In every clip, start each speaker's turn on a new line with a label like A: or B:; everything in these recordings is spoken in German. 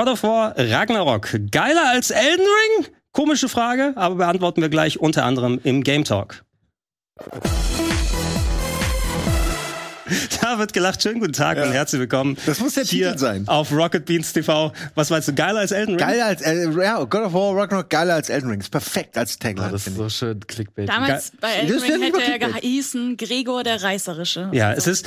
A: God of War Ragnarok. Geiler als Elden Ring? Komische Frage, aber beantworten wir gleich unter anderem im Game Talk. Da wird gelacht. Schönen guten Tag
B: Ja.
A: und herzlich willkommen.
B: Das muss der
A: hier
B: Titel sein.
A: Auf Rocket Beans TV. Was meinst du? Geiler als Elden Ring?
B: Geiler als äh, ja, God of War Ragnarok geiler als Elden Ring. Ist perfekt als Tagline.
C: Ah, das ist so
B: ich.
C: schön Clickbait.
D: Damals bei
B: Das
D: Elden
B: ist ja
D: Ring hätte er geheißen Gregor der Reißerische.
A: Ja, es ist,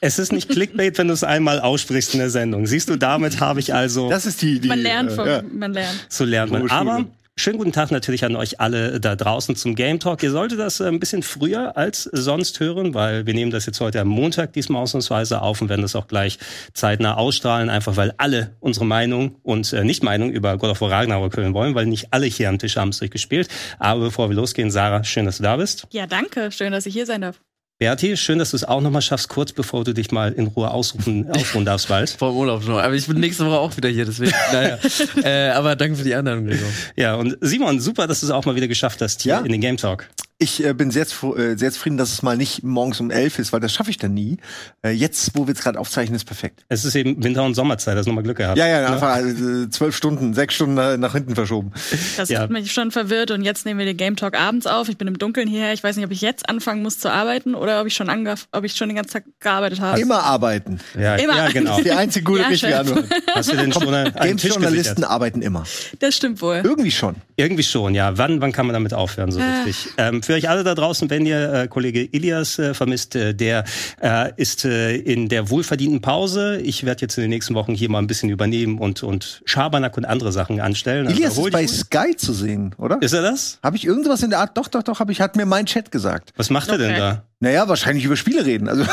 A: es ist nicht Clickbait, wenn du es einmal aussprichst in der Sendung. Siehst du, damit habe ich also
B: Das ist die, die
D: Man lernt
B: äh,
D: von,
B: ja.
D: man lernt.
A: so lernt man. Aber schönen guten Tag natürlich an euch alle da draußen zum Game Talk. Ihr solltet das äh, ein bisschen früher als sonst hören, weil wir nehmen das jetzt heute am Montag diesmal ausnahmsweise auf und werden das auch gleich zeitnah ausstrahlen, einfach weil alle unsere Meinung und äh, Nicht-Meinung über God of War Ragnarok hören wollen, weil nicht alle hier am Tisch haben es durchgespielt. Aber bevor wir losgehen, Sarah, schön, dass du da bist.
D: Ja, danke. Schön, dass ich hier sein darf.
A: Berti, schön, dass du es auch nochmal schaffst, kurz bevor du dich mal in Ruhe ausrufen, ausruhen darfst bald.
C: Vor dem Urlaub noch. Aber ich bin nächste Woche auch wieder hier, deswegen. naja. äh, aber danke für die Einladung.
A: Ja, und Simon, super, dass du es auch mal wieder geschafft hast hier
B: Ja.
A: in den Game Talk.
B: Ich äh, bin sehr, äh, sehr zufrieden, dass es mal nicht morgens um elf ist, weil das schaffe ich dann nie. Äh, jetzt, wo wir es gerade aufzeichnen, ist perfekt.
A: Es ist eben Winter- und Sommerzeit, hast du nochmal Glück gehabt.
B: Ja, ja, einfach äh, zwölf Stunden, sechs Stunden nach, nach hinten verschoben.
D: Das
A: Ja.
D: hat mich schon verwirrt und jetzt nehmen wir den Game Talk abends auf. Ich bin im Dunkeln hierher. Ich weiß nicht, ob ich jetzt anfangen muss zu arbeiten oder ob ich schon ob ich schon den ganzen Tag gearbeitet habe.
B: Immer arbeiten.
A: Ja,
D: Immer.
A: ja genau.
B: Das ist die einzige gute
D: Ja,
B: richtige. Antwort.
A: Hast du denn schon eine, einen Tisch
B: Games-Journalisten arbeiten immer.
D: Das stimmt wohl.
B: Irgendwie schon.
A: Irgendwie schon, ja. Wann, wann kann man damit aufhören, so
D: Ah.
A: richtig? Ähm, für euch alle da draußen, wenn ihr äh, Kollege Ilias äh, vermisst, äh, der äh, ist äh, in der wohlverdienten Pause. Ich werde jetzt in den nächsten Wochen hier mal ein bisschen übernehmen und, und Schabernack und andere Sachen anstellen. Also
B: Ilias ist bei
A: gut.
B: Sky zu sehen, oder?
A: Ist er das?
B: Habe ich irgendwas in der Art? Doch, doch, doch, habe ich, hat mir mein Chat gesagt.
A: Was macht er denn
D: Okay.
A: da?
B: Naja, wahrscheinlich über Spiele reden. Also,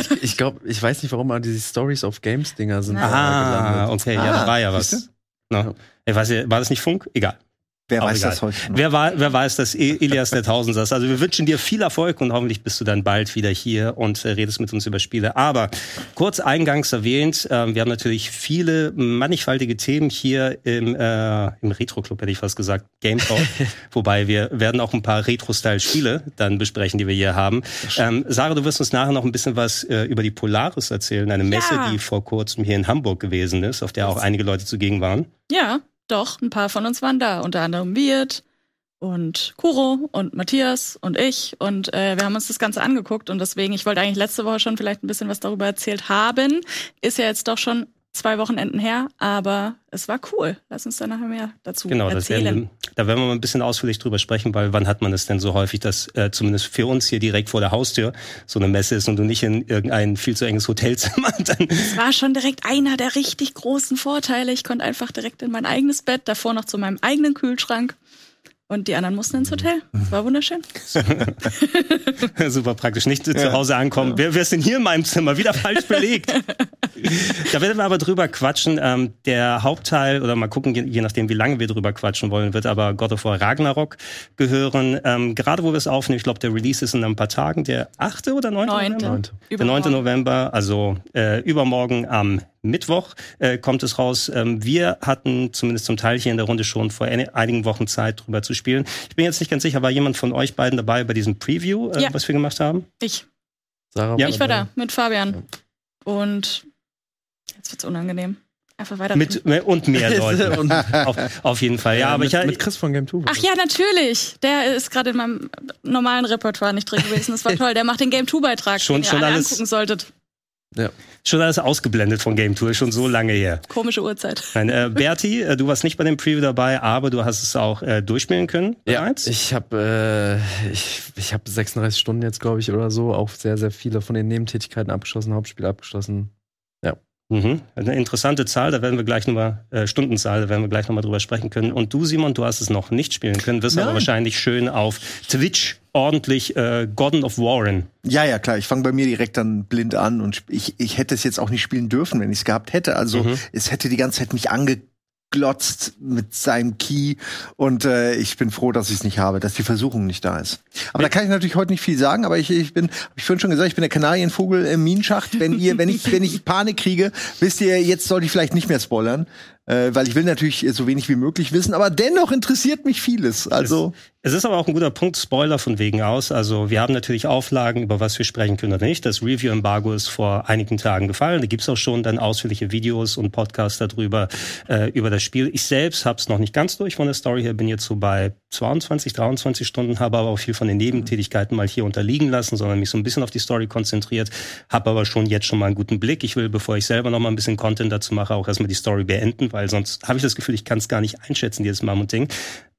C: Ich, ich glaube, ich weiß nicht, warum, aber diese Stories of Games Dinger sind.
A: Ah, okay, ja, da
B: Ah,
A: war ja was. No. Ich weiß, ja, war das nicht Funk? Egal.
B: Wer
A: Auch
B: weiß
A: egal.
B: das heute noch?
A: Wer, war, wer weiß, dass Ilias der Tausender ist. Also wir wünschen dir viel Erfolg und hoffentlich bist du dann bald wieder hier und äh, redest mit uns über Spiele. Aber kurz eingangs erwähnt, ähm, wir haben natürlich viele mannigfaltige Themen hier im, äh, im Retro-Club, hätte ich fast gesagt, Game Talk. Wobei wir werden auch ein paar Retro-Style-Spiele dann besprechen, die wir hier haben. Ähm, Sarah, du wirst uns nachher noch ein bisschen was äh, über die Polaris erzählen, eine Messe,
D: Ja.
A: die vor kurzem hier in Hamburg gewesen ist, auf der auch einige Leute zugegen waren.
D: Ja, doch. Ein paar von uns waren da. Unter anderem Wirt und Kuro und Matthias und ich. Und äh, wir haben uns das Ganze angeguckt. Und deswegen, ich wollte eigentlich letzte Woche schon vielleicht ein bisschen was darüber erzählt haben. Ist ja jetzt doch schon zwei Wochenenden her, aber es war cool. Lass uns da nachher mehr dazu
A: Genau, das
D: erzählen.
A: werden, wir- da werden wir mal ein bisschen ausführlich drüber sprechen, weil wann hat man es denn so häufig, dass äh, zumindest für uns hier direkt vor der Haustür so eine Messe ist und du nicht in irgendein viel zu enges Hotelzimmer dann.
D: Es war schon direkt einer der richtig großen Vorteile. Ich konnte einfach direkt in mein eigenes Bett, davor noch zu meinem eigenen Kühlschrank. Und die anderen mussten ins Hotel. Das war wunderschön.
A: Super praktisch. Nicht zu Hause ankommen. Wer, wer ist denn hier in meinem Zimmer? Wieder falsch belegt. da werden wir aber drüber quatschen. Ähm, der Hauptteil, oder mal gucken, je, je nachdem, wie lange wir drüber quatschen wollen, wird aber God of War Ragnarok gehören. Ähm, gerade wo wir es aufnehmen, ich glaube, der Release ist in ein paar Tagen, der 8. oder 9.
D: Neunte.
A: November? Der 9.
D: Übermorgen.
A: November, also äh, übermorgen am Mittwoch äh, kommt es raus. Ähm, wir hatten zumindest zum Teil hier in der Runde schon vor ein- einigen Wochen Zeit, drüber zu spielen. Ich bin jetzt nicht ganz sicher, war jemand von euch beiden dabei bei diesem Preview, äh,
D: Ja.
A: was wir gemacht haben?
D: Ich.
C: Sarah
A: Ja.
D: Ich war da mit Fabian. Und jetzt wird's unangenehm. Einfach weiter.
A: Mit und mehr Leute.
C: Und,
A: auf, auf jeden Fall. Ja, aber
C: mit,
A: ich,
C: mit Chris von Game 2.
D: Ach ja, natürlich. Der ist gerade in meinem normalen Repertoire nicht drin gewesen. Das war toll. Der macht den Game 2 Beitrag,
A: Schon-
D: den ihr
A: schon
D: alle
A: alles-
D: angucken solltet.
A: Schon alles ausgeblendet von Game Tour, schon so lange her.
D: Komische Uhrzeit.
A: Nein, äh, Berti, äh, du warst nicht bei dem Preview dabei, aber du hast es auch äh, durchspielen können
C: Ja,
A: bereits.
C: ich habe äh, ich, ich hab 36 Stunden jetzt, glaube ich, oder so. Auch sehr, sehr viele von den Nebentätigkeiten abgeschlossen, Hauptspiel abgeschlossen.
A: Mhm. Eine interessante Zahl, da werden wir gleich nochmal, äh, Stundenzahl, da werden wir gleich nochmal drüber sprechen können. Und du, Simon, du hast es noch nicht spielen können, wirst aber
B: Nein.
A: wahrscheinlich schön auf Twitch ordentlich äh, Godden of Warren.
B: Ja, ja, klar. Ich fange bei mir direkt dann blind an und ich, ich hätte es jetzt auch nicht spielen dürfen, wenn ich es gehabt hätte. Also
A: Mhm.
B: es hätte die ganze Zeit mich ange glotzt mit seinem Key und äh, ich bin froh, dass ich es nicht habe, dass die Versuchung nicht da ist. Aber da kann ich natürlich heute nicht viel sagen, aber ich, ich bin, hab ich vorhin schon gesagt, ich bin der Kanarienvogel im Minenschacht. Wenn ihr, wenn ich, wenn ich Panik kriege, wisst ihr, jetzt sollte ich vielleicht nicht mehr spoilern, äh, weil ich will natürlich so wenig wie möglich wissen, aber dennoch interessiert mich vieles. Also
A: Es ist aber auch ein guter Punkt, Spoiler von wegen aus. Also wir haben natürlich Auflagen, über was wir sprechen können oder nicht. Das Review-Embargo ist vor einigen Tagen gefallen. Da gibt's auch schon dann ausführliche Videos und Podcasts darüber, äh, über das Spiel. Ich selbst habe es noch nicht ganz durch von der Story her, bin jetzt so bei 22, 23 Stunden, habe aber auch viel von den Nebentätigkeiten mal hier unterliegen lassen, sondern mich so ein bisschen auf die Story konzentriert, habe aber schon jetzt schon mal einen guten Blick. Ich will, bevor ich selber noch mal ein bisschen Content dazu mache, auch erstmal die Story beenden, weil sonst habe ich das Gefühl, ich kann es gar nicht einschätzen, dieses Mammut-Ding.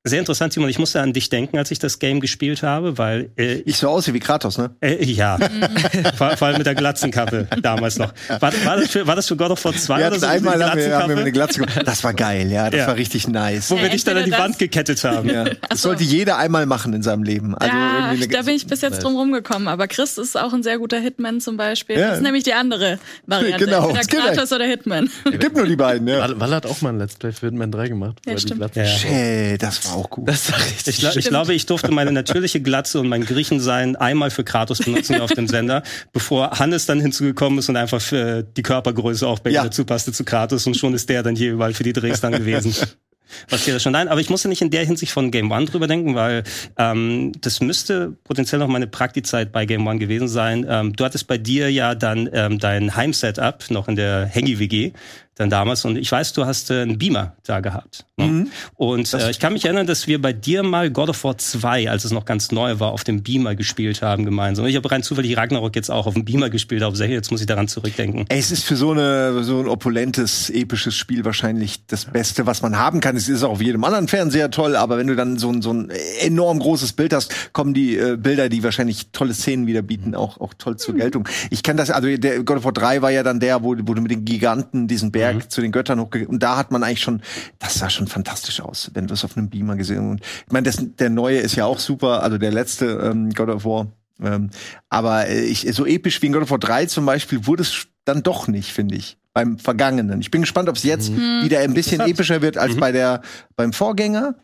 A: Sehr interessant, Simon. Ich musste an dich denken, als ich das Game gespielt habe, weil äh,
B: ich so aussehe wie Kratos, ne?
A: äh, ja, vor, vor allem mit der Glatzenkappe damals noch. War, war, das, für, war das für God of War 2
B: Wir
A: oder so?
B: einmal haben wir, haben wir eine
A: Glatzenkappe?
B: Das war geil, ja, das
A: Ja.
B: war richtig nice.
A: Wo wir dich dann an die Wand gekettet haben.
B: Ja. Das sollte jeder einmal machen in seinem Leben. Also
D: ja, da bin ich bis jetzt drum rumgekommen. Aber Chris ist auch ein sehr guter Hitman zum Beispiel.
B: Ja.
D: Das ist nämlich die andere Variante.
B: Genau,
D: Entweder Kratos oder Hitman.
B: gibt nur die beiden, ja.
C: Wall, Wall hat auch mal ein Let's Play für Hitman 3 gemacht.
D: Ja, stimmt.
B: Hey, das war auch gut.
C: Das war richtig
A: Ich, ich glaube, ich durfte meine natürliche Glatze und mein Griechensein einmal für Kratos benutzen auf dem Sender, bevor Hannes dann hinzugekommen ist und einfach für die Körpergröße auch bei
B: Ja.
A: ihm dazu passte zu Kratos und schon ist der dann hier überall für die Drehs dann gewesen. Was hier das schon nein, aber ich musste nicht in der Hinsicht von Game One drüber denken, weil ähm, das müsste potenziell noch meine Praktizeit bei Game One gewesen sein. Ähm, du hattest bei dir ja dann ähm, dein Heimsetup noch in der Hengi-WG dann damals und ich weiß, du hast äh, einen Beamer da gehabt. Ne? Und äh, ich kann mich erinnern, dass wir bei dir mal God of War 2, als es noch ganz neu war, auf dem Beamer gespielt haben gemeinsam. Ich habe rein zufällig Ragnarok jetzt auch auf dem Beamer gespielt, hauptsächlich. Jetzt muss ich daran zurückdenken.
B: Es ist für so, eine, so ein opulentes, episches Spiel wahrscheinlich das Beste, was man haben kann. Es ist auch auf jedem anderen Fernseher toll, aber wenn du dann so ein, so ein enorm großes Bild hast, kommen die äh, Bilder, die wahrscheinlich tolle Szenen wieder bieten, auch, auch toll zur Geltung. Ich kann das, also der God of War 3 war ja dann der, wo, wo du mit den Giganten diesen Berg zu den Göttern hochge... Und da hat man eigentlich schon, das sah schon fantastisch aus, wenn du es auf einem Beamer gesehen. Und ich meine, das- der neue ist ja auch super, also der letzte ähm, God of War. Ähm, aber ich, so episch wie in God of War 3 zum Beispiel wurde es dann doch nicht, finde ich. Beim Vergangenen. Ich bin gespannt, ob es jetzt wieder ein bisschen epischer wird als bei der, beim Vorgänger.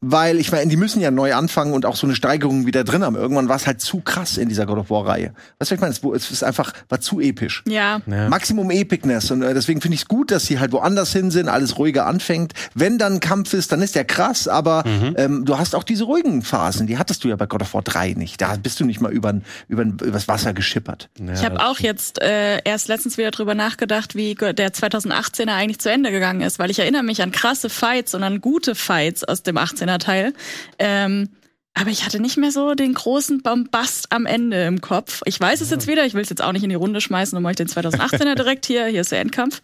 B: Weil, ich meine, die müssen ja neu anfangen und auch so eine Steigerung wieder drin haben. Irgendwann war es halt zu krass in dieser God of War-Reihe. Weißt du, was ich meine? Es, ist einfach, war zu episch.
D: Ja.
C: Ja.
B: Maximum Epicness. Und äh, deswegen finde ich es gut, dass sie halt woanders hin sind, alles ruhiger anfängt. Wenn dann ein Kampf ist, dann ist der krass, aber ähm, du hast auch diese ruhigen Phasen, die hattest du ja bei God of War 3 nicht. Da bist du nicht mal über übers Wasser geschippert.
C: Ja,
D: Ich habe auch jetzt äh, erst letztens wieder drüber nachgedacht, wie der 2018er eigentlich zu Ende gegangen ist, weil ich erinnere mich an krasse Fights und an gute Fights aus dem 18er Teil. Ähm, aber ich hatte nicht mehr so den großen Bombast am Ende im Kopf. Ich weiß es jetzt wieder, ich will es jetzt auch nicht in die Runde schmeißen und mache ich den 2018er direkt hier. Hier ist der Endkampf.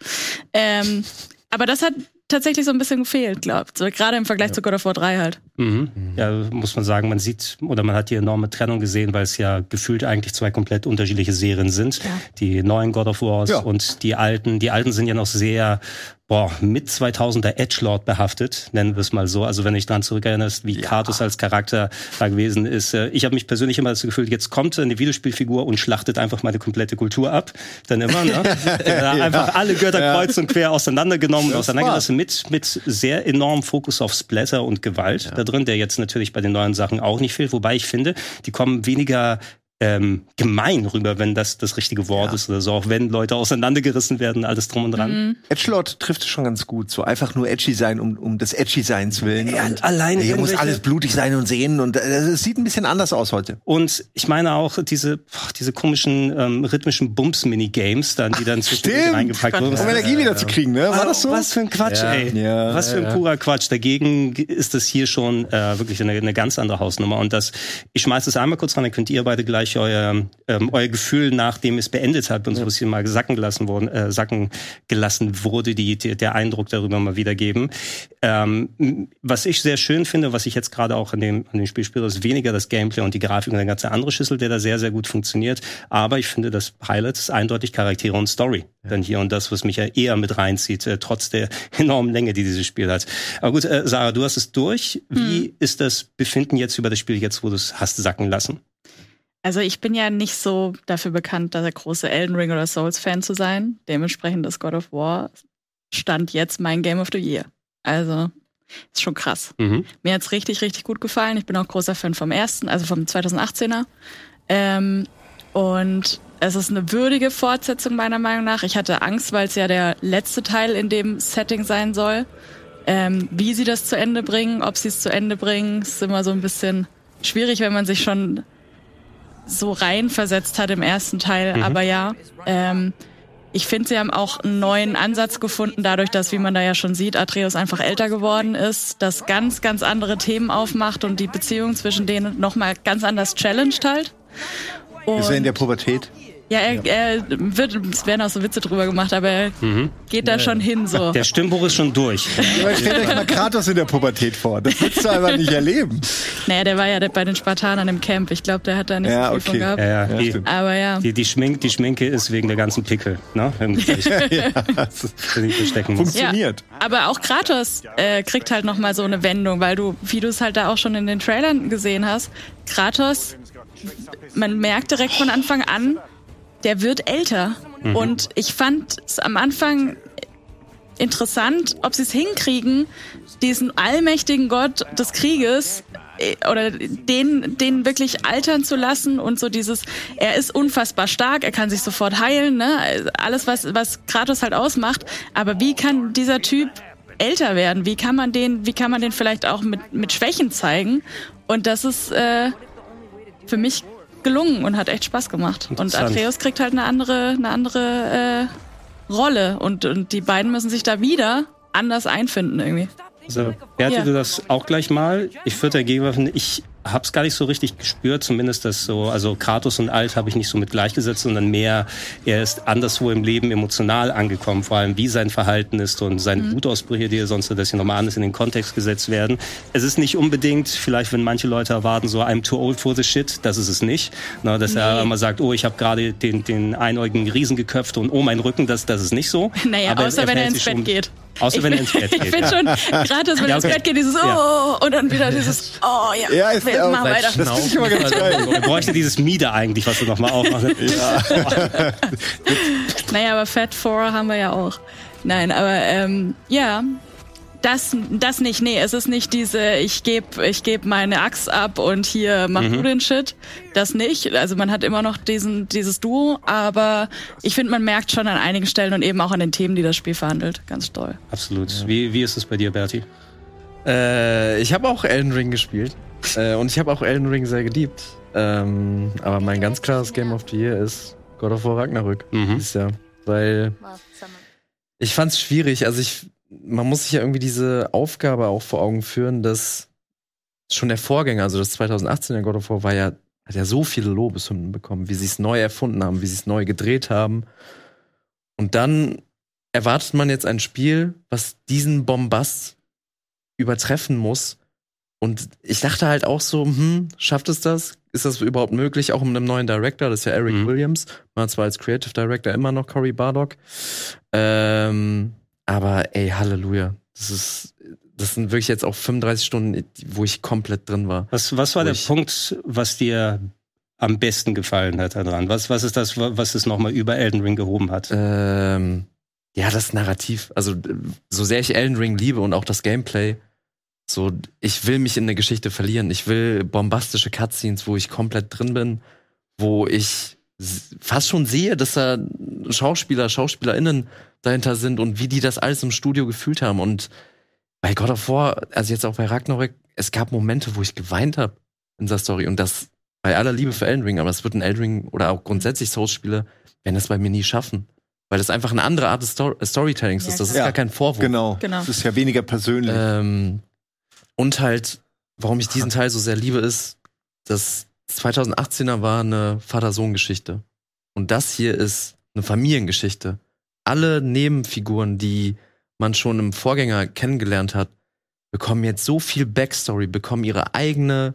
D: Ähm, aber das hat tatsächlich so ein bisschen gefehlt, glaubt. So, gerade im Vergleich zu God of War 3 halt.
A: Mhm. Ja, muss man sagen, man sieht oder man hat die enorme Trennung gesehen, weil es ja gefühlt eigentlich zwei komplett unterschiedliche Serien sind.
D: Ja.
A: Die neuen God of Wars
B: Ja.
A: und die alten. Die alten sind ja noch sehr boah, mit 2000er Edgelord behaftet, nennen wir es mal so. Also wenn ich dran zurückerinnere, wie Kratos als Charakter da gewesen ist. Äh, Ich habe mich persönlich immer dazu gefühlt, jetzt kommt eine Videospielfigur und schlachtet einfach meine komplette Kultur ab. Dann immer, ne? Äh, Einfach alle Götter kreuz und quer auseinandergenommen und auseinandergelassen mit, mit sehr enormem Fokus auf Splatter und Gewalt da drin, der jetzt natürlich bei den neuen Sachen auch nicht fehlt. Wobei ich finde, die kommen weniger ähm, gemein rüber, wenn das das richtige Wort ist oder so, auch wenn Leute auseinandergerissen werden, alles drum und dran.
B: Edgelord trifft es schon ganz gut. So einfach nur edgy sein, um, um des edgy Seins willen.
A: Ja,
B: und
A: allein
B: hier muss alles blutig sein und sehen. Und äh, es sieht ein bisschen anders aus heute.
A: Und ich meine auch diese, boah, diese komischen ähm, rhythmischen Bums-Minigames, dann, die dann zwischendurch reingepackt wurden.
B: Um Energie wieder zu kriegen, ne? War das so?
A: Was für ein Quatsch,
C: Ja.
A: ey.
B: Ja.
A: Was für ein purer Quatsch. Dagegen ist es hier schon äh, wirklich eine, eine ganz andere Hausnummer. Und das, ich schmeiß es einmal kurz ran, dann könnt ihr beide gleich euer, ähm, euer Gefühl, nachdem es beendet hat, und so was hier mal sacken gelassen worden, äh, sacken gelassen wurde, die, die, der Eindruck darüber mal wiedergeben. Ähm, was ich sehr schön finde, was ich jetzt gerade auch an dem, an dem Spiel spiele, ist weniger das Gameplay und die Grafik und der ganze andere Schüssel, der da sehr, sehr gut funktioniert. Aber ich finde, das Highlight ist eindeutig Charaktere und Story. Dann hier und das, was mich ja eher mit reinzieht, äh, trotz der enormen Länge, die dieses Spiel hat. Aber gut, äh, Sarah, du hast es durch. Wie ist das Befinden jetzt über das Spiel jetzt, wo du es hast sacken lassen?
D: Also ich bin ja nicht so dafür bekannt, der große Elden Ring oder Souls Fan zu sein. Dementsprechend ist God of War stand jetzt mein Game of the Year. Also, ist schon krass.
A: Mhm.
D: Mir hat's richtig, richtig gut gefallen. Ich bin auch großer Fan vom ersten, also vom 2018er. Ähm, und es ist eine würdige Fortsetzung meiner Meinung nach. Ich hatte Angst, weil es ja der letzte Teil in dem Setting sein soll. Ähm, wie sie das zu Ende bringen, ob sie es zu Ende bringen, ist immer so ein bisschen schwierig, wenn man sich schon so reinversetzt hat im ersten Teil. Aber ja, ähm, ich finde, sie haben auch einen neuen Ansatz gefunden, dadurch, dass, wie man da ja schon sieht, Atreus einfach älter geworden ist, das ganz, ganz andere Themen aufmacht und die Beziehung zwischen denen nochmal ganz anders challenged halt.
B: Ist er in der
D: Und-
B: Pubertät?
D: Ja, er, er wird, es werden auch so Witze drüber gemacht, aber er geht da schon hin so.
A: Der Stimmbruch ist schon durch.
B: Aber stellt euch mal Kratos in der Pubertät vor. Das willst du einfach nicht erleben.
D: Naja, der war ja bei den Spartanern im Camp. Ich glaube, der hat da nicht
B: Ja,
D: so viel von
B: okay.
D: gehabt.
A: Ja, ja,
B: Ja,
A: die.
D: Aber ja.
A: die, die, Schmink, die Schminke ist wegen der ganzen Pickel, ne? Verstecken muss.
B: Funktioniert.
D: Aber auch Kratos äh, kriegt halt noch mal so eine Wendung, weil du, wie du es halt da auch schon in den Trailern gesehen hast, Kratos, man merkt direkt von Anfang an, der wird älter. Und ich fand es am Anfang interessant, ob sie es hinkriegen, diesen allmächtigen Gott des Krieges äh, oder den, den wirklich altern zu lassen und so dieses, er ist unfassbar stark, er kann sich sofort heilen, ne? Alles, was, was Kratos halt ausmacht. Aber wie kann dieser Typ älter werden? Wie kann man den, wie kann man den vielleicht auch mit, mit Schwächen zeigen? Und das ist äh, für mich gelungen und hat echt Spaß gemacht. Und. Atreus kriegt halt eine andere, eine andere äh, Rolle und, und die beiden müssen sich da wieder anders einfinden irgendwie.
A: Also, Berti,
D: Ja.
A: du das auch gleich mal. Ich würde dagegen werfen, ich hab's gar nicht so richtig gespürt, zumindest das so, also Kratos und Alt habe ich nicht so mit gleichgesetzt, sondern mehr, er ist anderswo im Leben emotional angekommen, vor allem wie sein Verhalten ist und seine Wutausbrüche, die er sonst hat, dass sie nochmal anders in den Kontext gesetzt werden. Es ist nicht unbedingt, vielleicht wenn manche Leute erwarten, so I'm too old for the shit, das ist es nicht. Na, dass er
D: Nee.
A: immer sagt, oh, ich habe gerade den, den einäugigen Riesen geköpft und oh, mein Rücken, das, das ist nicht so.
D: Naja,
A: Aber
D: außer wenn er
A: verhält
D: ins
A: sich
D: Bett geht.
A: Außer
D: Ich
A: wenn er ins Bett
D: Ich
A: geht.
D: finde schon, gerade wenn er
A: Ja,
D: ins
A: okay.
D: Bett geht, dieses Oh
A: Ja.
D: und dann wieder dieses Oh ja,
B: Ja, ist
D: wir
B: auch-
D: machen weiter.
B: Das finde ich immer ganz geil.
A: Er bräuchte dieses Mieder eigentlich, was du nochmal aufmachst.
D: Naja, aber Fat Four haben wir ja auch. Nein, aber ähm, ja, das, das nicht. Nee, es ist nicht diese, ich gebe ich geb meine Axt ab und hier mach du den Shit. Das nicht. Also man hat immer noch diesen, dieses Duo, aber ich finde, man merkt schon an einigen Stellen und eben auch an den Themen, die das Spiel verhandelt. Ganz toll.
A: Absolut. Wie, wie ist es bei dir, Berti?
C: Äh, ich habe auch Elden Ring gespielt. Äh, und ich habe auch Elden Ring sehr geliebt. Ähm, aber mein ganz klares Game of the Year ist God of War Ragnarök.
A: Mhm.
C: Dieses Jahr. Weil ich fand es schwierig. Also ich, man muss sich ja irgendwie diese Aufgabe auch vor Augen führen, dass schon der Vorgänger, also das 2018er God of War, war ja, hat ja so viele Lobeshymnen bekommen, wie sie es neu erfunden haben, wie sie es neu gedreht haben. Und dann erwartet man jetzt ein Spiel, was diesen Bombast übertreffen muss. Und ich dachte halt auch so, hm, schafft es das? Ist das überhaupt möglich? Auch mit einem neuen Director, das ist ja Eric
A: Mhm.
C: Williams. Man zwar als Creative Director immer noch Cory Bardock. Ähm, aber ey, Halleluja. Das ist, das sind wirklich jetzt auch 35 Stunden, wo ich komplett drin war.
A: Was, was war der
C: Ruhig.
A: Punkt, was dir am besten gefallen hat daran? Was, was ist das, was es nochmal über Elden Ring gehoben hat?
C: Ähm, ja, das Narrativ. Also, so sehr ich Elden Ring liebe und auch das Gameplay, so, ich will mich in eine Geschichte verlieren. Ich will bombastische Cutscenes, wo ich komplett drin bin, wo ich fast schon sehe, dass da Schauspieler, SchauspielerInnen dahinter sind und wie die das alles im Studio gefühlt haben. Und bei God of War, also jetzt auch bei Ragnarök, es gab Momente, wo ich geweint habe in der Story. Und das bei aller Liebe für Elden Ring, aber es wird ein Elden Ring oder auch grundsätzlich Souls-Spiele, werden das bei mir nie schaffen. Weil das einfach eine andere Art des Stor Storytellings
D: Ja,
C: ist. Das ist
B: klar.
C: gar kein Vorwurf.
B: Genau.
D: Genau.
B: Das ist ja weniger persönlich.
C: Ähm, und halt, warum ich diesen Teil so sehr liebe, ist, das 2018er war eine Vater-Sohn-Geschichte. Und das hier ist eine Familiengeschichte. Alle Nebenfiguren, die man schon im Vorgänger kennengelernt hat, bekommen jetzt so viel Backstory, bekommen ihre eigene,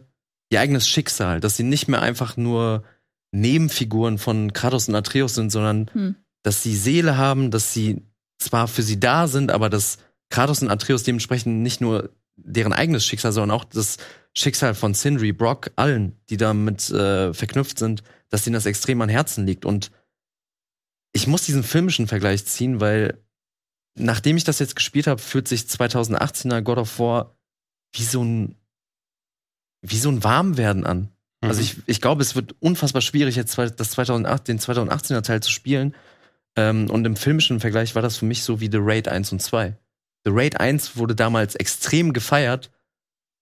C: ihr eigenes Schicksal, dass sie nicht mehr einfach nur Nebenfiguren von Kratos und Atreus sind, sondern
D: Hm.
C: dass sie Seele haben, dass sie zwar für sie da sind, aber dass Kratos und Atreus dementsprechend nicht nur deren eigenes Schicksal, sondern auch das Schicksal von Sindri, Brock, allen, die damit äh, verknüpft sind, dass ihnen das extrem an Herzen liegt. Und ich muss diesen filmischen Vergleich ziehen, weil nachdem ich das jetzt gespielt habe, fühlt sich 2018er God of War wie so ein wie so ein Warmwerden an.
A: Mhm.
C: Also ich, ich glaube, es wird unfassbar schwierig, jetzt das 2008, den 2018er Teil zu spielen. Ähm, und im filmischen Vergleich war das für mich so wie The Raid 1 und 2. The Raid 1 wurde damals extrem gefeiert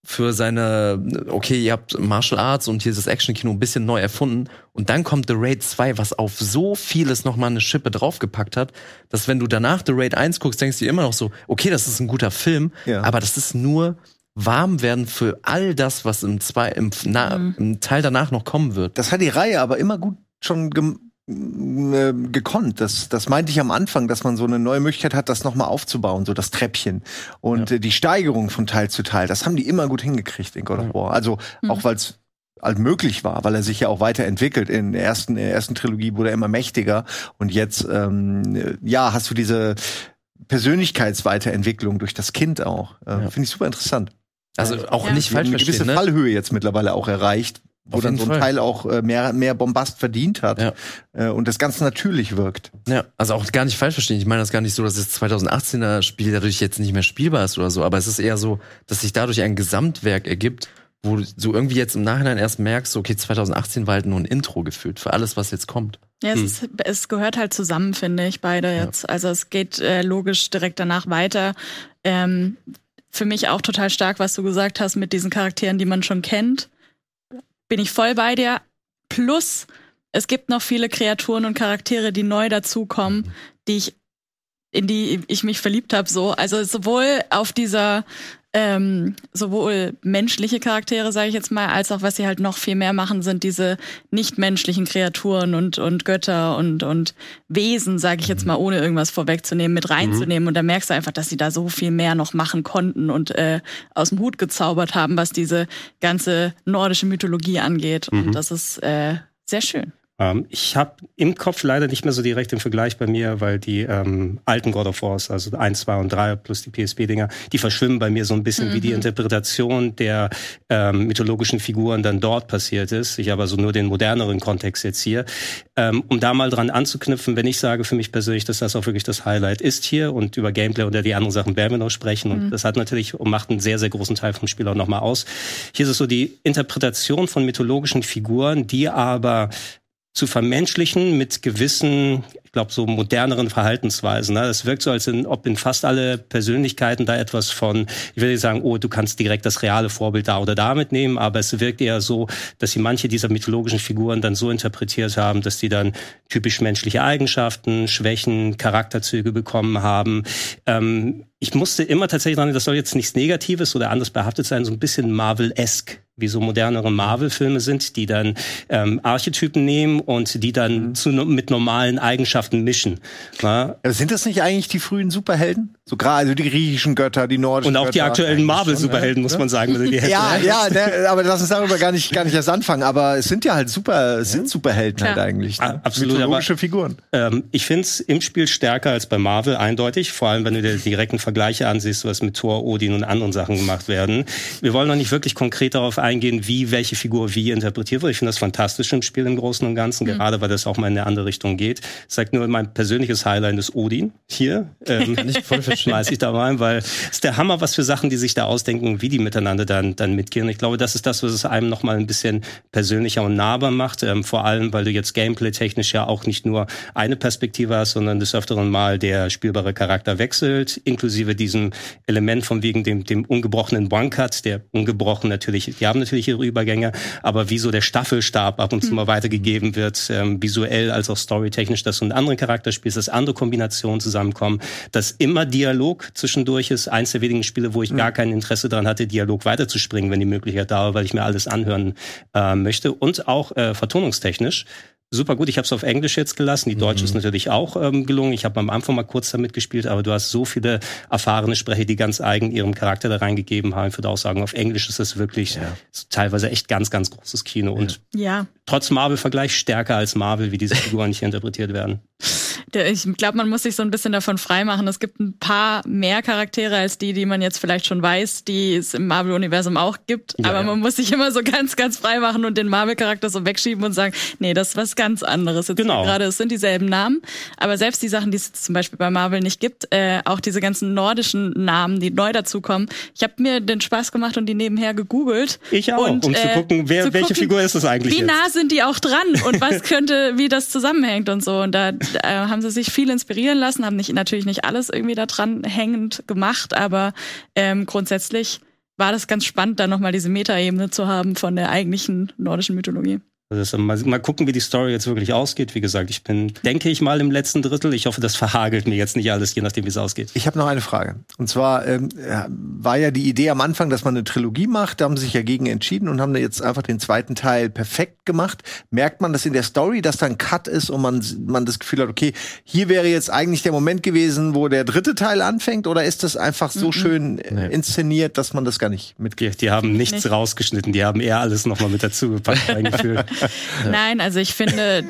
C: für seine, okay, ihr habt Martial Arts und hier ist das Action-Kino ein bisschen neu erfunden. Und dann kommt The Raid 2, was auf so vieles nochmal eine Schippe draufgepackt hat, dass wenn du danach The Raid 1 guckst, denkst du dir immer noch so, okay, das ist ein guter Film,
B: Ja.
C: aber das ist nur warm werden für all das, was im, zwei, im, na,
D: Mhm.
C: im Teil danach noch kommen wird.
B: Das hat die Reihe aber immer gut schon gem äh, gekonnt. Das, das meinte ich am Anfang, dass man so eine neue Möglichkeit hat, das nochmal aufzubauen, so das Treppchen. Und äh, die Steigerung von Teil zu Teil, das haben die immer gut hingekriegt in God of War. Also auch weil es halt möglich war, weil er sich ja auch weiterentwickelt. In der ersten, in der ersten Trilogie wurde er immer mächtiger und jetzt ähm, ja hast du diese Persönlichkeitsweiterentwicklung durch das Kind auch. Äh,
C: Ja.
B: Finde ich super interessant.
C: Also auch
D: Ja.
C: nicht falsch
B: eine gewisse
C: verstehen, ne?
B: Fallhöhe jetzt mittlerweile auch erreicht, wo dann so ein
C: Fall.
B: Teil auch äh, mehr, mehr Bombast verdient hat
C: Ja.
B: äh, und das ganz natürlich wirkt.
C: Ja, also auch gar nicht falsch verstehen. Ich meine das gar nicht so, dass das 2018er Spiel dadurch jetzt nicht mehr spielbar ist oder so, aber es ist eher so, dass sich dadurch ein Gesamtwerk ergibt, wo du irgendwie jetzt im Nachhinein erst merkst, okay, 2018 war halt nur ein Intro gefühlt für alles, was jetzt kommt.
D: Ja, es,
A: Hm.
D: ist, es gehört halt zusammen, finde ich, beide jetzt. Also es geht äh, logisch direkt danach weiter. Ähm, für mich auch total stark, was du gesagt hast mit diesen Charakteren, die man schon kennt. Bin ich voll bei dir. Plus, es gibt noch viele Kreaturen und Charaktere, die neu dazukommen, die ich in die ich mich verliebt habe. So, also sowohl auf dieser ähm, sowohl menschliche Charaktere, sage ich jetzt mal, als auch was sie halt noch viel mehr machen, sind diese nichtmenschlichen Kreaturen und und Götter und und Wesen, sage ich jetzt mal, ohne irgendwas vorwegzunehmen, mit reinzunehmen. Und da merkst du einfach, dass sie da so viel mehr noch machen konnten und äh, aus dem Hut gezaubert haben, was diese ganze nordische Mythologie angeht. Und das ist äh, sehr schön.
A: Ähm, ich habe im Kopf leider nicht mehr so direkt den Vergleich bei mir, weil die ähm, alten God of Wars, also 1, 2 und 3 plus die PSP-Dinger, die verschwimmen bei mir so ein bisschen, wie die Interpretation der ähm, mythologischen Figuren dann dort passiert ist. Ich habe also nur den moderneren Kontext jetzt hier. Ähm, um da mal dran anzuknüpfen, wenn ich sage für mich persönlich, dass das auch wirklich das Highlight ist hier und über Gameplay oder die anderen Sachen werden wir noch sprechen. Und das hat natürlich und macht einen sehr, sehr großen Teil vom Spiel auch nochmal aus. Hier ist es so die Interpretation von mythologischen Figuren, die aber zu vermenschlichen mit gewissen, ich glaube, so moderneren Verhaltensweisen. Ne? Es wirkt so, als in, ob in fast alle Persönlichkeiten da etwas von, ich will nicht sagen, oh, du kannst direkt das reale Vorbild da oder da mitnehmen, aber es wirkt eher so, dass sie manche dieser mythologischen Figuren dann so interpretiert haben, dass die dann typisch menschliche Eigenschaften, Schwächen, Charakterzüge bekommen haben. Ähm, ich musste immer tatsächlich dran, das soll jetzt nichts Negatives oder anders behaftet sein, so ein bisschen Marvel-esque, wie so modernere Marvel-Filme sind, die dann ähm, Archetypen nehmen und die dann zu, mit normalen Eigenschaften mischen. Na?
B: Ja, sind das nicht eigentlich die frühen Superhelden? So gerade also die griechischen Götter, die nordischen
A: Und auch die aktuellen Marvel-Superhelden, muss man sagen. die
B: Ja, ja, ne, aber lass uns darüber gar nicht, gar nicht erst anfangen. Aber es sind ja halt super, es sind Superhelden
D: Klar.
B: halt eigentlich. Ne?
A: Absolut,
B: Mythologische Figuren.
A: Ähm, ich finde es im Spiel stärker als bei Marvel, eindeutig. Vor allem, wenn du dir direkten Vergleiche ansiehst, was mit Thor, Odin und anderen Sachen gemacht werden. Wir wollen noch nicht wirklich konkret darauf eingehen, wie welche Figur wie interpretiert wird. Ich finde das fantastisch im Spiel im Großen und Ganzen, gerade weil das auch mal in eine andere Richtung geht. Ich sag nur, mein persönliches Highlight ist Odin hier. Ähm,
C: Nicht voll
A: schmeiß ich da rein, weil es ist der Hammer, was für Sachen, die sich da ausdenken, wie die miteinander dann, dann mitgehen. Und ich glaube, das ist das, was es einem noch mal ein bisschen persönlicher und nahbar macht. Ähm, vor allem, weil du jetzt gameplay-technisch ja auch nicht nur eine Perspektive hast, sondern des Öfteren mal der spielbare Charakter wechselt, inklusive diesem Element von wegen dem, dem ungebrochenen One-Cut, der ungebrochen natürlich, die haben natürlich ihre Übergänge, aber wie so der Staffelstab ab und zu mal weitergegeben wird, ähm, visuell als auch storytechnisch, du einen anderen Charakter spielst, dass andere Kombinationen zusammenkommen, dass immer Dialog zwischendurch ist. Eins der wenigen Spiele, wo ich gar kein Interesse daran hatte, Dialog weiterzuspringen, wenn die Möglichkeit da war, weil ich mir alles anhören äh, möchte. Und auch äh, vertonungstechnisch. Super gut, ich habe es auf Englisch jetzt gelassen. Die Deutsche ist natürlich auch ähm, gelungen. Ich habe am Anfang mal kurz damit gespielt, aber du hast so viele erfahrene Sprecher, die ganz eigen ihrem Charakter da reingegeben haben. Ich würde auch sagen, auf Englisch ist das wirklich so teilweise echt ganz, ganz großes Kino. Und
D: Ja,
A: trotz Marvel-Vergleich stärker als Marvel, wie diese Figuren hier interpretiert werden.
D: Ich glaube, man muss sich so ein bisschen davon freimachen. Es gibt ein paar mehr Charaktere als die, die man jetzt vielleicht schon weiß, die es im Marvel-Universum auch gibt.
A: Ja,
D: Aber
A: ja.
D: man muss sich immer so ganz, ganz frei machen und den Marvel-Charakter so wegschieben und sagen, nee, das ist was ganz anderes. Jetzt
A: Genau.
D: gerade, es sind dieselben Namen. Aber selbst die Sachen, die es zum Beispiel bei Marvel nicht gibt, äh, auch diese ganzen nordischen Namen, die neu dazukommen. Ich habe mir den Spaß gemacht und die nebenher gegoogelt.
A: Ich auch,
D: Und,
A: um zu
D: äh,
A: gucken, wer,
D: zu
A: welche
D: gucken,
A: Figur ist das eigentlich
D: Wie
A: jetzt?
D: nah sind die auch dran und was könnte, wie das zusammenhängt und so. Und da, da haben sie sich viel inspirieren lassen, haben nicht, natürlich nicht alles irgendwie da dran hängend gemacht, aber ähm, grundsätzlich war das ganz spannend, da nochmal diese Metaebene zu haben von der eigentlichen nordischen Mythologie.
A: Also mal, mal gucken, wie die Story jetzt wirklich ausgeht. Wie gesagt, ich bin, denke ich mal, im letzten Drittel. Ich hoffe, das verhagelt mir jetzt nicht alles, je nachdem, wie es ausgeht.
B: Ich habe noch eine Frage. Und zwar ähm, war ja die Idee am Anfang, dass man eine Trilogie macht. Da haben sie sich ja gegen entschieden und haben da jetzt einfach den zweiten Teil perfekt gemacht. Merkt man das in der Story, dass da ein Cut ist und man, man das Gefühl hat, okay, hier wäre jetzt eigentlich der Moment gewesen, wo der dritte Teil anfängt? Oder ist das einfach so schön äh, inszeniert, dass man das gar nicht mitkriegt?
A: Die, die haben nichts
D: Nicht.
A: rausgeschnitten, die haben eher alles nochmal mit dazugepackt, eingefügt.
D: Nein, also ich finde,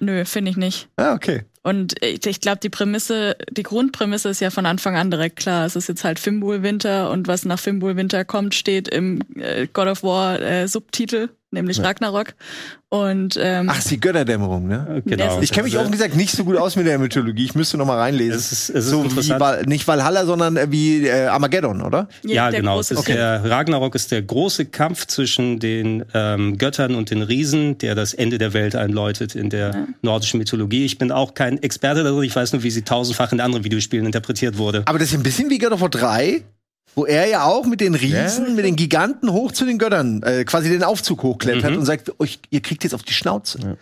D: nö, finde ich nicht.
B: Ah, okay.
D: Und ich, ich glaube, die Prämisse, die Grundprämisse ist ja von Anfang an direkt klar. Es ist jetzt halt Fimbul Winter und was nach Fimbul Winter kommt, steht im äh, God of War äh, Subtitel, nämlich Ragnarok. Und ähm,
B: Ach, ist die Götterdämmerung, ne?
A: genau.
B: Ich kenne mich offen gesagt nicht so gut aus mit der Mythologie. Ich müsste noch mal reinlesen.
A: Es ist- es ist
B: so wie. Val nicht Valhalla, sondern äh, wie äh, Armageddon, oder?
A: Ja,
D: der
A: genau.
D: große
A: Es ist
D: Film.
A: der Ragnarok ist der große Kampf zwischen den ähm, Göttern und den Riesen, der das Ende der Welt einläutet in der nordischen Mythologie. Ich bin auch kein Experte darin. Ich weiß nur, wie sie tausendfach in anderen Videospielen interpretiert wurde.
B: Aber das ist ein bisschen wie God of War 3, wo er ja auch mit den Riesen, mit den Giganten hoch zu den Göttern äh, quasi den Aufzug hochklettert und sagt, euch, ihr kriegt jetzt auf die Schnauze.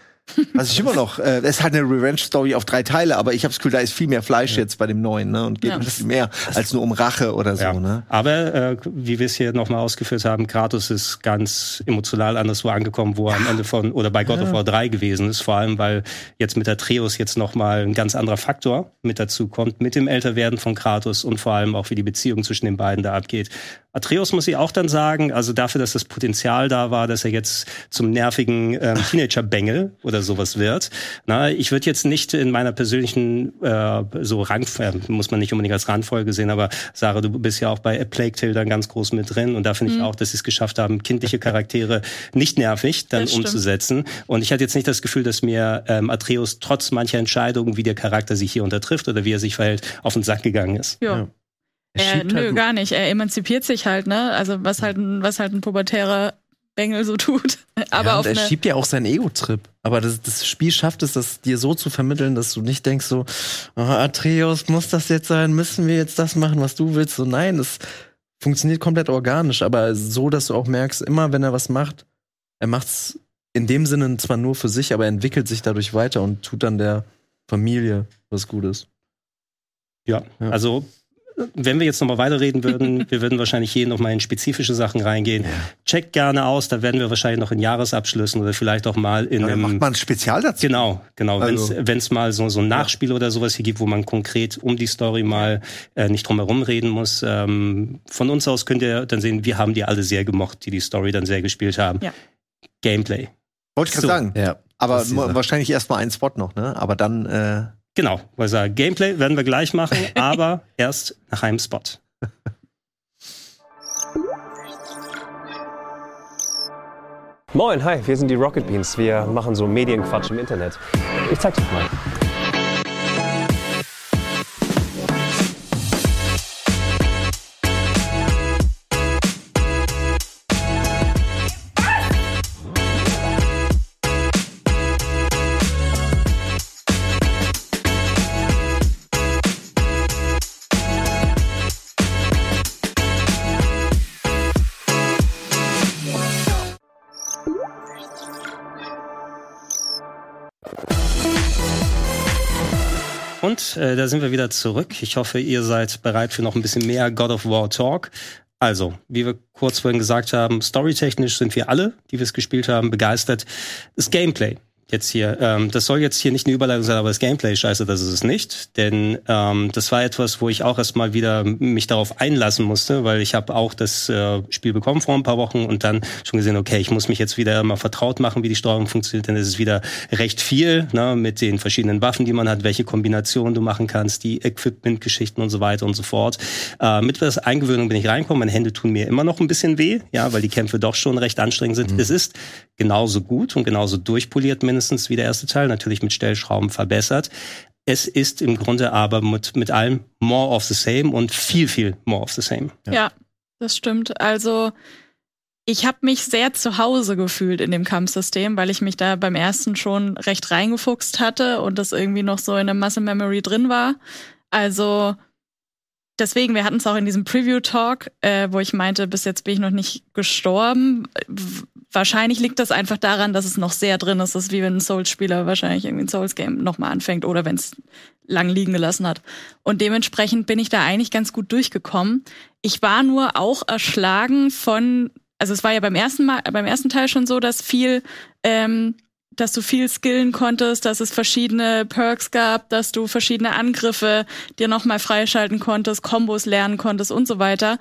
B: Was ich immer noch, äh, es ist halt eine Revenge-Story auf drei Teile, aber ich habe das Gefühl, da ist viel mehr Fleisch jetzt bei dem neuen, ne? Und geht
D: Ja.
B: ein bisschen mehr als nur um Rache oder so,
A: Ja.
B: ne?
A: Aber äh, wie wir es hier nochmal ausgeführt haben, Kratos ist ganz emotional anderswo angekommen, wo er am Ende von oder bei God of War 3 gewesen ist. Vor allem, weil jetzt mit Atreus jetzt nochmal ein ganz anderer Faktor mit dazu kommt, mit dem Älterwerden von Kratos und vor allem auch wie die Beziehung zwischen den beiden da abgeht. Atreus muss ich auch dann sagen, also dafür, dass das Potenzial da war, dass er jetzt zum nervigen ähm, Teenager-Bengel oder sowas wird. Na, ich würde jetzt nicht in meiner persönlichen äh, so Rang, äh, muss man nicht unbedingt als Randfolge sehen, aber Sarah, du bist ja auch bei A Plague Tale dann ganz groß mit drin und da finde ich auch, dass sie es geschafft haben, kindliche Charaktere nicht nervig dann
D: Das stimmt.
A: umzusetzen. Und ich hatte jetzt nicht das Gefühl, dass mir ähm, Atreus trotz mancher Entscheidungen, wie der Charakter sich hier untertrifft oder wie er sich verhält, auf den Sack gegangen ist.
D: ja.
C: Er
D: nö,
C: halt-
D: gar nicht. Er emanzipiert sich halt, ne? Also was halt ein, was halt ein pubertärer Bengel so tut. Aber
C: ja,
D: auf
C: und er
D: eine,
C: schiebt ja auch seinen Ego-Trip. Aber das, das Spiel schafft es, das dir so zu vermitteln, dass du nicht denkst so, oh, Atreus, muss das jetzt sein? Müssen wir jetzt das machen, was du willst? So, nein, es funktioniert komplett organisch, aber so, dass du auch merkst, immer wenn er was macht, er macht's in dem Sinne zwar nur für sich, aber er entwickelt sich dadurch weiter und tut dann der Familie was Gutes.
A: Ja,
C: Ja.
A: also wenn wir jetzt nochmal weiterreden würden, wir würden wahrscheinlich hier nochmal in spezifische Sachen reingehen. Checkt gerne aus, da werden wir wahrscheinlich noch in Jahresabschlüssen oder vielleicht auch mal in
B: macht
A: einem
B: man ein Spezial dazu.
A: Genau, genau.
B: Also-
A: Wenn es mal so, so ein Nachspiel oder sowas hier gibt, wo man konkret um die Story mal äh, nicht drum herum reden muss. Ähm, von uns aus könnt ihr dann sehen, wir haben die alle sehr gemocht, die die Story dann sehr gespielt haben.
D: Ja.
A: Gameplay.
B: Wollte ich gerade
A: So.
B: sagen.
C: Ja.
B: Aber wahrscheinlich erst mal ein Spot noch, ne? Aber dann, äh,
A: Genau, weil sage, Gameplay werden wir gleich machen, aber erst nach einem Spot.
E: Moin, hi, wir sind die Rocket Beans. Wir machen so Medienquatsch im Internet. Ich zeig's euch mal.
A: Und äh, da sind wir wieder zurück. Ich hoffe, ihr seid bereit für noch ein bisschen mehr God of War Talk. Also, wie wir kurz vorhin gesagt haben, storytechnisch sind wir alle, die wir es gespielt haben, begeistert. Das Gameplay. Jetzt hier. Ähm, das soll jetzt hier nicht eine Überleitung sein, aber das Gameplay scheiße, das ist es nicht. Denn ähm, das war etwas, wo ich auch erstmal wieder mich darauf einlassen musste, weil ich habe auch das äh, Spiel bekommen vor ein paar Wochen und dann schon gesehen, okay, ich muss mich jetzt wieder mal vertraut machen, wie die Steuerung funktioniert, denn es ist wieder recht viel ne, mit den verschiedenen Waffen, die man hat, welche Kombinationen du machen kannst, die Equipment-Geschichten und so weiter und so fort. Äh, mit etwas Eingewöhnung bin ich reingekommen. Meine Hände tun mir immer noch ein bisschen weh, ja, weil die Kämpfe doch schon recht anstrengend sind. Mhm. Es ist genauso gut und genauso durchpoliert mindestens wie der erste Teil, natürlich mit Stellschrauben verbessert. Es ist im Grunde aber mit, mit allem more of the same und viel, viel more of the same.
D: Ja, ja das stimmt. Also ich habe mich sehr zu Hause gefühlt in dem Kampfsystem, weil ich mich da beim ersten schon recht reingefuchst hatte und das irgendwie noch so in der Muscle Memory drin war. Also deswegen, wir hatten es auch in diesem Preview-Talk, äh, wo ich meinte, bis jetzt bin ich noch nicht gestorben. Wahrscheinlich liegt das einfach daran, dass es noch sehr drin ist. Das ist wie wenn ein Souls-Spieler wahrscheinlich irgendwie ein Souls-Game nochmal anfängt oder wenn es lang liegen gelassen hat. Und dementsprechend bin ich da eigentlich ganz gut durchgekommen. Ich war nur auch erschlagen von, also es war ja beim ersten Mal, beim ersten Teil schon so, dass viel ähm, dass du viel skillen konntest, dass es verschiedene Perks gab, dass du verschiedene Angriffe dir nochmal freischalten konntest, Kombos lernen konntest und so weiter.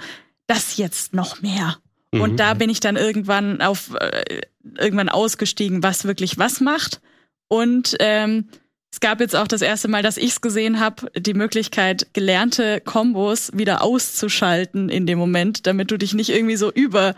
D: Das jetzt noch mehr. Mhm. Und da bin ich dann irgendwann auf äh, irgendwann ausgestiegen, was wirklich was macht. Und ähm, es gab jetzt auch das erste Mal, dass ich es gesehen habe, die Möglichkeit, gelernte Kombos wieder auszuschalten in dem Moment, damit du dich nicht irgendwie so über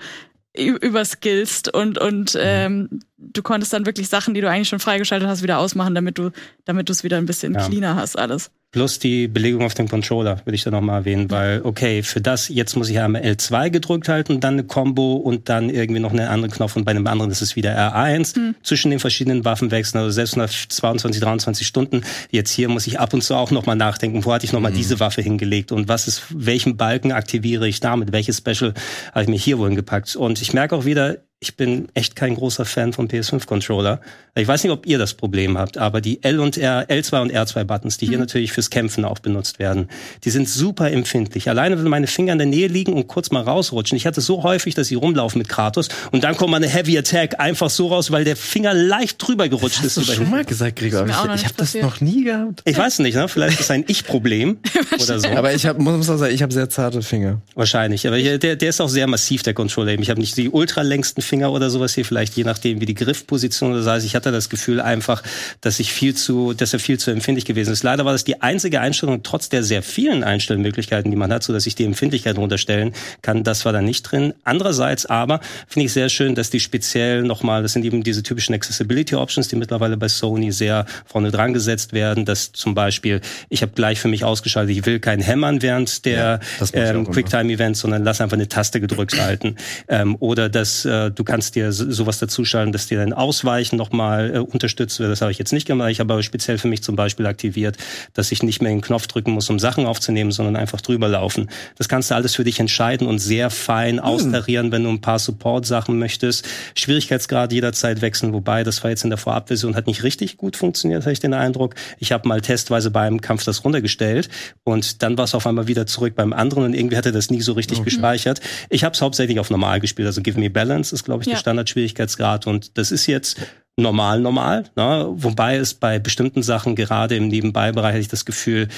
D: überskillst und und mhm. ähm, du konntest dann wirklich Sachen, die du eigentlich schon freigeschaltet hast, wieder ausmachen, damit du damit du es wieder ein bisschen ja. cleaner hast alles.
A: Plus die Belegung auf dem Controller, würde ich da nochmal erwähnen, weil, okay, für das, jetzt muss ich einmal L2 gedrückt halten, dann eine Combo und dann irgendwie noch einen anderen Knopf und bei einem anderen ist es wieder R1 hm. zwischen den verschiedenen Waffen wechseln. Also selbst nach 22, 23 Stunden, jetzt hier muss ich ab und zu auch nochmal nachdenken, wo hatte ich nochmal hm. diese Waffe hingelegt und was ist, welchen Balken aktiviere ich damit, welches Special habe ich mir hier wohin gepackt. Und ich merke auch wieder, ich bin echt kein großer Fan vom PS5-Controller. Ich weiß nicht, ob ihr das Problem habt, aber die L und R, L2 und R2-Buttons, die hier mhm. natürlich fürs Kämpfen auch benutzt werden, die sind super empfindlich. Alleine, wenn meine Finger in der Nähe liegen und kurz mal rausrutschen. Ich hatte so häufig, dass sie rumlaufen mit Kratos und dann kommt mal eine Heavy Attack einfach so raus, weil der Finger leicht drüber gerutscht
C: das
A: ist.
C: Hast du schon mal gesagt, Gregor. Ich, ich habe das noch nie gehabt.
A: Ich weiß nicht, ne? Vielleicht ist es ein Ich-Problem oder so.
C: Aber ich hab, muss auch sagen, ich habe sehr zarte Finger.
A: Wahrscheinlich. Aber der, der ist auch sehr massiv, der Controller. Ich habe nicht die ultralängsten Finger oder sowas hier vielleicht je nachdem, wie die Griffposition oder so heißt. Ich hatte das Gefühl einfach, dass ich viel zu, dass er viel zu empfindlich gewesen ist. Leider war das die einzige Einstellung, trotz der sehr vielen Einstellmöglichkeiten, die man hat, so dass ich die Empfindlichkeit runterstellen kann. Das war da nicht drin. Andererseits aber finde ich sehr schön, dass die speziell nochmal, das sind eben diese typischen Accessibility Options, die mittlerweile bei Sony sehr vorne dran gesetzt werden, dass zum Beispiel, ich habe gleich für mich ausgeschaltet, ich will kein Hämmern während der ja, ähm, Quicktime-Events, sondern lass einfach eine Taste gedrückt halten. Ähm, oder dass äh, du kannst dir so sowas dazuschalten, dass dir dein Ausweichen nochmal äh, unterstützt wird. Das habe ich jetzt nicht gemacht. Ich habe aber speziell für mich zum Beispiel aktiviert, dass ich nicht mehr den Knopf drücken muss, um Sachen aufzunehmen, sondern einfach drüber laufen. Das kannst du alles für dich entscheiden und sehr fein hm. austarieren, wenn du ein paar Support-Sachen möchtest. Schwierigkeitsgrad jederzeit wechseln, wobei das war jetzt in der Vorabversion hat nicht richtig gut funktioniert, habe ich den Eindruck. Ich habe mal testweise beim Kampf das runtergestellt und dann war es auf einmal wieder zurück beim anderen und irgendwie hatte das nie so richtig mhm. gespeichert. Ich habe es hauptsächlich auf normal gespielt, also Give Me Balance ist glaube ich ja. der Standardschwierigkeit Schwierigkeitsgrad. Und das ist jetzt normal, normal. Ne? Wobei es bei bestimmten Sachen, gerade im Nebenbei-Bereich, hatte ich das Gefühl,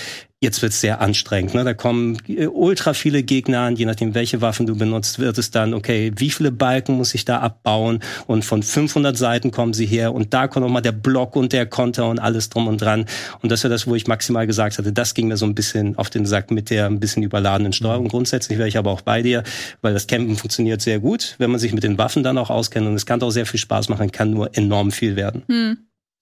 A: jetzt wird es sehr anstrengend. Ne? Da kommen äh, ultra viele Gegner an, je nachdem, welche Waffen du benutzt, wird es dann, okay, wie viele Balken muss ich da abbauen? Und von 500 Seiten kommen sie her und da kommt nochmal der Block und der Konter und alles drum und dran. Und das war das, wo ich maximal gesagt hatte, das ging mir so ein bisschen auf den Sack mit der ein bisschen überladenen Steuerung. Mhm. Grundsätzlich wäre ich aber auch bei dir, weil das Campen funktioniert sehr gut, wenn man sich mit den Waffen dann auch auskennt und es kann auch sehr viel Spaß machen, kann nur enorm viel werden. Hm.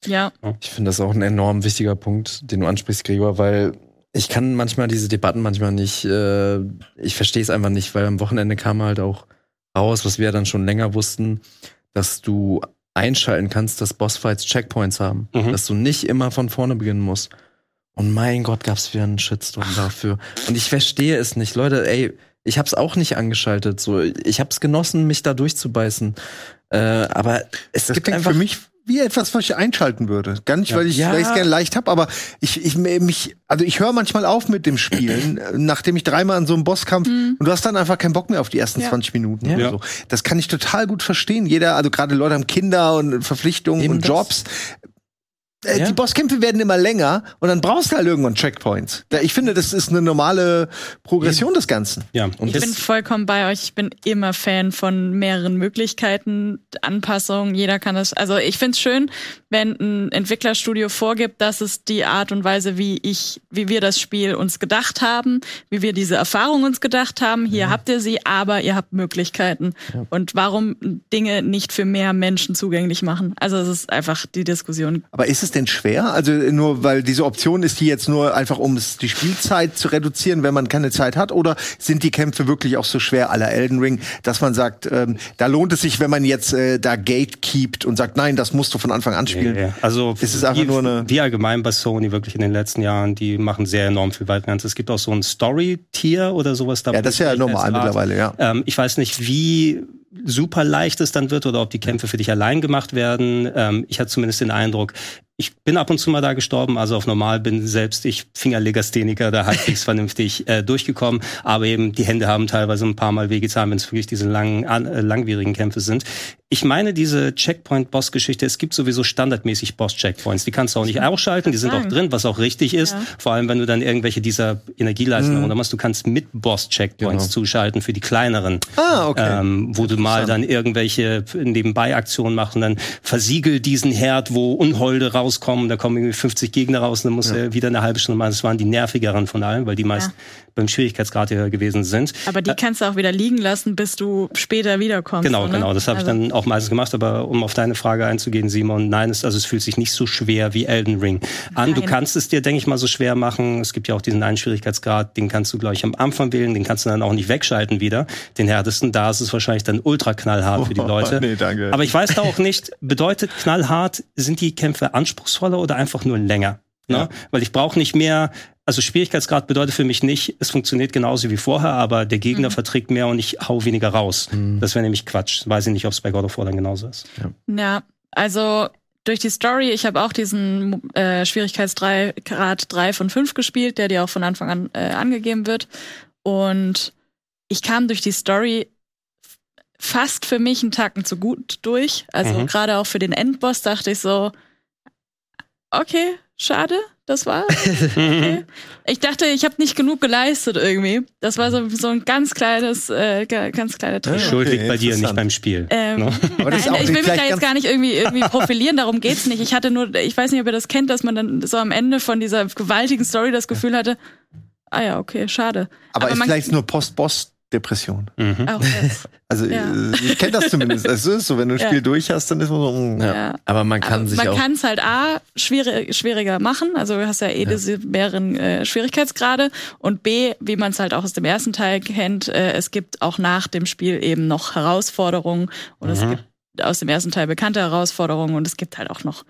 D: Ja.
C: Ich finde das auch ein enorm wichtiger Punkt, den du ansprichst, Gregor, weil ich kann manchmal diese Debatten manchmal nicht, äh, ich verstehe es einfach nicht, weil am Wochenende kam halt auch raus, was wir dann schon länger wussten, dass du einschalten kannst, dass Bossfights Checkpoints haben, mhm. dass du nicht immer von vorne beginnen musst. Und mein Gott, gab's wieder einen Shitstorm Ach. dafür. Und ich verstehe es nicht, Leute. Ey, ich hab's auch nicht angeschaltet. So, ich hab's genossen, mich da durchzubeißen. Äh, aber es
B: das
C: gibt einfach
B: für mich wie etwas, was ich einschalten würde. Gar nicht, weil ich
C: Ja.
B: es gerne leicht habe, aber ich, ich mich, also ich höre manchmal auf mit dem Spielen, äh, nachdem ich dreimal an so einem Bosskampf und du hast dann einfach keinen Bock mehr auf die ersten
D: Ja.
B: 20 Minuten
C: Ja.
B: oder so. Das kann ich total gut verstehen. Jeder, also gerade Leute haben Kinder und Verpflichtungen
C: Eben
B: und
C: das.
B: Äh,
C: Ja.
B: Die Bosskämpfe werden immer länger und dann brauchst du halt irgendwann Checkpoints. Ich finde, das ist eine normale Progression des Ganzen.
A: Ja,
C: Und
D: Ich bin vollkommen bei euch. Ich bin immer Fan von mehreren Möglichkeiten, Anpassungen. Jeder kann das. Also ich find's schön, wenn ein Entwicklerstudio vorgibt, das ist die Art und Weise, wie ich, wie wir das Spiel uns gedacht haben, wie wir diese Erfahrung uns gedacht haben. Hier habt ihr sie, aber ihr habt Möglichkeiten. Und warum Dinge nicht für mehr Menschen zugänglich machen? Also es ist einfach die Diskussion.
B: Aber ist es denn schwer? Also nur weil diese Option ist die jetzt nur einfach, um es die Spielzeit zu reduzieren, wenn man keine Zeit hat? Oder sind die Kämpfe wirklich auch so schwer aller Elden Ring, dass man sagt, ähm, da lohnt es sich, wenn man jetzt äh, da gatekeept und sagt, nein, das musst du von Anfang an spielen?
A: Ja, ja. Also
B: Ist es einfach
A: wie,
B: nur eine-
A: wie allgemein bei Sony wirklich in den letzten Jahren, die machen sehr enorm viel Varianz. Es gibt auch so ein Story-Tier oder sowas. Da
B: Ja, das ist ja normal mittlerweile, ja.
A: Ähm, ich weiß nicht, wie super leicht es dann wird oder ob die Kämpfe für dich allein gemacht werden. Ähm, ich hatte zumindest den Eindruck, ich bin ab und zu mal da gestorben, also auf normal bin selbst ich Fingerlegastheniker da halbwegs vernünftig äh, durchgekommen, aber eben die Hände haben teilweise ein paar Mal wehgetan, wenn es wirklich diese langen, an, äh, langwierigen Kämpfe sind. Ich meine diese Checkpoint-Boss-Geschichte, es gibt sowieso standardmäßig Boss-Checkpoints, die kannst du auch nicht ausschalten, die sind auch drin, was auch richtig ist,
D: Ja.
A: vor allem wenn du dann irgendwelche dieser Energieleistungen mhm. machst, du kannst mit Boss-Checkpoints
C: Genau.
A: zuschalten für die kleineren
B: Ah, okay.
A: ähm, wo du mal dann irgendwelche Nebenbei-Aktionen machst und dann versiegel diesen Herd, wo Unholde rauskommen, da kommen irgendwie 50 Gegner raus und dann musst du wieder eine halbe Stunde machen. Das waren die nervigeren von allen, weil die meist
D: Ja.
A: Beim Schwierigkeitsgrad höher gewesen sind.
D: Aber die kannst du auch wieder liegen lassen, bis du später wiederkommst.
A: Genau,
D: ne?
A: genau. Das habe
D: Also-
A: ich dann auch meistens gemacht. Aber um auf deine Frage einzugehen, Simon, nein, es, also es fühlt sich nicht so schwer wie Elden Ring an. Du
D: Nein.
A: kannst es dir, denke ich mal, so schwer machen. Es gibt ja auch diesen einen Schwierigkeitsgrad, den kannst du gleich am Anfang wählen, den kannst du dann auch nicht wegschalten wieder. Den härtesten, da ist es wahrscheinlich dann ultra knallhart für die
B: Oh,
A: Leute.
B: nee, danke.
A: Aber ich weiß da auch nicht, bedeutet knallhart, sind die Kämpfe anspruchsvoller oder einfach nur länger? Ne?
B: Ja.
A: Weil ich brauche nicht mehr, also Schwierigkeitsgrad bedeutet für mich nicht, es funktioniert genauso wie vorher, aber der Gegner
D: Mhm.
A: verträgt mehr und ich hau weniger raus. Das wäre nämlich Quatsch. Weiß ich nicht, ob es bei God of War dann genauso ist.
D: Ja, also durch die Story, ich habe auch diesen äh, Schwierigkeitsgrad 3 von 5 gespielt, der dir auch von Anfang an äh, angegeben wird. Und ich kam durch die Story fast für mich einen Tacken zu gut durch. Also
A: Mhm.
D: gerade auch für den Endboss dachte ich so, okay, schade, das war. Okay. Ich dachte, ich habe nicht genug geleistet irgendwie. Das war so, so ein ganz kleines, äh, ga- ganz kleiner Trick.
A: Die Schuld
B: Okay,
A: liegt bei dir, nicht beim Spiel.
D: Ähm,
A: Ne?
B: Aber das ist
D: Nein,
B: auch
D: ich will mich da jetzt gar nicht irgendwie, irgendwie profilieren, darum geht's nicht. Ich hatte nur, ich weiß nicht, ob ihr das kennt, dass man dann so am Ende von dieser gewaltigen Story das Gefühl hatte, ah ja, okay, schade.
B: Aber, ist
D: man-
B: vielleicht nur Post-Boss-Depression.
A: Mhm.
D: Auch das.
B: Also
D: Ja.
B: äh, ich kenne das zumindest. Es ist so, wenn du ein
D: Ja.
B: Spiel durch hast, dann ist man so. mm.
C: Ja.
D: Ja.
C: Aber man kann
D: Aber
C: sich
D: man
C: auch.
D: kann es halt A, schwierig, schwieriger machen. Also du hast ja eh diese mehreren äh, Schwierigkeitsgrade. Und B, wie man es halt auch aus dem ersten Teil kennt, äh, es gibt auch nach dem Spiel eben noch Herausforderungen. Und es gibt aus dem ersten Teil bekannte Herausforderungen. Und es gibt halt auch noch,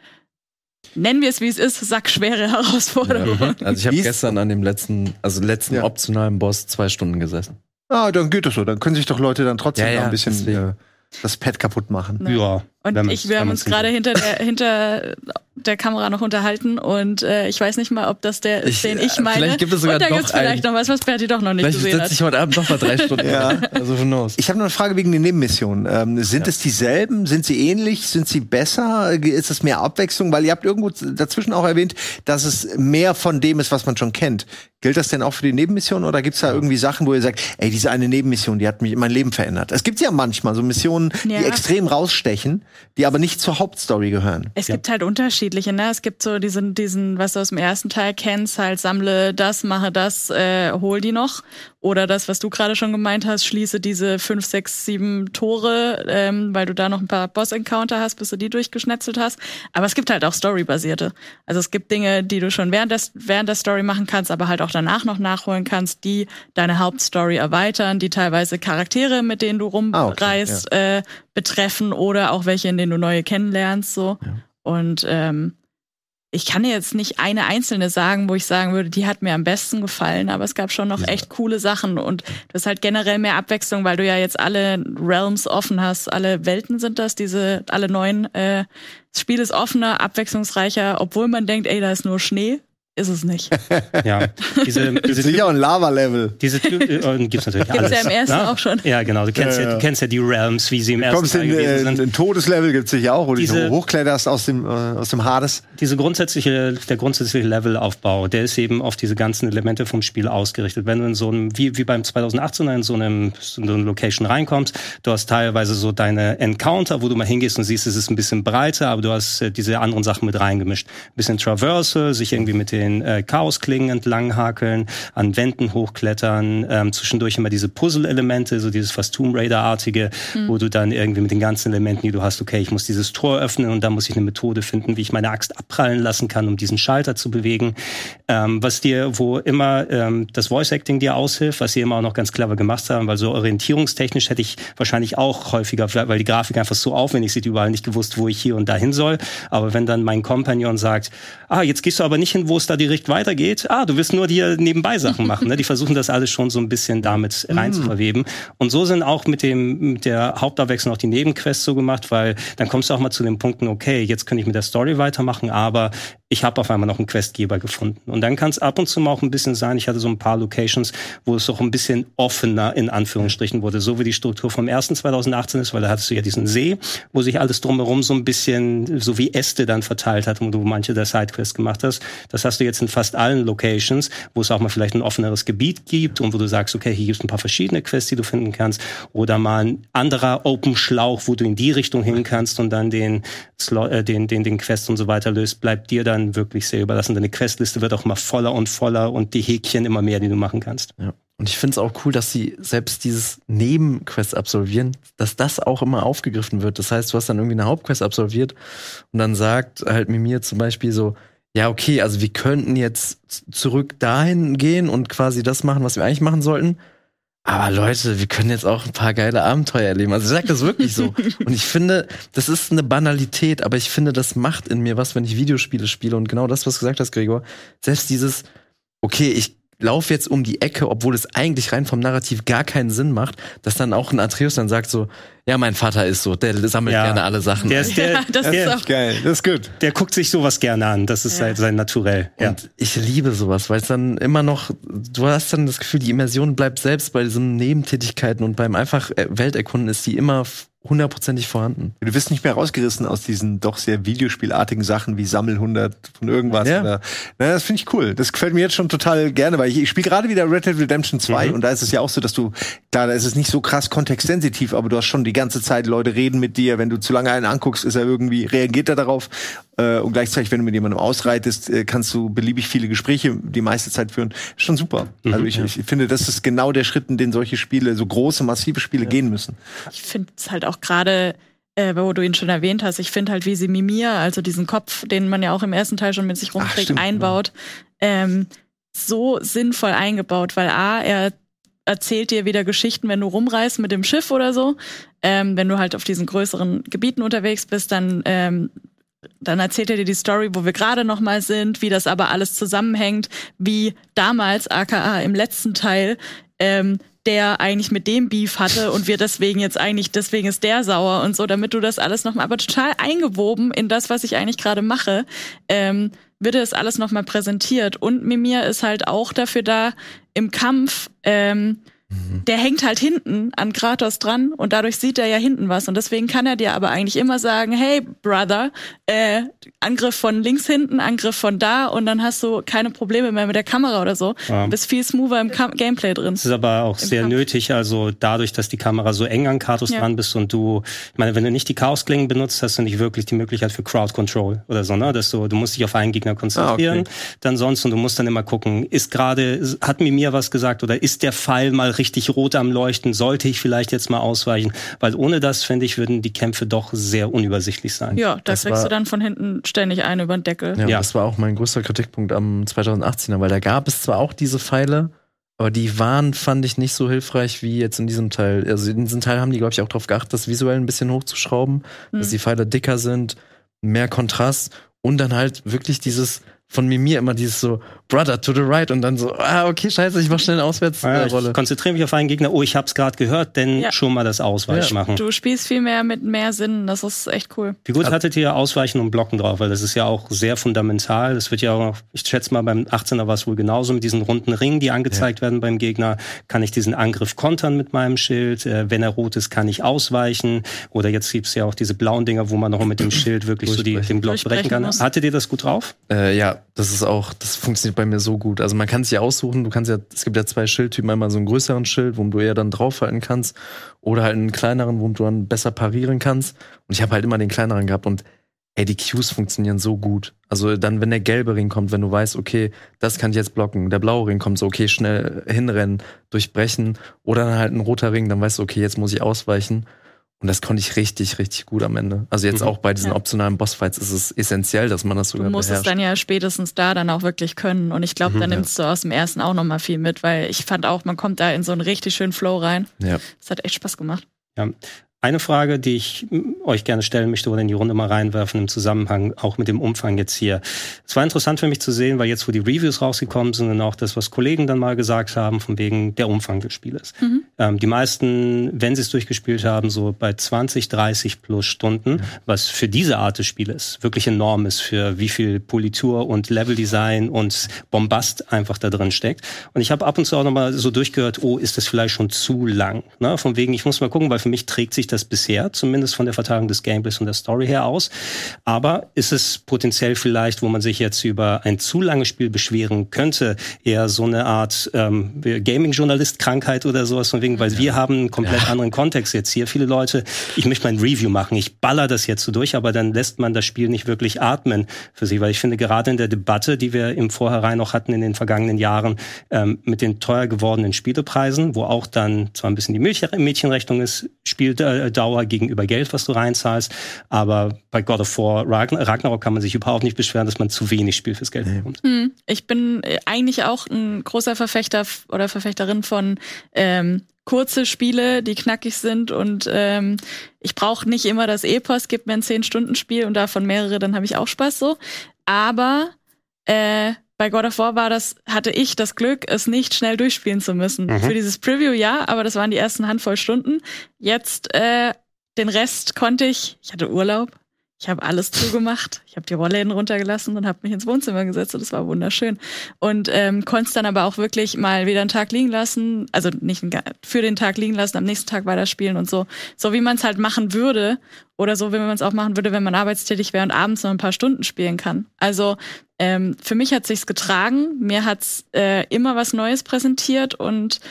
D: nennen wir es wie es ist, sackschwere Herausforderungen.
C: Also ich habe gestern an dem letzten, also letzten
B: Ja.
C: optionalen Boss zwei Stunden gesessen.
B: Ah, dann geht das so. Dann können sich doch Leute dann trotzdem
C: Ja,
B: da
C: ja,
B: ein bisschen äh, das Pad kaputt machen.
A: Ja.
D: Und ich, wir haben uns gerade hinter der, hinter der Kamera noch unterhalten und äh, ich weiß nicht mal, ob das der ist,
C: Ich-
D: den ich
C: äh,
D: meine.
C: vielleicht gibt es sogar
D: und da
C: doch
D: gibt's vielleicht
C: einen.
D: noch was, was Bertie doch noch nicht
C: Vielleicht
D: gesehen
C: sitze
D: hat.
C: ich heute Abend noch mal drei Stunden.
B: Ja.
C: Also who knows.
B: Ich habe noch eine Frage wegen den Nebenmissionen. Ähm, sind es dieselben? Sind sie ähnlich? Sind sie besser? Ist es mehr Abwechslung? Weil ihr habt irgendwo dazwischen auch erwähnt, dass es mehr von dem ist, was man schon kennt. Gilt das denn auch für die Nebenmissionen oder gibt's da irgendwie Sachen, wo ihr sagt, ey, diese eine Nebenmission, die hat mich mein Leben verändert? Es gibt ja manchmal so Missionen,
D: Ja.
B: die extrem rausstechen, die aber nicht zur Hauptstory gehören.
D: Es gibt halt unterschiedliche, ne? Es gibt so diesen, diesen, was du aus dem ersten Teil kennst, halt sammle das, mache das, äh, hol die noch. Oder das, was du gerade schon gemeint hast, schließe diese fünf, sechs, sieben Tore, ähm, weil du da noch ein paar Boss-Encounter hast, bis du die durchgeschnetzelt hast. Aber es gibt halt auch Storybasierte. Also es gibt Dinge, die du schon während der, während der Story machen kannst, aber halt auch danach noch nachholen kannst, die deine Hauptstory erweitern, die teilweise Charaktere, mit denen du
B: Ah, okay,
D: rumreist, äh, betreffen oder auch welche, in denen du neue kennenlernst, so. Und ähm, ich kann dir jetzt nicht eine einzelne sagen, wo ich sagen würde, die hat mir am besten gefallen, aber es gab schon noch echt coole Sachen und du hast halt generell mehr Abwechslung, weil du ja jetzt alle Realms offen hast, alle Welten sind das, diese alle neuen. Äh, das Spiel ist offener, abwechslungsreicher, obwohl man denkt, ey, da ist nur Schnee ist es nicht.
A: Ja, diese,
B: Das
A: diese
B: ist sicher auch ein Lava-Level.
A: Diese äh, gibt's natürlich
D: Gibt's
A: alles.
D: ja im ersten
A: ne?
D: auch schon.
A: Ja, genau. Du kennst ja,
B: Ja, ja.
A: du kennst ja die Realms, wie sie im ersten
B: Kommst
A: Teil
B: in,
A: gewesen
B: äh,
A: sind.
B: ein Todeslevel gibt's sicher auch, wo du
A: Diese-
B: dich hochkletterst aus dem, äh, aus dem Hades.
A: Diese grundsätzliche, der grundsätzliche Levelaufbau, der ist eben auf diese ganzen Elemente vom Spiel ausgerichtet. Wenn du in so einem, wie, wie beim 2018er in so einem, so eine Location reinkommst, du hast teilweise so deine Encounter, wo du mal hingehst und siehst, es ist ein bisschen breiter, aber du hast äh, diese anderen Sachen mit reingemischt. Ein bisschen Traverse, sich irgendwie mit den äh, Chaosklingen entlanghakeln, an Wänden hochklettern, ähm, zwischendurch immer diese Puzzle-Elemente, so dieses fast Tomb Raider-artige, wo du dann irgendwie mit den ganzen Elementen, die du hast, okay, ich muss dieses Tor öffnen und dann muss ich eine Methode finden, wie ich meine Axt abprallen lassen kann, um diesen Schalter zu bewegen. Ähm, was dir, wo immer ähm, das Voice-Acting dir aushilft, was sie immer auch noch ganz clever gemacht haben, weil so orientierungstechnisch hätte ich wahrscheinlich auch häufiger, weil die Grafik einfach so aufwendig sieht, überall nicht gewusst, wo ich hier und da hin soll. Aber wenn dann mein Kompagnon sagt, ah, jetzt gehst du aber nicht hin, wo es da direkt weitergeht, ah, du willst nur dir nebenbei Sachen machen. Ne? Die versuchen das alles schon so ein bisschen damit rein zu verweben. Und so sind auch mit dem mit der Hauptabwechslung auch die Nebenquests so gemacht, weil dann kommst du auch mal zu den Punkten, okay, jetzt könnte ich mit der Story weitermachen, aber ich habe auf einmal noch einen Questgeber gefunden. Und dann kann es ab und zu mal auch ein bisschen sein, ich hatte so ein paar Locations, wo es auch ein bisschen offener in Anführungsstrichen wurde, so wie die Struktur vom ersten 2018 ist, weil da hattest du ja diesen See, wo sich alles drumherum so ein bisschen so wie Äste dann verteilt hat, wo du manche der Sidequests gemacht hast. Das hast du jetzt in fast allen Locations, wo es auch mal vielleicht ein offeneres Gebiet gibt und wo du sagst, okay, hier gibt es ein paar verschiedene Quests, die du finden kannst. Oder mal ein anderer Open-Schlauch, wo du in die Richtung hin kannst und dann den, äh, den, den, den Quest und so weiter löst, bleibt dir dann wirklich sehr überlassen. Deine Questliste wird auch immer voller und voller und die Häkchen immer mehr, die du machen kannst.
C: Ja. Und ich finde es auch cool, dass sie selbst dieses Nebenquest absolvieren, dass das auch immer aufgegriffen wird. Das heißt, du hast dann irgendwie eine Hauptquest absolviert und dann sagt halt Mimir zum Beispiel so, ja, okay, also wir könnten jetzt zurück dahin gehen und quasi das machen, was wir eigentlich machen sollten. Aber Leute, wir können jetzt auch ein paar geile Abenteuer erleben. Also ich sag das wirklich so. Und ich finde, das ist eine Banalität, aber ich finde, das macht in mir was, wenn ich Videospiele spiele. Und genau das, was du gesagt hast, Gregor, selbst dieses, okay, ich laufe jetzt um die Ecke, obwohl es eigentlich rein vom Narrativ gar keinen Sinn macht, dass dann auch ein Atreus dann sagt so, ja, mein Vater ist so, der sammelt
A: Ja.
C: gerne alle Sachen.
A: Der, ist, der,
D: Ja, das
A: der,
D: ist auch
B: Geil, das ist gut.
A: der guckt sich sowas gerne an. Das ist
D: Ja.
A: sein, sein Naturell. Ja.
C: Und ich liebe sowas, weil es dann immer noch, du hast dann das Gefühl, die Immersion bleibt selbst bei diesen Nebentätigkeiten und beim einfach äh, Welterkunden ist die immer hundertprozentig vorhanden.
B: Du wirst nicht mehr rausgerissen aus diesen doch sehr Videospielartigen Sachen wie Sammel 100 von irgendwas.
C: Ja.
B: Oder, na, das finde ich cool. Das gefällt mir jetzt schon total gerne, weil ich, ich spiele gerade wieder Red Dead Redemption 2
A: Mhm.
B: und da ist es ja auch so, dass du, klar, da ist es nicht so krass kontextsensitiv, aber du hast schon die ganze Zeit Leute reden mit dir. Wenn du zu lange einen anguckst, ist er irgendwie, reagiert er darauf. Äh, und gleichzeitig, wenn du mit jemandem ausreitest, äh, kannst du beliebig viele Gespräche die meiste Zeit führen. Ist schon super.
A: Mhm,
B: also ich, ich finde, das ist genau der Schritt, in den solche Spiele, so große, massive Spiele gehen müssen.
D: Ich finde es halt auch gerade, äh, wo du ihn schon erwähnt hast, ich finde halt, wie sie Mimir, also diesen Kopf, den man ja auch im ersten Teil schon mit sich rumträgt,
B: stimmt,
D: einbaut, ähm, so sinnvoll eingebaut, weil A, er erzählt dir wieder Geschichten, wenn du rumreist mit dem Schiff oder so. Ähm, wenn du halt auf diesen größeren Gebieten unterwegs bist, dann ähm, dann erzählt er dir die Story, wo wir gerade noch mal sind, wie das aber alles zusammenhängt, wie damals, aka im letzten Teil, ähm, der eigentlich mit dem Beef hatte und wir deswegen jetzt eigentlich, deswegen ist der sauer und so, damit du das alles nochmal, aber total eingewoben in das, was ich eigentlich gerade mache, ähm, wird das alles nochmal präsentiert. Und Mimir ist halt auch dafür da, im Kampf, ähm, der hängt halt hinten an Kratos dran und dadurch sieht er ja hinten was und deswegen kann er dir aber eigentlich immer sagen, hey Brother, äh, Angriff von links hinten, Angriff von da und dann hast du keine Probleme mehr mit der Kamera oder so.
A: Ja.
D: Du bist viel smoother im Kam Gameplay drin.
A: Das ist aber auch
D: Im
A: sehr
D: Kampf.
A: nötig, also dadurch, dass die Kamera so eng an Kratos
D: Ja.
A: dran bist und du, ich meine, wenn du nicht die Chaosklingen benutzt, hast du nicht wirklich die Möglichkeit für Crowd Control oder so, ne? Dass du, du musst dich auf einen Gegner konzentrieren,
B: Ah, okay.
A: dann sonst und du musst dann immer gucken, ist gerade, hat Mimir was gesagt oder ist der Pfeil mal richtig rot am Leuchten, sollte ich vielleicht jetzt mal ausweichen? Weil ohne das, finde ich, würden die Kämpfe doch sehr unübersichtlich sein.
D: Ja, da
C: Das
D: kriegst
C: war-
D: du dann von hinten ständig einen über den Deckel.
C: Ja,
A: Ja.
C: das war auch mein größter Kritikpunkt am 2018er, weil da gab es zwar auch diese Pfeile, aber die waren, fand ich, nicht so hilfreich wie jetzt in diesem Teil. Also in diesem Teil haben die, glaube ich, auch darauf geachtet, das visuell ein bisschen hochzuschrauben, dass die Pfeile dicker sind, mehr Kontrast Und dann halt wirklich dieses von Mimir immer dieses so Brother to the right und dann so ah okay scheiße ich mach schnell eine Auswärtsrolle.
A: Ja, ich konzentriere mich auf einen Gegner. Oh, ich hab's gerade gehört, denn
D: Ja.
A: schon mal das Ausweichen machen.
D: Du spielst viel mehr mit mehr Sinn. Das ist echt cool.
A: Wie gut hattet ihr Ausweichen und Blocken drauf? Weil das ist ja auch sehr fundamental. Das wird ja auch, ich schätze mal, beim 18er war es wohl genauso mit diesen runden Ringen, die angezeigt werden beim Gegner. Kann ich diesen Angriff kontern mit meinem Schild? Äh, wenn er rot ist, kann ich ausweichen? Oder jetzt gibt's ja auch diese blauen Dinger, wo man noch mit dem Schild wirklich so die, den Block brechen kann.
D: muss.
A: Hattet ihr das gut drauf?
C: Äh, ja, das ist auch, das funktioniert bei mir so gut. Also man kann sich ja aussuchen, du kannst ja, es gibt ja zwei Schildtypen, einmal so einen größeren Schild, wo du eher dann draufhalten kannst, oder halt einen kleineren, wo du dann besser parieren kannst. Und ich habe halt immer den kleineren gehabt und ey, die Cues funktionieren so gut. Also dann, wenn der gelbe Ring kommt, wenn du weißt, okay, das kann ich jetzt blocken, der blaue Ring kommt so, okay, schnell hinrennen, durchbrechen, oder dann halt ein roter Ring, dann weißt du, okay, jetzt muss ich ausweichen. Und das konnte ich richtig, richtig gut am Ende. Also jetzt
A: Mhm.
C: auch bei diesen
D: Ja.
C: optionalen Bossfights ist es essentiell, dass man das
D: Du
C: sogar
D: musst es
C: beherrscht.
D: dann ja spätestens da dann auch wirklich können. Und ich glaube, da
C: Mhm, ja.
D: nimmst du aus dem ersten auch noch mal viel mit, weil ich fand auch, man kommt da in so einen richtig schönen Flow rein.
C: Ja.
D: Das hat echt Spaß gemacht.
A: Ja. Eine Frage, die ich euch gerne stellen möchte oder in die Runde mal reinwerfen im Zusammenhang auch mit dem Umfang jetzt hier. Es war interessant für mich zu sehen, weil jetzt, wo die Reviews rausgekommen sind und auch das, was Kollegen dann mal gesagt haben, von wegen der Umfang des Spieles. Ähm, die meisten, wenn sie es durchgespielt haben, so bei 20, 30 plus Stunden, was für diese Art des Spieles wirklich enorm ist, für wie viel Politur und Leveldesign und Bombast einfach da drin steckt. Und ich habe ab und zu auch nochmal so durchgehört, oh, ist das vielleicht schon zu lang? Ne? Von wegen, ich muss mal gucken, weil für mich trägt sich das bisher, zumindest von der Verteilung des Gameplays und der Story her aus. Aber ist es potenziell vielleicht, wo man sich jetzt über ein zu langes Spiel beschweren könnte, eher so eine Art ähm, Gaming-Journalist-Krankheit oder sowas von wegen, weil wir haben einen komplett anderen Kontext jetzt hier. Viele Leute, ich möchte mein Review machen, ich baller das jetzt so durch, aber dann lässt man das Spiel nicht wirklich atmen für sich, weil ich finde, gerade in der Debatte, die wir im Vorhinein noch hatten in den vergangenen Jahren, ähm, mit den teuer gewordenen Spielepreisen, wo auch dann zwar ein bisschen die Mädchenrechnung ist, Spieldauer gegenüber Geld, was du reinzahlst, aber bei God of War Ragn- Ragnarok kann man sich überhaupt nicht beschweren, dass man zu wenig Spiel fürs Geld bekommt.
D: Hm. Ich bin äh, eigentlich auch ein großer Verfechter oder Verfechterin von ähm, kurze Spiele, die knackig sind und ähm, ich brauche nicht immer das Epos, gib mir ein 10-Stunden-Spiel und davon mehrere, dann habe ich auch Spaß so. Aber äh, bei God of War war das, hatte ich das Glück, es nicht schnell durchspielen zu müssen.
A: Mhm.
D: Für dieses Preview ja, aber das waren die ersten Handvoll Stunden. Jetzt äh, den Rest konnte ich, ich hatte Urlaub, ich habe alles zugemacht, ich habe die Rollläden runtergelassen und habe mich ins Wohnzimmer gesetzt und das war wunderschön. Und ähm, konnte es dann aber auch wirklich mal wieder einen Tag liegen lassen, also nicht für den Tag liegen lassen, am nächsten Tag weiterspielen und so. So wie man es halt machen würde oder so, wie man es auch machen würde, wenn man arbeitstätig wäre und abends noch ein paar Stunden spielen kann. Also ähm, für mich hat sich's getragen, mir hat's äh, immer was Neues präsentiert und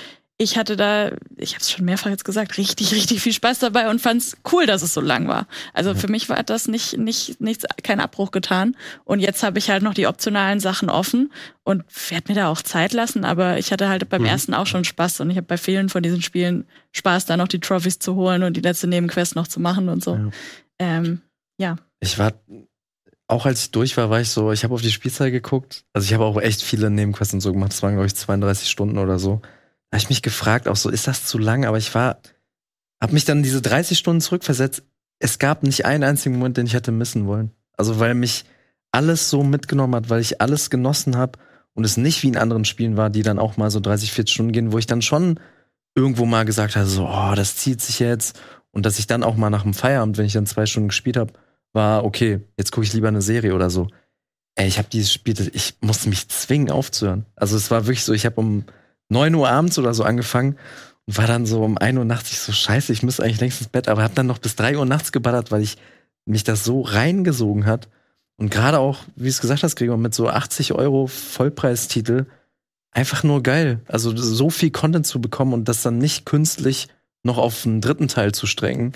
D: ich hatte da, ich habe es schon mehrfach jetzt gesagt, richtig, richtig viel Spaß dabei und fand's cool, dass es so lang war. Also für mich war das nicht, nicht, nichts, kein Abbruch getan. Und jetzt habe ich halt noch die optionalen Sachen offen und werde mir da auch Zeit lassen. Aber ich hatte halt beim ersten auch schon Spaß und ich habe bei vielen von diesen Spielen Spaß, da noch die Trophys zu holen und die letzte Nebenquest noch zu machen und so.
C: Ja.
D: Ähm, ja.
C: Ich war, auch als ich durch war, war ich so, ich habe auf die Spielzeit geguckt. Also ich habe auch echt viele Nebenquests und so gemacht. Das waren, glaube ich, 32 Stunden oder so. Habe ich mich gefragt, auch so, ist das zu lang? Aber ich war, habe mich dann diese 30 Stunden zurückversetzt. Es gab nicht einen einzigen Moment, den ich hätte missen wollen. Also weil mich alles so mitgenommen hat, weil ich alles genossen habe und es nicht wie in anderen Spielen war, die dann auch mal so 30, 40 Stunden gehen, wo ich dann schon irgendwo mal gesagt habe, so, oh, das zieht sich jetzt. Und dass ich dann auch mal nach dem Feierabend, wenn ich dann zwei Stunden gespielt habe, war, okay, jetzt gucke ich lieber eine Serie oder so. Ey, ich habe dieses Spiel, ich musste mich zwingen aufzuhören. Also es war wirklich so, ich habe um 9 Uhr abends oder so angefangen und war dann so um 1 Uhr nachts, so, scheiße, ich müsste eigentlich längst ins Bett, aber hab dann noch bis 3 Uhr nachts geballert, weil ich mich das so reingesogen hat. Und gerade auch, wie du es gesagt hast, Gregor, mit so 80 Euro Vollpreistitel, einfach nur geil. Also so viel Content zu bekommen und das dann nicht künstlich noch auf einen dritten Teil zu strecken.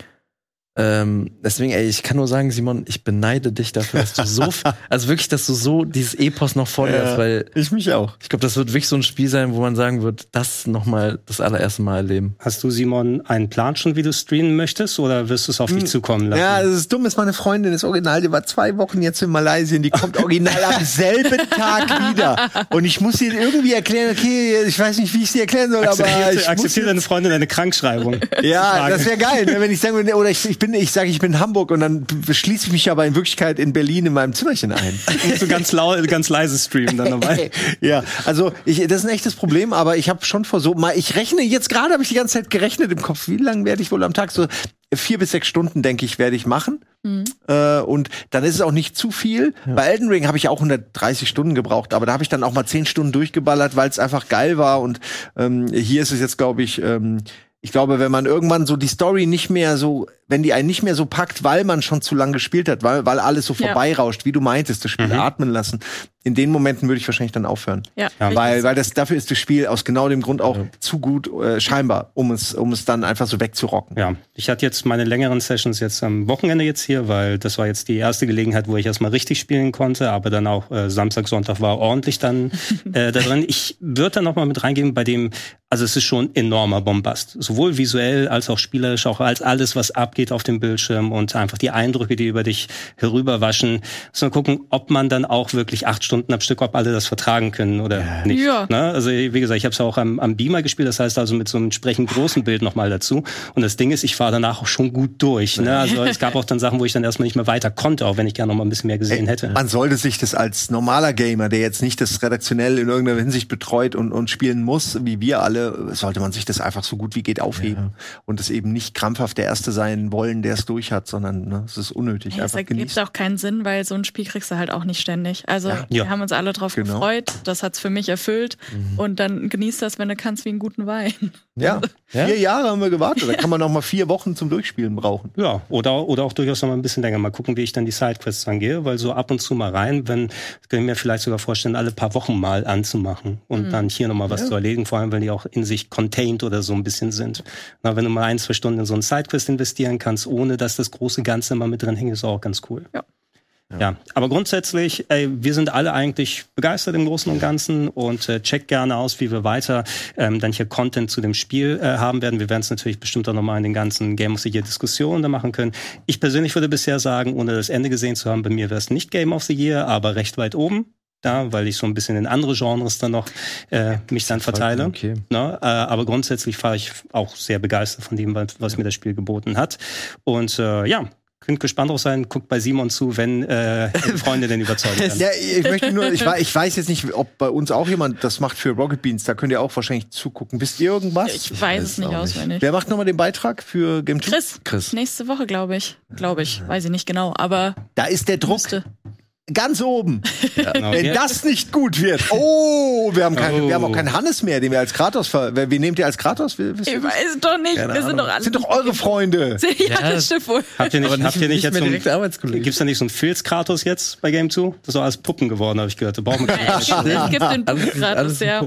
C: Ähm, deswegen, ey, ich kann nur sagen, Simon, ich beneide dich dafür, dass du so, also wirklich, dass du so dieses Epos noch vor dir
B: Ja.
C: hast, weil
B: Ich mich auch.
C: ich glaube, das wird wirklich so ein Spiel sein, wo man sagen wird, das nochmal das allererste Mal erleben.
A: Hast du, Simon, einen Plan schon, wie du streamen möchtest, oder wirst du es auf dich zukommen lassen?
B: Ja, das ist dumm, ist meine Freundin, das Original, die war zwei Wochen jetzt in Malaysia, die kommt original am selben Tag wieder. Und ich muss ihr irgendwie erklären, okay, ich weiß nicht, wie ich sie erklären soll, aber ich
A: akzeptiert deine Freundin eine Krankschreibung?
B: Ja, das wäre geil, ne, wenn ich sagen würde, oder ich, ich bin, ich sage, ich bin in Hamburg und dann schließe ich mich aber in Wirklichkeit in Berlin in meinem Zimmerchen ein.
A: so ganz, lau ganz leise streamen dann dabei.
B: ja, also ich, das ist ein echtes Problem, aber ich habe schon vor so mal, ich rechne jetzt gerade, habe ich die ganze Zeit gerechnet im Kopf, wie lange werde ich wohl am Tag so vier bis sechs Stunden, denke ich, werde ich machen. Mhm. Äh, und dann ist es auch nicht zu viel. Ja. Bei Elden Ring habe ich auch 130 Stunden gebraucht, aber da habe ich dann auch mal zehn Stunden durchgeballert, weil es einfach geil war. Und ähm, hier ist es jetzt, glaube ich, ähm, ich glaube, wenn man irgendwann so die Story nicht mehr so, wenn die einen nicht mehr so packt, weil man schon zu lange gespielt hat, weil, weil alles so vorbeirauscht, wie du meintest, das Spiel mhm. atmen lassen, in den Momenten würde ich wahrscheinlich dann aufhören.
D: Ja.
B: ja. Weil, weil das, dafür ist das Spiel aus genau dem Grund auch ja. zu gut, äh, scheinbar, um es, um es dann einfach so wegzurocken.
A: Ja. Ich hatte jetzt meine längeren Sessions jetzt am Wochenende jetzt hier, weil das war jetzt die erste Gelegenheit, wo ich erstmal richtig spielen konnte, aber dann auch äh, Samstag, Sonntag war ordentlich dann äh, da drin. Ich würde da nochmal mit reingehen bei dem, also es ist schon enormer Bombast. Sowohl visuell als auch spielerisch, auch als alles, was abgeht auf dem Bildschirm und einfach die Eindrücke, die über dich herüberwaschen. Sondern gucken, ob man dann auch wirklich acht Stunden am Stück, ob alle das vertragen können oder ja. nicht. Ja. Ne? Also wie gesagt, ich habe es auch am, am Beamer gespielt, das heißt also mit so einem entsprechend großen Bild nochmal dazu. Und das Ding ist, ich fahre danach auch schon gut durch. Ne? Also es gab auch dann Sachen, wo ich dann erstmal nicht mehr weiter konnte, auch wenn ich gerne noch mal ein bisschen mehr gesehen hätte.
B: Man sollte sich das als normaler Gamer, der jetzt nicht das redaktionell in irgendeiner Hinsicht betreut und, und spielen muss, wie wir alle, sollte man sich das einfach so gut wie geht aufheben. Ja. Und es eben nicht krampfhaft der Erste sein wollen, der es durch hat, sondern ne, es ist unnötig.
D: Ja, es ergibt auch keinen Sinn, weil so ein Spiel kriegst du halt auch nicht ständig. Also ja. wir haben uns alle drauf genau. gefreut. Das hat's für mich erfüllt. Mhm. Und dann genießt das, wenn du kannst, wie einen guten Wein.
B: Ja, ja? vier Jahre haben wir gewartet. Da kann man noch mal vier Wochen zum Durchspielen brauchen.
A: Ja, oder, oder auch durchaus noch mal ein bisschen länger. Mal gucken, wie ich dann die Sidequests angehe, weil so ab und zu mal rein, wenn, kann ich mir vielleicht sogar vorstellen, alle paar Wochen mal anzumachen und mhm. dann hier noch mal was ja. zu erledigen, vor allem, weil die auch in sich contained oder so ein bisschen sind. Na, wenn du mal ein, zwei Stunden in so einen Sidequest investieren kannst, ohne dass das große Ganze mal mit drin hängt, ist auch ganz cool. Ja. Ja. aber grundsätzlich, ey, wir sind alle eigentlich begeistert im Großen und Ganzen und äh, checkt gerne aus, wie wir weiter ähm, dann hier Content zu dem Spiel äh, haben werden. Wir werden es natürlich bestimmt auch nochmal in den ganzen Game of the Year Diskussionen da machen können. Ich persönlich würde bisher sagen, ohne das Ende gesehen zu haben, bei mir wäre es nicht Game of the Year, aber recht weit oben da, weil ich so ein bisschen in andere Genres dann noch äh, mich dann verteile. Okay. Ne? Äh, aber grundsätzlich war ich auch sehr begeistert von dem, was, was ja. mir das Spiel geboten hat. Und äh, ja, könnt gespannt drauf sein, guckt bei Simon zu, wenn äh, Freunde denn überzeugen kann.
B: Ja, ich möchte nur, ich, ich, weiß jetzt nicht, ob bei uns auch jemand das macht für Rocket Beans, da könnt ihr auch wahrscheinlich zugucken. Wisst ihr irgendwas?
D: Ich weiß es nicht auswendig.
B: Wer macht nochmal den Beitrag für Game 2?
D: Chris. Chris. Nächste Woche, glaube ich. Glaube ich. Weiß ich nicht genau, aber.
B: Da ist der Druck. Müsste ganz oben. Ja, genau. Wenn das nicht gut wird. Oh, wir haben, kein, oh. wir haben auch keinen Hannes mehr, den wir als Kratos ver Wie nehmt ihr als Kratos?
D: Wisst ich weiß doch nicht. Keine wir sind doch alle.
B: Sind doch eure Freunde.
D: ja, das stimmt wohl.
A: Habt ihr nicht, habt ihr nicht, jetzt so ein, Gibt's da nicht so einen Filz-Kratos jetzt bei Game 2? Das ist doch alles Puppen geworden, habe ich gehört. Da brauchen wir
D: ja, es gibt den Puppen-Kratos, ja.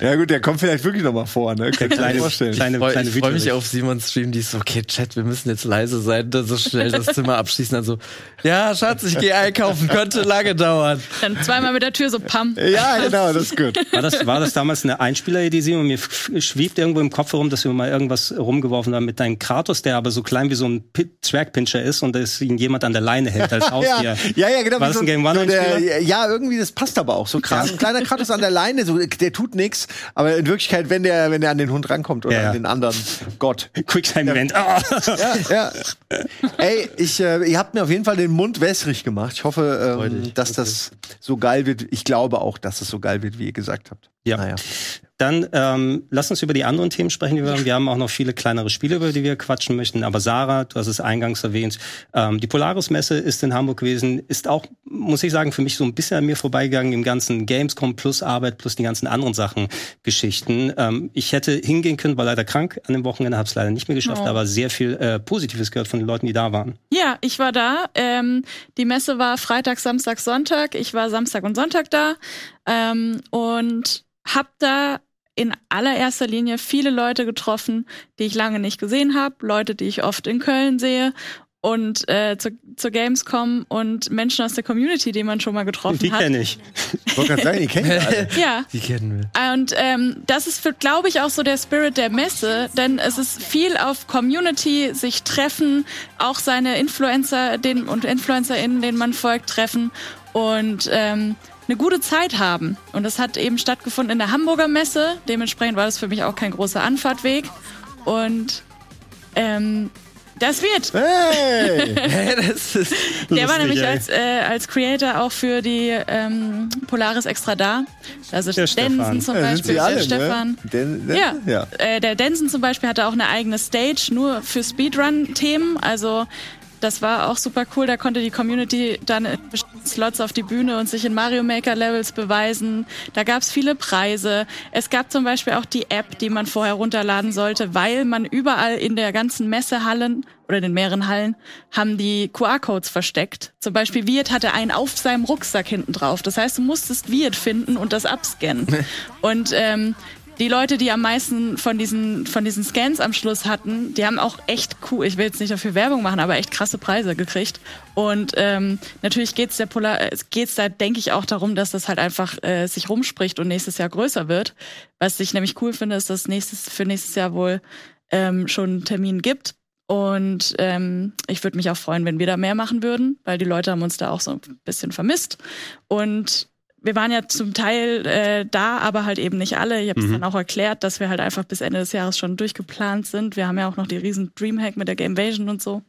B: Ja gut, der kommt vielleicht wirklich noch mal vor. Ne? Kann ich mir vorstellen.
C: Kleine, kleine ich freue mich auf Simons Stream, die ist so, okay, Chat, wir müssen jetzt leise sein, so schnell das Zimmer abschließen. Also, ja, Schatz, ich gehe einkaufen, könnte lange dauern.
D: Dann zweimal mit der Tür so pam.
B: Ja, genau, das ist gut.
A: War das, war das damals eine Einspieler-Idee und mir schwebt irgendwo im Kopf herum, dass wir mal irgendwas rumgeworfen haben mit deinem Kratos, der aber so klein wie so ein Track-Pincher ist und dass ihn jemand an der Leine hält als Haustier.
B: ja, ja, genau.
A: War das ein Game One der,
B: Ja, irgendwie, das passt aber auch so krass. Ein kleiner Kratos an der Leine, so, der tut nichts, aber in Wirklichkeit, wenn der, wenn der an den Hund rankommt oder ja. an den anderen Gott.
A: Quicktime-Event.
B: Ja. ja, ja. Ey, ich, äh, ihr habt mir auf jeden Fall den Mund wässrig gemacht. Ich hoffe, ähm, dass das so geil wird. Ich glaube auch, dass es so geil wird, wie ihr gesagt habt.
A: Ja. Naja. Dann ähm, lass uns über die anderen Themen sprechen, die wir haben. Wir haben auch noch viele kleinere Spiele, über die wir quatschen möchten. Aber Sarah, du hast es eingangs erwähnt, ähm, die Polaris-Messe ist in Hamburg gewesen, ist auch, muss ich sagen, für mich so ein bisschen an mir vorbeigegangen im ganzen Gamescom plus Arbeit plus die ganzen anderen Sachen, Geschichten. Ähm, ich hätte hingehen können, war leider krank an dem Wochenende, habe es leider nicht mehr geschafft, oh. aber sehr viel äh, Positives gehört von den Leuten, die da waren.
D: Ja, ich war da. Ähm, die Messe war Freitag, Samstag, Sonntag. Ich war Samstag und Sonntag da ähm, und hab da in allererster Linie viele Leute getroffen, die ich lange nicht gesehen habe, Leute, die ich oft in Köln sehe und äh, zu, zur Gamescom und Menschen aus der Community, die man schon mal getroffen
A: die
D: hat.
A: Die kenne ich.
B: Ich sagen, die kennen alle.
D: ja.
C: Die kennen wir.
D: Und ähm, das ist, glaube ich, auch so der Spirit der Messe, denn es ist viel auf Community, sich treffen, auch seine Influencer den, und InfluencerInnen, denen man folgt, treffen und ähm, eine gute Zeit haben. Und das hat eben stattgefunden in der Hamburger Messe. Dementsprechend war das für mich auch kein großer Anfahrtweg. Und ähm, Das wird.
B: Hey!
C: Hä, das ist.
D: Der war
A: Lustig,
D: nämlich
A: ey.
D: als, äh, als Creator auch für die ähm, Polaris extra da. Also
A: Der
D: Densen
A: Stefan.
D: zum
B: Ja,
D: Beispiel,
B: sie alle,
D: der Stefan.
B: ne? Den, den,
D: Ja,
B: ja.
D: Äh, der Denson zum Beispiel hatte auch eine eigene Stage nur für Speedrun-Themen. Also das war auch super cool. Da konnte die Community dann Slots auf die Bühne und sich in Mario Maker Levels beweisen. Da gab es viele Preise. Es gab zum Beispiel auch die App, die man vorher runterladen sollte, weil man überall in der ganzen Messehallen oder den mehreren Hallen haben die QR-Codes versteckt. Zum Beispiel Wirt hatte einen auf seinem Rucksack hinten drauf. Das heißt, du musstest Wirt finden und das abscannen. und ähm, die Leute, die am meisten von diesen, von diesen Scans am Schluss hatten, die haben auch echt cool, ich will jetzt nicht dafür Werbung machen, aber echt krasse Preise gekriegt. Und ähm, natürlich geht's der Polar, äh, geht's da, denke ich, auch darum, dass das halt einfach äh, sich rumspricht und nächstes Jahr größer wird. Was ich nämlich cool finde, ist, dass nächstes, für nächstes Jahr wohl ähm, schon einen Termin gibt. Und ähm, ich würde mich auch freuen, wenn wir da mehr machen würden, weil die Leute haben uns da auch so ein bisschen vermisst. Und wir waren ja zum Teil äh, da, aber halt eben nicht alle. Ich habe es dann auch erklärt, dass wir halt einfach bis Ende des Jahres schon durchgeplant sind. Wir haben ja auch noch die riesen Dreamhack mit der Gamevasion und so.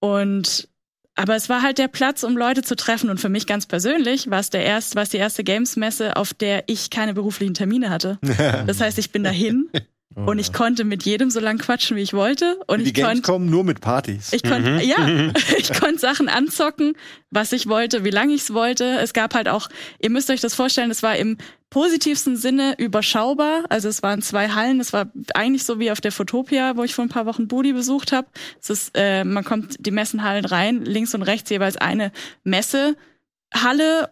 D: Und aber es war halt der Platz, um Leute zu treffen. Und für mich ganz persönlich war es der erst, war es die erste Games-Messe, auf der ich keine beruflichen Termine hatte. Das heißt, ich bin dahin und ich konnte mit jedem so lang quatschen, wie ich wollte. Und
B: Die
D: ich konnte
B: Games kommen nur mit Partys.
D: ich konnte, ja, ich konnte Sachen anzocken, was ich wollte, wie lange ich es wollte. Es gab halt auch, ihr müsst euch das vorstellen, es war im positivsten Sinne überschaubar. Also es waren zwei Hallen. Es war eigentlich so wie auf der Fotopia, wo ich vor ein paar Wochen Budi besucht habe. Es ist, äh, man kommt die Messenhallen rein, links und rechts jeweils eine Messehalle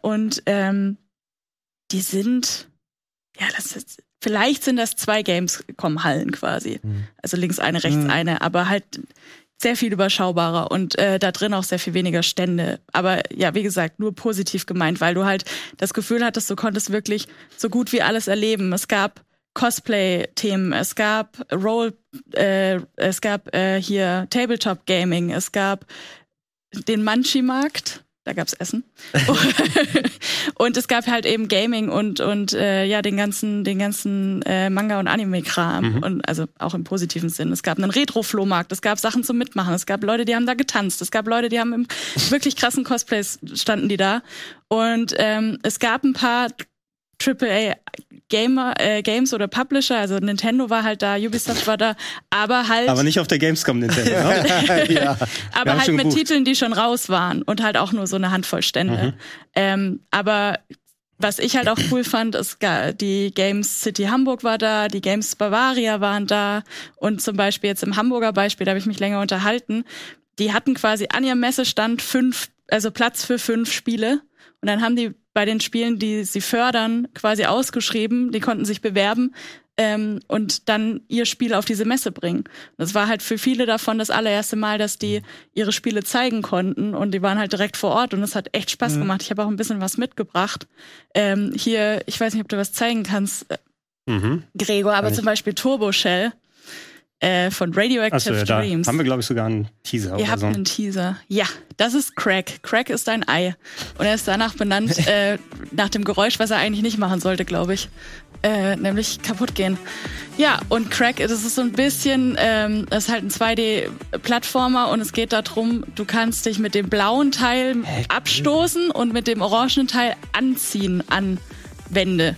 D: und ähm, die sind, ja, das ist, vielleicht sind das zwei Gamescom-Hallen quasi. Also links eine, rechts
B: Mhm.
D: eine, aber halt sehr viel überschaubarer und äh, da drin auch sehr viel weniger Stände. Aber ja, wie gesagt, nur positiv gemeint, weil du halt das Gefühl hattest, du konntest wirklich so gut wie alles erleben. Es gab Cosplay-Themen, es gab Roll, äh, es gab äh, hier Tabletop-Gaming, es gab den Manchi-Markt, da gab's Essen. und es gab halt eben Gaming und und äh, ja den ganzen den ganzen äh, Manga und Anime Kram und also auch im positiven Sinn. Es gab einen Retro Flohmarkt, es gab Sachen zum Mitmachen, es gab Leute, die haben da getanzt, es gab Leute, die haben im wirklich krassen Cosplays standen die da und ähm, es gab ein paar AAA Gamer, äh, Games oder Publisher, also Nintendo war halt da, Ubisoft war da, aber halt
A: Aber nicht auf der Gamescom Nintendo. Ne?
B: ja.
D: aber halt mit
A: gebucht.
D: Titeln, die schon raus waren und halt auch nur so eine Handvoll Stände. Ähm, aber was ich halt auch cool fand, ist die Games City Hamburg war da, die Games Bavaria waren da und zum Beispiel jetzt im Hamburger Beispiel, da habe ich mich länger unterhalten, die hatten quasi an ihrem Messestand fünf, also Platz für fünf Spiele und dann haben die bei den Spielen, die sie fördern, quasi ausgeschrieben, die konnten sich bewerben ähm, und dann ihr Spiel auf diese Messe bringen. Das war halt für viele davon das allererste Mal, dass die ihre Spiele zeigen konnten und die waren halt direkt vor Ort und es hat echt Spaß gemacht. Ich habe auch ein bisschen was mitgebracht. Ähm, hier, ich weiß nicht, ob du was zeigen kannst, äh,
A: Mhm.
D: Gregor, aber zum Beispiel Turbo Shell äh, von Radioactive
A: Achso, ja, da
D: Dreams.
A: haben wir, glaube ich, sogar einen Teaser
D: Ihr habt
A: so.
D: einen Teaser. Ja, das ist Crack. Crack ist ein Ei. Und er ist danach benannt, äh, nach dem Geräusch, was er eigentlich nicht machen sollte, glaube ich. Äh, nämlich kaputt gehen. Ja, und Crack, das ist so ein bisschen, ähm, das ist halt ein 2D-Plattformer und es geht darum, du kannst dich mit dem blauen Teil abstoßen und mit dem orangenen Teil anziehen an Wände.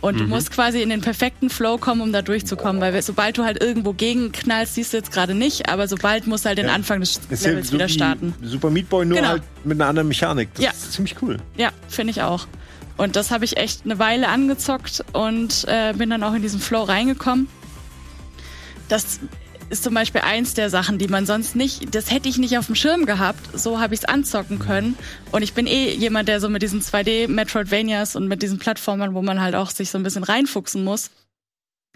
D: Und du musst quasi in den perfekten Flow kommen, um da durchzukommen, weil sobald du halt irgendwo gegenknallst, siehst du jetzt gerade nicht, aber sobald musst du halt den Anfang des
B: Das ja
D: Levels
B: so
D: wieder
B: wie
D: starten.
B: Super Meat Boy, nur
D: Genau.
B: halt mit einer anderen Mechanik. Das
D: Ja.
B: ist ziemlich cool.
D: Ja, finde ich auch. Und das habe ich echt eine Weile angezockt und äh, bin dann auch in diesen Flow reingekommen. Das ist zum Beispiel eins der Sachen, die man sonst nicht, das hätte ich nicht auf dem Schirm gehabt. So habe ich es anzocken können. Und ich bin eh jemand, der so mit diesen 2D-Metroidvanias und mit diesen Plattformern, wo man halt auch sich so ein bisschen reinfuchsen muss,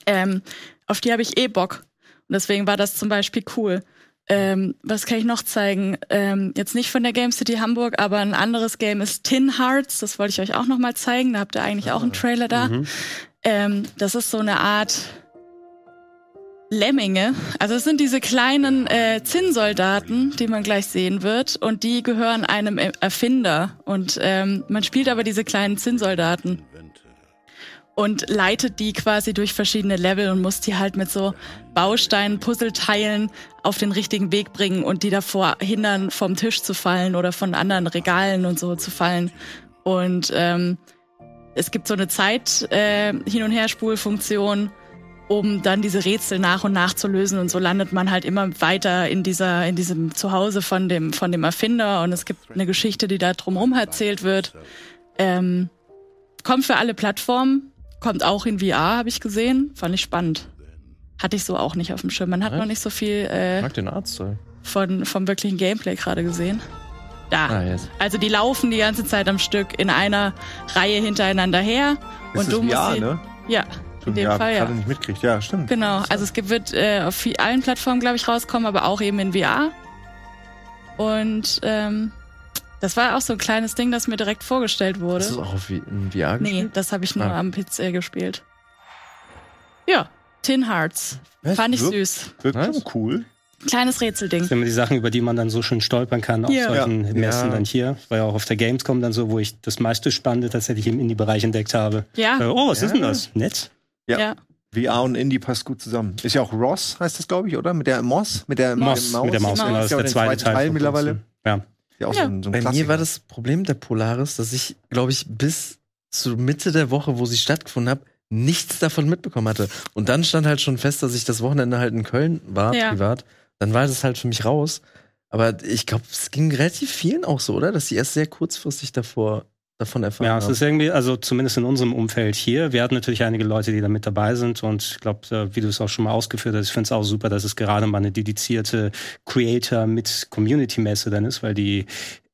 D: ähm, auf die habe ich eh Bock. Und deswegen war das zum Beispiel cool. Ähm, was kann ich noch zeigen? Ähm, jetzt nicht von der Game City Hamburg, aber ein anderes Game ist Tin Hearts. Das wollte ich euch auch noch mal zeigen. Da habt ihr eigentlich auch einen Trailer da. Ähm, das ist so eine Art Lemminge. Also es sind diese kleinen äh, Zinnsoldaten, die man gleich sehen wird. Und die gehören einem Erfinder. Und ähm, man spielt aber diese kleinen Zinnsoldaten. und leitet die quasi durch verschiedene Level und muss die halt mit so Bausteinen, Puzzleteilen auf den richtigen Weg bringen und die davor hindern, vom Tisch zu fallen oder von anderen Regalen und so zu fallen. Und ähm, es gibt so eine Zeit äh, hin und her Spulfunktion, um dann diese Rätsel nach und nach zu lösen und so landet man halt immer weiter in dieser in diesem Zuhause von dem von dem Erfinder und es gibt eine Geschichte, die da drumherum erzählt wird. Ähm, kommt für alle Plattformen, kommt auch in VR, habe ich gesehen, fand ich spannend. Hatte ich so auch nicht auf dem Schirm. Man hat noch nicht so viel äh,
C: mag den Artstyle.
D: von vom wirklichen Gameplay gerade gesehen. Da.
C: Ah, jetzt.
D: Also die laufen die ganze Zeit am Stück in einer Reihe hintereinander her.
B: Das
D: und du
B: ist
D: musst
B: VR,
D: sie,
B: ne?
D: Ja, in dem
B: ja,
D: Fall ja.
B: gerade nicht mitkriegt. Ja, stimmt.
D: Genau, also es gibt, wird äh, auf allen Plattformen, glaube ich, rauskommen, aber auch eben in VR. Und ähm, das war auch so ein kleines Ding, das mir direkt vorgestellt wurde.
C: Hast du es auch auf in VR
D: nee,
C: gespielt?
D: das habe ich nur
C: Ah.
D: am PC gespielt. Ja, Tin Hearts.
B: Was?
D: Fand ich
B: Wirkt-
D: süß.
C: Was?
B: schon cool.
D: Kleines Rätselding.
A: Das sind immer die Sachen, über die man dann so schön stolpern kann auf
D: Ja.
A: solchen
B: Ja.
A: Messen
C: Ja.
A: dann hier. Ich war ja auch auf der Gamescom dann so, wo ich das meiste Spannende tatsächlich im Indie-Bereich entdeckt habe.
D: Ja,
A: Äh, Oh, was ist
B: Ja.
A: denn das? Nett.
B: Ja.
D: ja.
B: VR und Indie passt gut zusammen. Ist ja auch Ross, heißt das, glaube ich, oder? Mit der Moss? Mit der
A: Moss, mit der Maus,
D: Maus.
A: genau. Das ist
B: Ja,
A: der zweite Teil.
B: Teil mittlerweile.
A: Ja.
B: Ja, auch
D: Ja.
B: so ein, so ein
C: Bei
B: Klassiker.
C: mir war das Problem der Polaris, dass ich, glaube ich, bis zur Mitte der Woche, wo sie stattgefunden hat, nichts davon mitbekommen hatte. Und dann stand halt schon fest, dass ich das Wochenende halt in Köln war,
D: Ja.
C: privat. Dann war das halt für mich raus. Aber ich glaube, es ging relativ vielen auch so, oder? Dass sie erst sehr kurzfristig davor, davon erfahren
A: Ja, es
C: haben.
A: ist irgendwie, also zumindest in unserem Umfeld hier. Wir hatten natürlich einige Leute, die da mit dabei sind und ich glaube, wie du es auch schon mal ausgeführt hast, ich finde es auch super, dass es gerade mal eine dedizierte Creator mit Community-Messe dann ist, weil die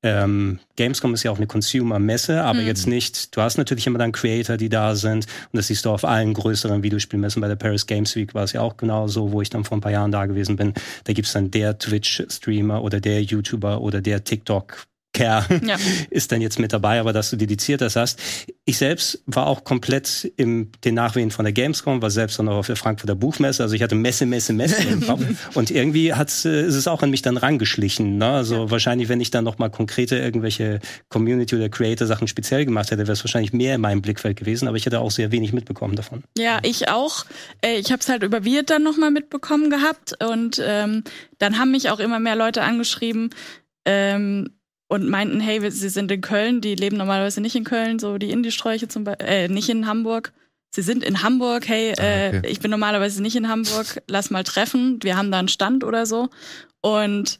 A: ähm, Gamescom ist ja auch eine Consumer-Messe, aber
D: Mhm.
A: jetzt nicht, du hast natürlich immer dann Creator, die da sind und das siehst du auf allen größeren Videospielmessen. Bei der Paris Games Week war es ja auch genauso, wo ich dann vor ein paar Jahren da gewesen bin. Da gibt's dann der Twitch-Streamer oder der YouTuber oder der TikTok Kerl
D: Ja.
A: ist dann jetzt mit dabei, aber dass du dediziert das hast. Ich selbst war auch komplett im den Nachwehen von der Gamescom, war selbst dann auch auf der Frankfurter Buchmesse. Also ich hatte Messe, Messe, Messe im Kopf. Und irgendwie hat's, äh, ist es auch an mich dann rangeschlichen. Ne? Also wahrscheinlich, wenn ich dann noch mal konkrete irgendwelche Community- oder Creator-Sachen speziell gemacht hätte, wäre es wahrscheinlich mehr in meinem Blickfeld gewesen. Aber ich hätte auch sehr wenig mitbekommen davon.
D: Ja, ich auch. Äh, Ich habe es halt über Wirt dann nochmal mitbekommen gehabt und ähm, dann haben mich auch immer mehr Leute angeschrieben ähm, und meinten, hey, sie sind in Köln, die leben normalerweise nicht in Köln, so die Indie-Sträuche zum Beispiel, äh, nicht in Hamburg. Sie sind in Hamburg, hey, äh,
C: Ah, okay.
D: ich bin normalerweise nicht in Hamburg, lass mal treffen, wir haben da einen Stand oder so. Und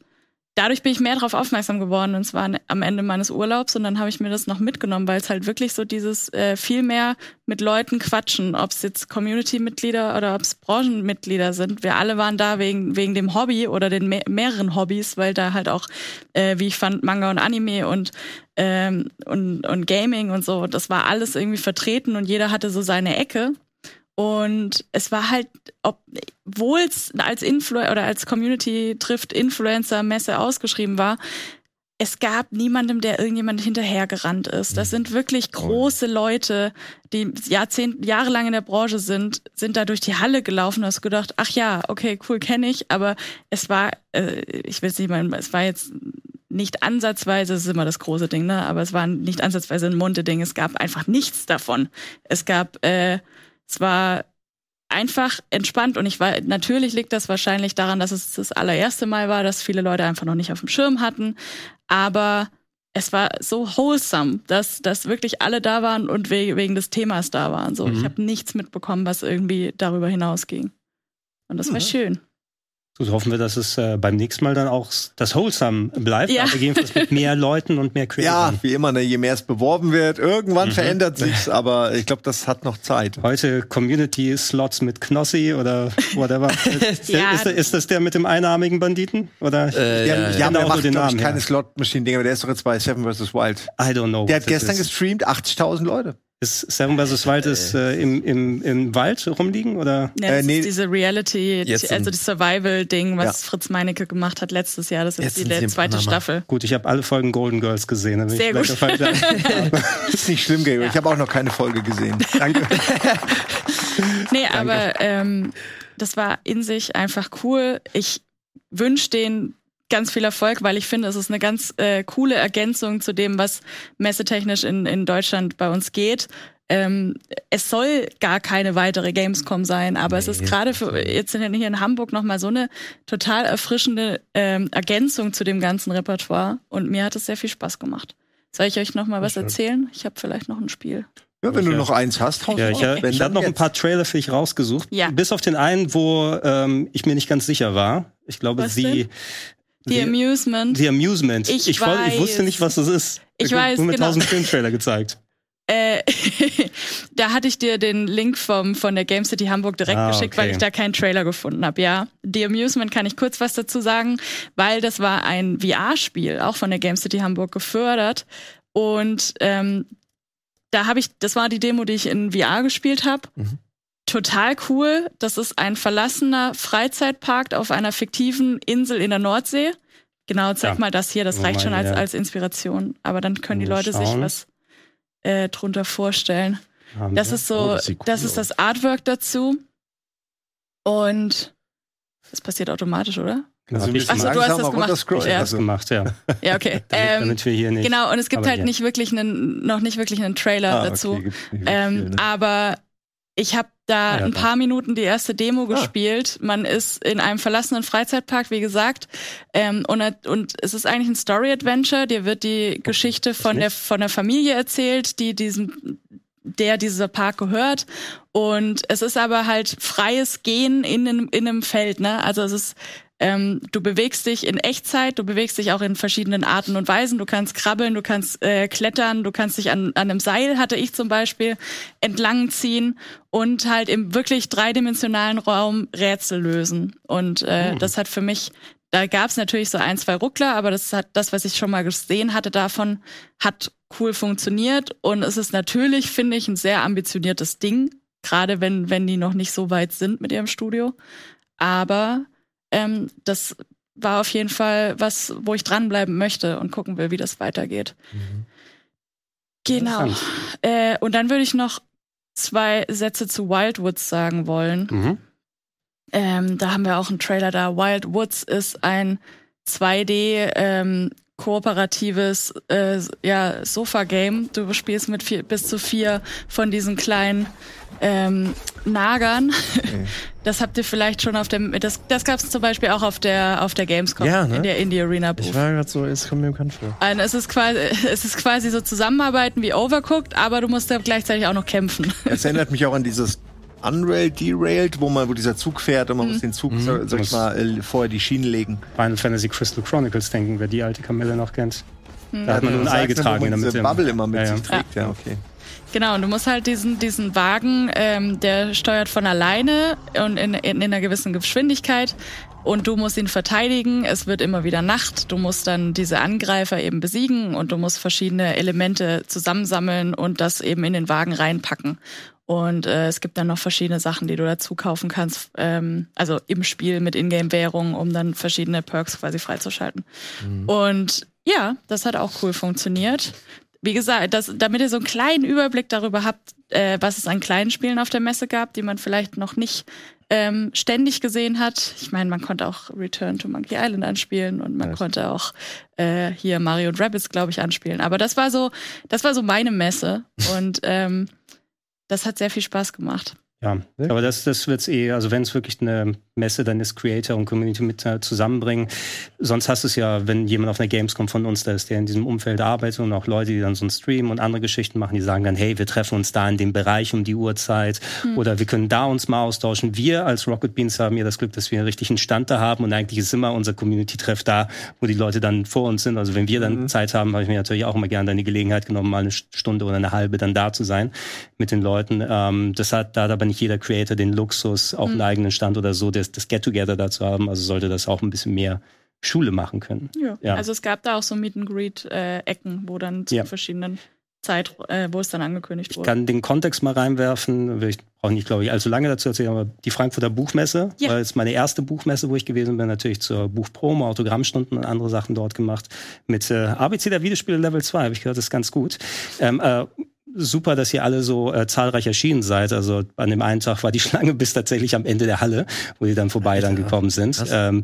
D: dadurch bin ich mehr darauf aufmerksam geworden und zwar am Ende meines Urlaubs und dann habe ich mir das noch mitgenommen, weil es halt wirklich so dieses äh, viel mehr mit Leuten quatschen, ob es jetzt Community-Mitglieder oder ob es Branchenmitglieder sind. Wir alle waren da wegen, wegen dem Hobby oder den me mehreren Hobbys, weil da halt auch, äh, wie ich fand, Manga und Anime und, ähm, und, und Gaming und so, das war alles irgendwie vertreten und jeder hatte so seine Ecke. Und es war halt, obwohl es als Influ oder als Community trifft Influencer Messe ausgeschrieben war, es gab niemandem, der irgendjemand hinterhergerannt ist. Das sind wirklich große Leute, die Jahrzehnt, jahrelang in der Branche sind, sind da durch die Halle gelaufen und hast gedacht, ach ja, okay, cool, kenne ich, aber es war, äh, ich will es nicht mal, es war jetzt nicht ansatzweise, das ist immer das große Ding, ne? Aber es war nicht ansatzweise ein Monte-Ding. Es gab einfach nichts davon. Es gab, äh, es war einfach entspannt und ich war, natürlich liegt das wahrscheinlich daran, dass es das allererste Mal war, dass viele Leute einfach noch nicht auf dem Schirm hatten. Aber es war so wholesome, dass, dass wirklich alle da waren und we wegen des Themas da waren. So, ich
A: Mhm.
D: habe nichts mitbekommen, was irgendwie darüber hinausging. Und das war
A: Mhm.
D: schön.
A: So hoffen wir, dass es äh, beim nächsten Mal dann auch das Wholesome bleibt,
D: Ja.
A: aber jedenfalls mit mehr Leuten und mehr
B: Ja,
A: Creatoren.
B: wie immer, ne, je mehr es beworben wird, irgendwann
A: Mhm.
B: verändert sich's, aber ich glaube, das hat noch Zeit.
A: Heute Community-Slots mit Knossi oder whatever. ist,
D: Ja.
A: ist, ist das der mit dem einarmigen Banditen? Oder?
C: Äh,
B: Ja,
C: ja,
B: ja,
C: ja.
B: der macht,
A: den
B: glaube ich,
A: Namen,
B: keine
A: ja.
B: Slot-Machine-Dinger, aber der ist doch jetzt bei Seven vs. Wild.
A: I don't know.
B: Der hat gestern
A: ist.
B: gestreamt, 80.000 Leute.
A: Ist Seven vs. Wild ist, äh, im, im, im Wald rumliegen oder?
D: Ja,
B: Äh,
D: das
B: nee.
D: ist diese Reality,
C: Jetzt
D: also das Survival-Ding, was
B: Ja.
D: Fritz Meinecke gemacht hat letztes Jahr. Das ist
C: Jetzt
D: die zweite
C: Panama.
D: Staffel.
A: Gut, ich habe alle Folgen Golden Girls gesehen. da bin ich
D: Sehr gut.
B: Ist nicht schlimm, Gregor.
D: Ja.
B: Ich habe auch noch keine Folge gesehen.
A: Danke.
D: Nee, aber ähm, das war in sich einfach cool. Ich wünsche denen ganz viel Erfolg, weil ich finde, es ist eine ganz äh, coole Ergänzung zu dem, was messetechnisch in, in Deutschland bei uns geht. ähm, es soll gar keine weitere Gamescom sein, aber es ist gerade für jetzt in, hier in Hamburg nochmal so eine total erfrischende ähm, Ergänzung zu dem ganzen Repertoire und mir hat es sehr viel Spaß gemacht. Soll ich euch noch mal was erzählen? Ich habe vielleicht noch ein Spiel.
B: Ja, wenn du
A: Ja.
B: noch eins hast,
A: Ja, ich,
B: Wenn
A: ich
B: dann
A: habe noch ein paar Trailer für dich rausgesucht.
D: Ja.
A: Bis auf den einen, wo ähm, ich mir nicht ganz sicher war. Ich glaube,
D: Was
A: sie.
D: denn? Die
A: The,
D: Amusement.
A: The Amusement.
D: Ich
A: ich, woll- ich wusste
D: weiß.
A: nicht, was das ist.
D: Ich
A: hast
D: weiß,
A: nur mit
D: genau.
A: tausend Filmtrailer gezeigt.
D: Äh, da hatte ich dir den Link vom, von der Game City Hamburg direkt
A: Ah,
D: geschickt,
A: okay.
D: weil ich da keinen Trailer gefunden habe. Ja, The Amusement kann ich kurz was dazu sagen, weil das war ein VR-Spiel, auch von der Game City Hamburg gefördert. Und ähm, da habe ich, das war die Demo, die ich in VR gespielt habe.
C: Mhm.
D: Total cool. Das ist ein verlassener Freizeitpark auf einer fiktiven Insel in der Nordsee. Genau, zeig
A: Ja.
D: mal das hier, das
A: Oh
D: reicht schon als,
A: ja.
D: als Inspiration. Aber dann können die Leute sich
A: schauen.
D: was äh, drunter vorstellen.
A: Haben
D: Das
A: wir.
D: ist so,
C: Oh, das cool
D: das ist das Artwork dazu. Und das passiert automatisch, oder?
A: Genau,
B: Also
A: hab ich
B: ein bisschen
D: Ach so, du hast das gemacht.
A: Ich
D: Ja.
A: das gemacht, ja.
D: Ja, okay.
A: Damit,
D: ähm,
A: damit wir hier nicht.
D: genau, und es gibt
A: aber
D: halt
A: ja.
D: nicht wirklich einen, noch nicht wirklich einen Trailer
B: Ah, okay,
D: dazu.
B: wirklich
D: Ähm? Aber ich habe da
A: Ah, ja,
D: ein paar Minuten die erste Demo
B: Ah.
D: gespielt. Man ist in einem verlassenen Freizeitpark, wie gesagt. Ähm, und, und es ist eigentlich ein Story-Adventure. Dir wird die Geschichte von der, von der Familie erzählt, die diesem der dieser Park gehört. Und es ist aber halt freies Gehen in, einem- in einem Feld. Ne? Also es ist ähm, du bewegst dich in Echtzeit, du bewegst dich auch in verschiedenen Arten und Weisen. Du kannst krabbeln, du kannst äh, klettern, du kannst dich an, an einem Seil, hatte ich zum Beispiel, entlang ziehen und halt im wirklich dreidimensionalen Raum Rätsel lösen. Und äh, das hat für mich, da gab es natürlich so ein, zwei Ruckler, aber das hat das, was ich schon mal gesehen hatte davon, hat cool funktioniert. Und es ist natürlich, finde ich, ein sehr ambitioniertes Ding, gerade wenn, wenn die noch nicht so weit sind mit ihrem Studio. Aber ähm, das war auf jeden Fall was, wo ich dranbleiben möchte und gucken will, wie das weitergeht. Genau.
A: Interessant.
D: Äh, und dann würde ich noch zwei Sätze zu Wildwoods sagen wollen.
A: Mhm.
D: Ähm, da haben wir auch einen Trailer da. Wild Woods ist ein 2D ähm, kooperatives äh, ja, Sofa-Game. Du spielst mit vier, bis zu vier von diesen kleinen ähm, Nagern. Das habt ihr vielleicht schon auf dem. Das, das gab es zum Beispiel auch auf der auf der Gamescom
C: Ja, ne?
D: in der Indie Arena
C: Ich
D: Booth.
C: war gerade so, es kommt mir bekannt vor.
D: Also es ist quasi es ist quasi so Zusammenarbeiten wie Overcooked, aber du musst da gleichzeitig auch noch kämpfen.
B: Es erinnert mich auch an dieses Unrail Derailed, wo man, wo dieser Zug fährt und man muss den Zug, soll, soll ich
A: Muss-
B: mal, äh, vorher die Schienen legen.
A: Final Fantasy Crystal Chronicles denken, wer die alte Kamelle noch kennt. Da hat man nur ein Ei getragen
B: wo
A: in
B: man
A: der
B: diese
A: Mitte.
B: Bubble immer mit
A: Ja, ja.
B: sich trägt. Ja, okay.
D: Genau, und du musst halt diesen, diesen Wagen, ähm, der steuert von alleine und in, in, in einer gewissen Geschwindigkeit und du musst ihn verteidigen. Es wird immer wieder Nacht. Du musst dann diese Angreifer eben besiegen und du musst verschiedene Elemente zusammensammeln und das eben in den Wagen reinpacken. Und äh, es gibt dann noch verschiedene Sachen, die du dazu kaufen kannst, ähm, also im Spiel mit Ingame-Währungen, um dann verschiedene Perks quasi freizuschalten. Und ja, das hat auch cool funktioniert. Wie gesagt, das, damit ihr so einen kleinen Überblick darüber habt, äh, was es an kleinen Spielen auf der Messe gab, die man vielleicht noch nicht ähm, ständig gesehen hat. Ich meine, man konnte auch Return to Monkey Island anspielen und man konnte auch äh, hier Mario und Rabbids, glaube ich, anspielen. Aber das war so, das war so meine Messe und ähm, das hat sehr viel Spaß gemacht.
A: Ja, aber das, das wird's eh, also wenn es wirklich eine Messe dann ist, Creator und Community mit äh, zusammenbringen. Sonst hast du es ja, wenn jemand auf einer Gamescom von uns da ist, der in diesem Umfeld arbeitet und auch Leute, die dann so einen Stream und andere Geschichten machen, die sagen dann, hey, wir treffen uns da in dem Bereich um die Uhrzeit oder wir können da uns mal austauschen. Wir als Rocket Beans haben ja das Glück, dass wir einen richtigen Stand da haben und eigentlich ist immer unser Community-Treff da, wo die Leute dann vor uns sind. Also wenn wir dann Zeit haben, habe ich mir natürlich auch immer gerne dann die Gelegenheit genommen, mal eine Stunde oder eine halbe dann da zu sein mit den Leuten. Ähm, das hat, da hat aber nicht jeder Creator den Luxus, auch einen eigenen Stand oder so, das, das Get-Together da zu haben. Also sollte das auch ein bisschen mehr Schule machen können. Ja.
D: Also es gab da auch so Meet and Greet äh, Ecken, wo dann zu
A: Ja.
D: verschiedenen Zeit, äh, wo es dann angekündigt
A: Ich
D: wurde.
A: kann den Kontext mal reinwerfen. Ich brauche nicht, glaube ich, allzu lange dazu erzählen, aber die Frankfurter Buchmesse
D: Ja.
A: war jetzt meine erste Buchmesse, wo ich gewesen bin. Natürlich zur Buchpromo, Autogrammstunden und andere Sachen dort gemacht. Mit äh, ABC der Videospiele Level 2 habe ich gehört, das ist ganz gut. Ähm, äh, super, dass ihr alle so äh, zahlreich erschienen seid. Also an dem einen Tag war die Schlange bis tatsächlich am Ende der Halle, wo ihr dann vorbei dann gekommen sind. Ähm,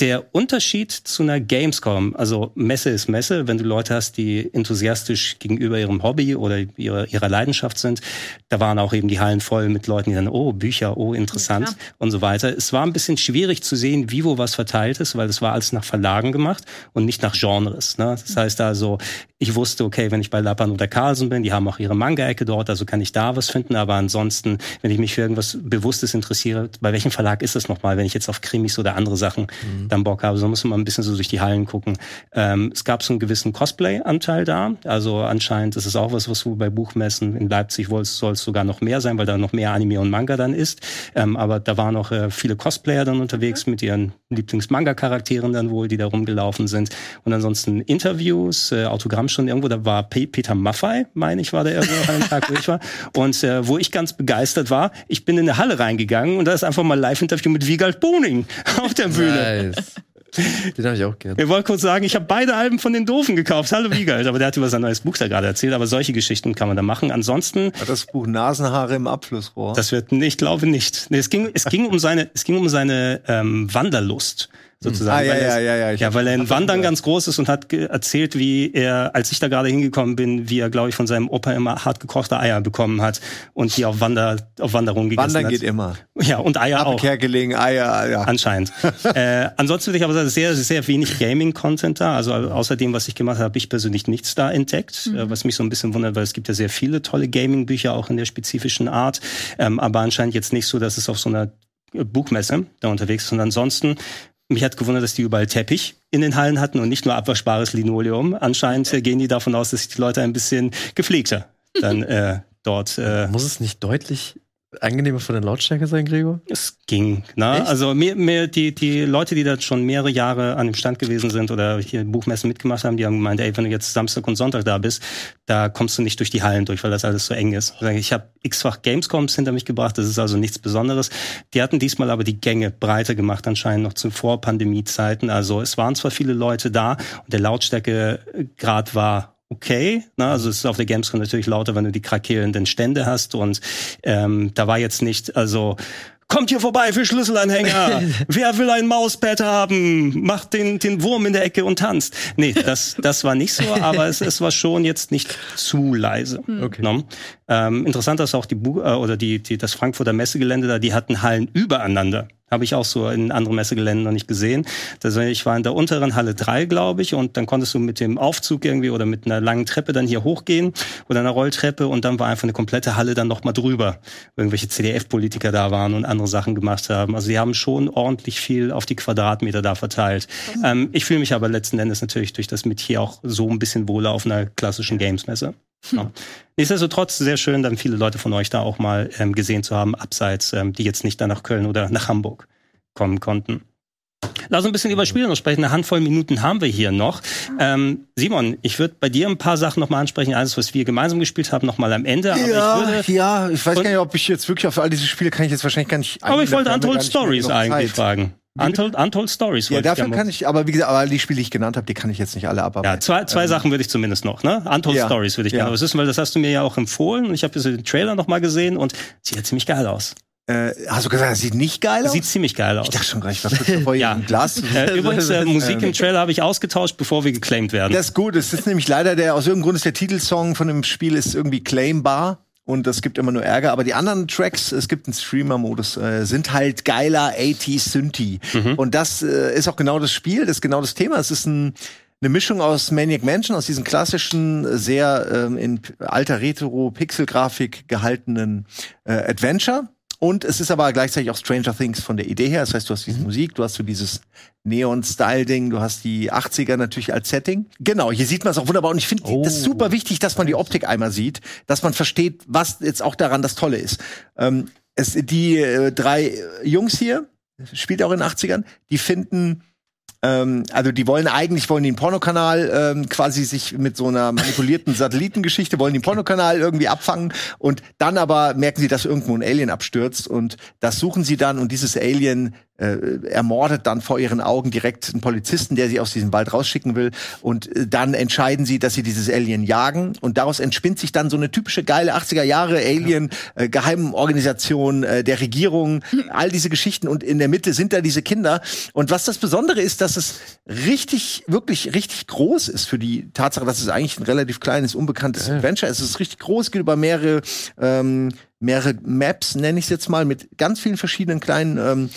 A: der Unterschied zu einer Gamescom, also Messe ist Messe, wenn du Leute hast, die enthusiastisch gegenüber ihrem Hobby oder ihrer, ihrer Leidenschaft sind, da waren auch eben die Hallen voll mit Leuten, die dann, oh, Bücher, oh, interessant
D: Ja,
A: und so weiter. Es war ein bisschen schwierig zu sehen, wie wo was verteilt ist, weil es war alles nach Verlagen gemacht und nicht nach Genres. Ne? Das heißt also, ich wusste, okay, wenn ich bei Lappan oder Carlsen bin, die haben auch ihre Manga-Ecke dort, also kann ich da was finden. Aber ansonsten, wenn ich mich für irgendwas Bewusstes interessiere, bei welchem Verlag ist das nochmal, wenn ich jetzt auf Krimis oder andere Sachen dann Bock habe, so muss man ein bisschen so durch die Hallen gucken. Ähm, es gab so einen gewissen Cosplay-Anteil da. Also anscheinend ist es auch was, was du bei Buchmessen in Leipzig soll es sogar noch mehr sein, weil da noch mehr Anime und Manga dann ist. Ähm, aber da waren auch äh, viele Cosplayer dann unterwegs mit ihren Lieblings-Manga-Charakteren dann wohl, die da rumgelaufen sind. Und ansonsten Interviews, äh, Autogrammstunden irgendwo, da war Pe Peter Maffei, meine ich, war der irgendwo an dem Tag, wo ich war. Und äh, wo ich ganz begeistert war, ich bin in eine Halle reingegangen und da ist einfach mal ein Live-Interview mit Wiegald Boning auf der Bühne.
C: Nice. Den habe ich auch gern.
A: Ich wollte kurz sagen, ich habe beide Alben von den Doofen gekauft. Hallo Wiegald, aber der hat über sein neues Buch da gerade erzählt. Aber solche Geschichten kann man da machen. Ansonsten,
B: Hat das Buch Nasenhaare im Abflussrohr.
A: das wird, ich glaube nicht. Nee, es ging, es ging um seine, es ging um seine ähm, Wanderlust sozusagen.
B: Ah, ja,
A: weil er-
B: ja, ja, ja,
A: ja, weil er in Wandern ganz groß ist und hat erzählt, wie er, als ich da gerade hingekommen bin, wie er, glaube ich, von seinem Opa immer hart gekochte Eier bekommen hat und die auf Wander, auf Wanderung gegessen
B: Wandern
A: hat.
B: geht immer.
A: Ja, und Eier auch.
B: Abkehr gelegen, Eier, ja.
A: Anscheinend. äh, ansonsten würde ich aber sagen, sehr, sehr wenig Gaming-Content da. Also außer dem, was ich gemacht habe, habe ich persönlich nichts da entdeckt. Äh, was mich so ein bisschen wundert, weil es gibt ja sehr viele tolle Gaming-Bücher auch in der spezifischen Art. Ähm, aber anscheinend jetzt nicht so, dass es auf so einer Buchmesse da unterwegs ist. Und ansonsten, mich hat gewundert, dass die überall Teppich in den Hallen hatten und nicht nur abwaschbares Linoleum. Anscheinend äh, gehen die davon aus, dass sich die Leute ein bisschen gepflegter dann äh, dort äh,
C: Muss es nicht deutlich angenehmer von der Lautstärke sein, Gregor?
A: es ging. Ne?
C: Echt?
A: Also mir, mir die, die Leute, die da schon mehrere Jahre an dem Stand gewesen sind oder hier Buchmessen mitgemacht haben, die haben gemeint, ey, wenn du jetzt Samstag und Sonntag da bist, da kommst du nicht durch die Hallen durch, weil das alles so eng ist. Ich habe x-fach Gamescoms hinter mich gebracht, das ist also nichts Besonderes. Die hatten diesmal aber die Gänge breiter gemacht, anscheinend noch zu Vor-Pandemie-Zeiten. Also es waren zwar viele Leute da und der Lautstärkegrad war okay. Ne? Also es ist auf der Gamescom natürlich lauter, wenn du die krakelnden Stände hast. Und ähm, da war jetzt nicht, also kommt hier vorbei für Schlüsselanhänger. Wer will ein Mauspad haben? Macht den, den Wurm in der Ecke und tanzt. Nee, das, das war nicht so, aber es, es war schon jetzt nicht zu leise.
C: Okay.
A: Ne? Ähm, interessant ist auch die Bu äh, oder die, die, das Frankfurter Messegelände da, die hatten Hallen übereinander. Habe ich auch so in anderen Messegeländen noch nicht gesehen. Also ich war in der unteren Halle 3, glaube ich, und dann konntest du mit dem Aufzug irgendwie oder mit einer langen Treppe dann hier hochgehen oder einer Rolltreppe und dann war einfach eine komplette Halle dann noch mal drüber. wo Irgendwelche CDF-Politiker da waren und andere Sachen gemacht haben. Also die haben schon ordentlich viel auf die Quadratmeter da verteilt. Ähm, ich fühle mich aber letzten Endes natürlich durch das mit hier auch so ein bisschen wohler auf einer klassischen Games-Messe. Ja. Nichtsdestotrotz sehr schön, dann viele Leute von euch da auch mal ähm, gesehen zu haben, abseits, ähm, die jetzt nicht dann nach Köln oder nach Hamburg kommen konnten. Lass uns ein bisschen über Spiele noch sprechen. Eine Handvoll Minuten haben wir hier noch. Ähm, Simon, ich würde bei dir ein paar Sachen nochmal ansprechen. Alles, was wir gemeinsam gespielt haben, nochmal am Ende.
B: Ja,
A: ich
B: ja, ich weiß gar nicht, ob ich jetzt wirklich auf all diese Spiele kann ich jetzt wahrscheinlich gar nicht.
A: aber ich wollte Untold Stories eigentlich fragen. Untold, Untold Stories.
B: Ja, dafür
A: gerne
B: kann ich, aber wie gesagt, aber die Spiele, die ich genannt habe, die kann ich jetzt nicht alle abarbeiten.
A: Ja, zwei, zwei Sachen würde ich zumindest noch, ne? Untold
B: Ja.
A: Stories würde ich gerne
B: Ja.
A: wissen, weil das hast du mir ja auch empfohlen und ich habe den Trailer nochmal gesehen und sieht ja ziemlich geil aus.
B: Äh, hast du gesagt, sieht nicht geil aus?
A: Sieht ziemlich geil aus.
B: ich dachte schon gleich, was davor
A: Ja.
B: ja. ein Glas.
A: Äh, übrigens, äh, Musik im Trailer habe ich ausgetauscht, bevor wir geclaimed werden.
B: Das ist gut. Es ist nämlich leider der, aus irgendeinem Grund ist der Titelsong von dem Spiel ist irgendwie claimbar. Und das gibt immer nur Ärger. Aber die anderen Tracks, es gibt einen Streamer-Modus, äh, sind halt geiler 80s Synthi. Und das äh, ist auch genau das Spiel, das ist genau das Thema. Es ist ein, eine Mischung aus Maniac Mansion, aus diesen klassischen, sehr ähm, in alter Retro-Pixel-Grafik gehaltenen äh, Adventure. Und es ist aber gleichzeitig auch Stranger Things von der Idee her. Das heißt, du hast diese Musik, du hast so dieses Neon-Style-Ding, du hast die 80er natürlich als Setting. Genau, hier sieht man es auch wunderbar. Und ich finde, das ist super wichtig, dass man die Optik einmal sieht, dass man versteht, was jetzt auch daran das Tolle ist. Ähm, es, die äh, drei Jungs hier, spielt auch in den 80ern, die finden ähm, also die wollen eigentlich wollen einen Pornokanal ähm, quasi sich mit so einer manipulierten Satellitengeschichte wollen den Pornokanal irgendwie abfangen. Und dann aber merken sie, dass irgendwo ein Alien abstürzt. Und das suchen sie dann. Und dieses Alien äh, ermordet dann vor ihren Augen direkt einen Polizisten, der sie aus diesem Wald rausschicken will. Und äh, dann entscheiden sie, dass sie dieses Alien jagen. Und daraus entspinnt sich dann so eine typische geile 80er Jahre Alien, äh, Geheimorganisation äh, der Regierung, all diese Geschichten. Und in der Mitte sind da diese Kinder. Und was das Besondere ist, dass es richtig, wirklich richtig groß ist für die Tatsache, dass es eigentlich ein relativ kleines, unbekanntes Adventure ist. Es ist richtig groß, geht über mehrere, ähm, mehrere Maps, nenne ich es jetzt mal, mit ganz vielen verschiedenen kleinen ähm,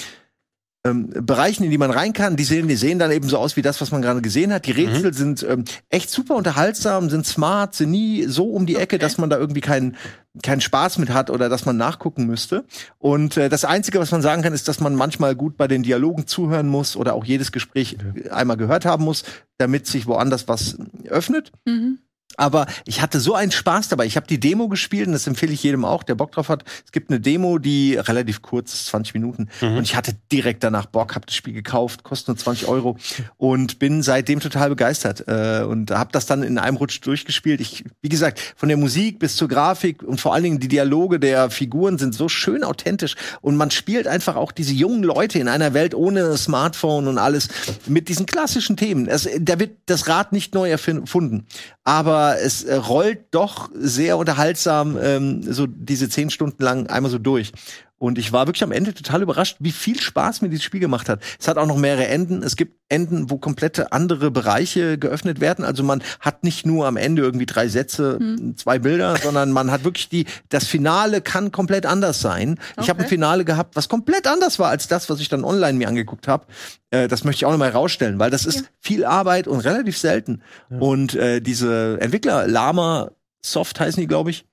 B: ähm, Bereichen, in die man rein kann. Die sehen, die sehen dann eben so aus wie das, was man gerade gesehen hat. Die Rätsel sind ähm, echt super unterhaltsam, sind smart, sind nie so um die Ecke, dass man da irgendwie keinen keinen Spaß mit hat oder dass man nachgucken müsste. Und äh, das Einzige, was man sagen kann, ist, dass man manchmal gut bei den Dialogen zuhören muss oder auch jedes Gespräch einmal gehört haben muss, damit sich woanders was öffnet.
D: Mhm.
B: Aber ich hatte so einen Spaß dabei. Ich habe die Demo gespielt und das empfehle ich jedem auch, der Bock drauf hat. Es gibt eine Demo, die relativ kurz ist, 20 Minuten. Und ich hatte direkt danach Bock, habe das Spiel gekauft, kostet nur 20 Euro und bin seitdem total begeistert. Äh, und habe das dann in einem Rutsch durchgespielt. Ich, wie gesagt, von der Musik bis zur Grafik und vor allen Dingen die Dialoge der Figuren sind so schön authentisch. Und man spielt einfach auch diese jungen Leute in einer Welt ohne Smartphone und alles mit diesen klassischen Themen. Es, da wird das Rad nicht neu erfunden. Aber es äh, rollt doch sehr unterhaltsam ähm, so diese zehn Stunden lang einmal so durch. Und ich war wirklich am Ende total überrascht, wie viel Spaß mir dieses Spiel gemacht hat. Es hat auch noch mehrere Enden. Es gibt Enden, wo komplette andere Bereiche geöffnet werden. Also man hat nicht nur am Ende irgendwie drei Sätze, zwei Bilder, sondern man hat wirklich die, das Finale kann komplett anders sein. Ich habe ein
D: Okay.
B: Finale gehabt, was komplett anders war als das, was ich dann online mir angeguckt habe. Äh, das möchte ich auch noch mal herausstellen, weil das ist viel Arbeit und relativ selten. Und äh, diese Entwickler, Lama Soft heißen die, glaube ich.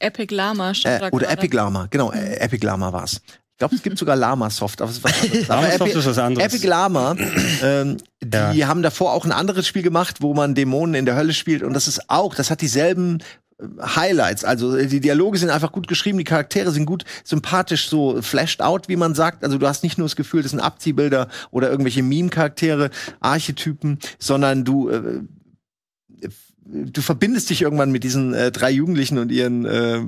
D: Epic Lama stand
B: Äh,
D: da
B: oder
D: gerade.
B: Epic Lama, genau, äh, Epic Lama war's. Ich glaube, es gibt sogar Lama Soft, aber es ist was anderes. Aber
A: Lamasoft ist was anderes.
B: Epic Lama, ähm, die haben davor auch ein anderes Spiel gemacht, wo man Dämonen in der Hölle spielt und das ist auch, das hat dieselben äh, Highlights, also äh, die Dialoge sind einfach gut geschrieben, die Charaktere sind gut sympathisch so flashed out, wie man sagt. Also du hast nicht nur das Gefühl, das sind Abziehbilder oder irgendwelche Meme-Charaktere, Archetypen, sondern du äh, du verbindest dich irgendwann mit diesen äh, drei Jugendlichen und ihren äh,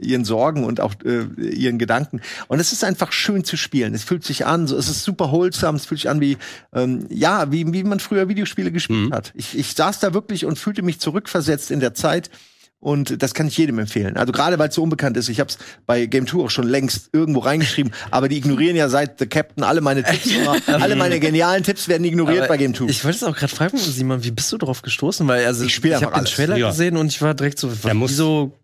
B: ihren Sorgen und auch äh, ihren Gedanken und es ist einfach schön zu spielen. Es fühlt sich an, so es ist super wholesome, es fühlt sich an wie ähm, ja, wie wie man früher Videospiele gespielt
A: Mhm.
B: hat. Ich, ich saß da wirklich und fühlte mich zurückversetzt in der Zeit. Und das kann ich jedem empfehlen. Also gerade weil es so unbekannt ist. Ich habe es bei Game 2 auch schon längst irgendwo reingeschrieben. Aber die ignorieren ja seit The Captain alle meine Tipps. immer. alle meine genialen Tipps werden ignoriert
C: Aber
B: bei Game 2.
C: Ich wollte es auch gerade fragen, Simon, wie bist du drauf gestoßen? Weil also
B: Ich
C: ich habe den. Trailer
A: Ja.
C: gesehen und ich war direkt so, wieso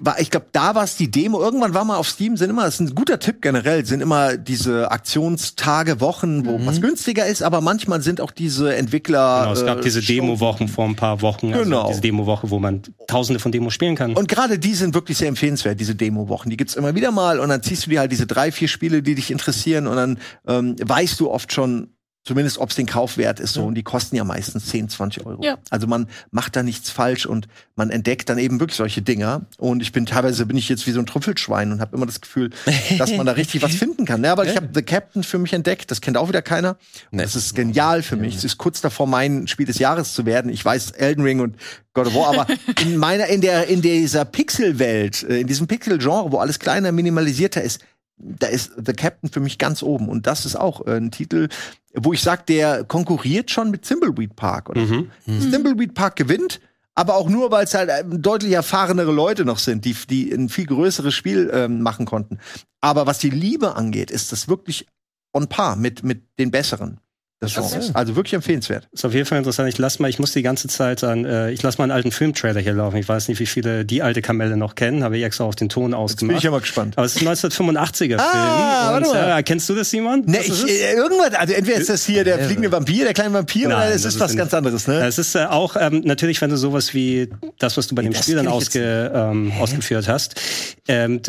B: war, ich glaube, da war es die Demo. Irgendwann war mal auf Steam, sind immer, das ist ein guter Tipp generell, sind immer diese Aktionstage, Wochen, wo was günstiger ist, aber manchmal sind auch diese Entwickler.
A: Genau, es gab
B: äh,
A: diese Demo-Wochen vor ein paar Wochen.
B: Genau.
A: Also diese Demo-Woche, wo man tausende von Demos spielen kann.
B: Und gerade die sind wirklich sehr empfehlenswert, diese Demo-Wochen. Die gibt's immer wieder mal und dann ziehst du dir halt diese drei, vier Spiele, die dich interessieren und dann ähm, weißt du oft schon, zumindest ob's den Kauf wert ist so. Und die kosten ja meistens 10, 20 Euro.
D: Ja.
B: Also man macht da nichts falsch und man entdeckt dann eben wirklich solche Dinger. Und ich bin teilweise bin ich jetzt wie so ein Trüffelschwein und habe immer das Gefühl, dass man da richtig was finden kann. Ja, aber ich habe The Captain für mich entdeckt. Das kennt auch wieder keiner. Und Das ist genial für mich. Es ist kurz davor, mein Spiel des Jahres zu werden. Ich weiß Elden Ring und God of War, aber in meiner, in der, in dieser Pixel-Welt, äh, in diesem Pixel-Genre, wo alles kleiner, minimalisierter ist, da ist The Captain für mich ganz oben. Und das ist auch äh, ein Titel, wo ich sag, der konkurriert schon mit Thimbleweed Park. Oder
A: Mhm.
B: so. Thimbleweed Park gewinnt, aber auch nur, weil es halt äh, deutlich erfahrenere Leute noch sind, die, die ein viel größeres Spiel ähm, machen konnten. Aber was die Liebe angeht, ist das wirklich on par mit, mit den besseren. Das Genres. Also wirklich empfehlenswert.
A: Ist auf jeden Fall interessant. Ich lass mal, ich muss die ganze Zeit an, äh, ich lass mal einen alten Filmtrailer hier laufen. Ich weiß nicht, wie viele die alte Kamelle noch kennen, habe ich extra auf den Ton
B: Jetzt bin
A: ausgemacht.
B: ich mal gespannt.
A: Aber es ist ein 1985er
B: Ah,
A: Film.
B: warte
A: Und,
B: mal.
A: äh, kennst du das, Simon?
B: Ne, ich, äh, irgendwas, also entweder ist das hier der fliegende Vampir, der kleine Vampir,
A: Nein,
B: oder es ist
A: ist
B: was
A: ein-
B: ganz anderes, ne?
A: Es ist äh, auch ähm, natürlich, wenn du sowas wie das, was du bei dem
B: das
A: Spiel dann ausge, ähm, ausgeführt hast. Ähm,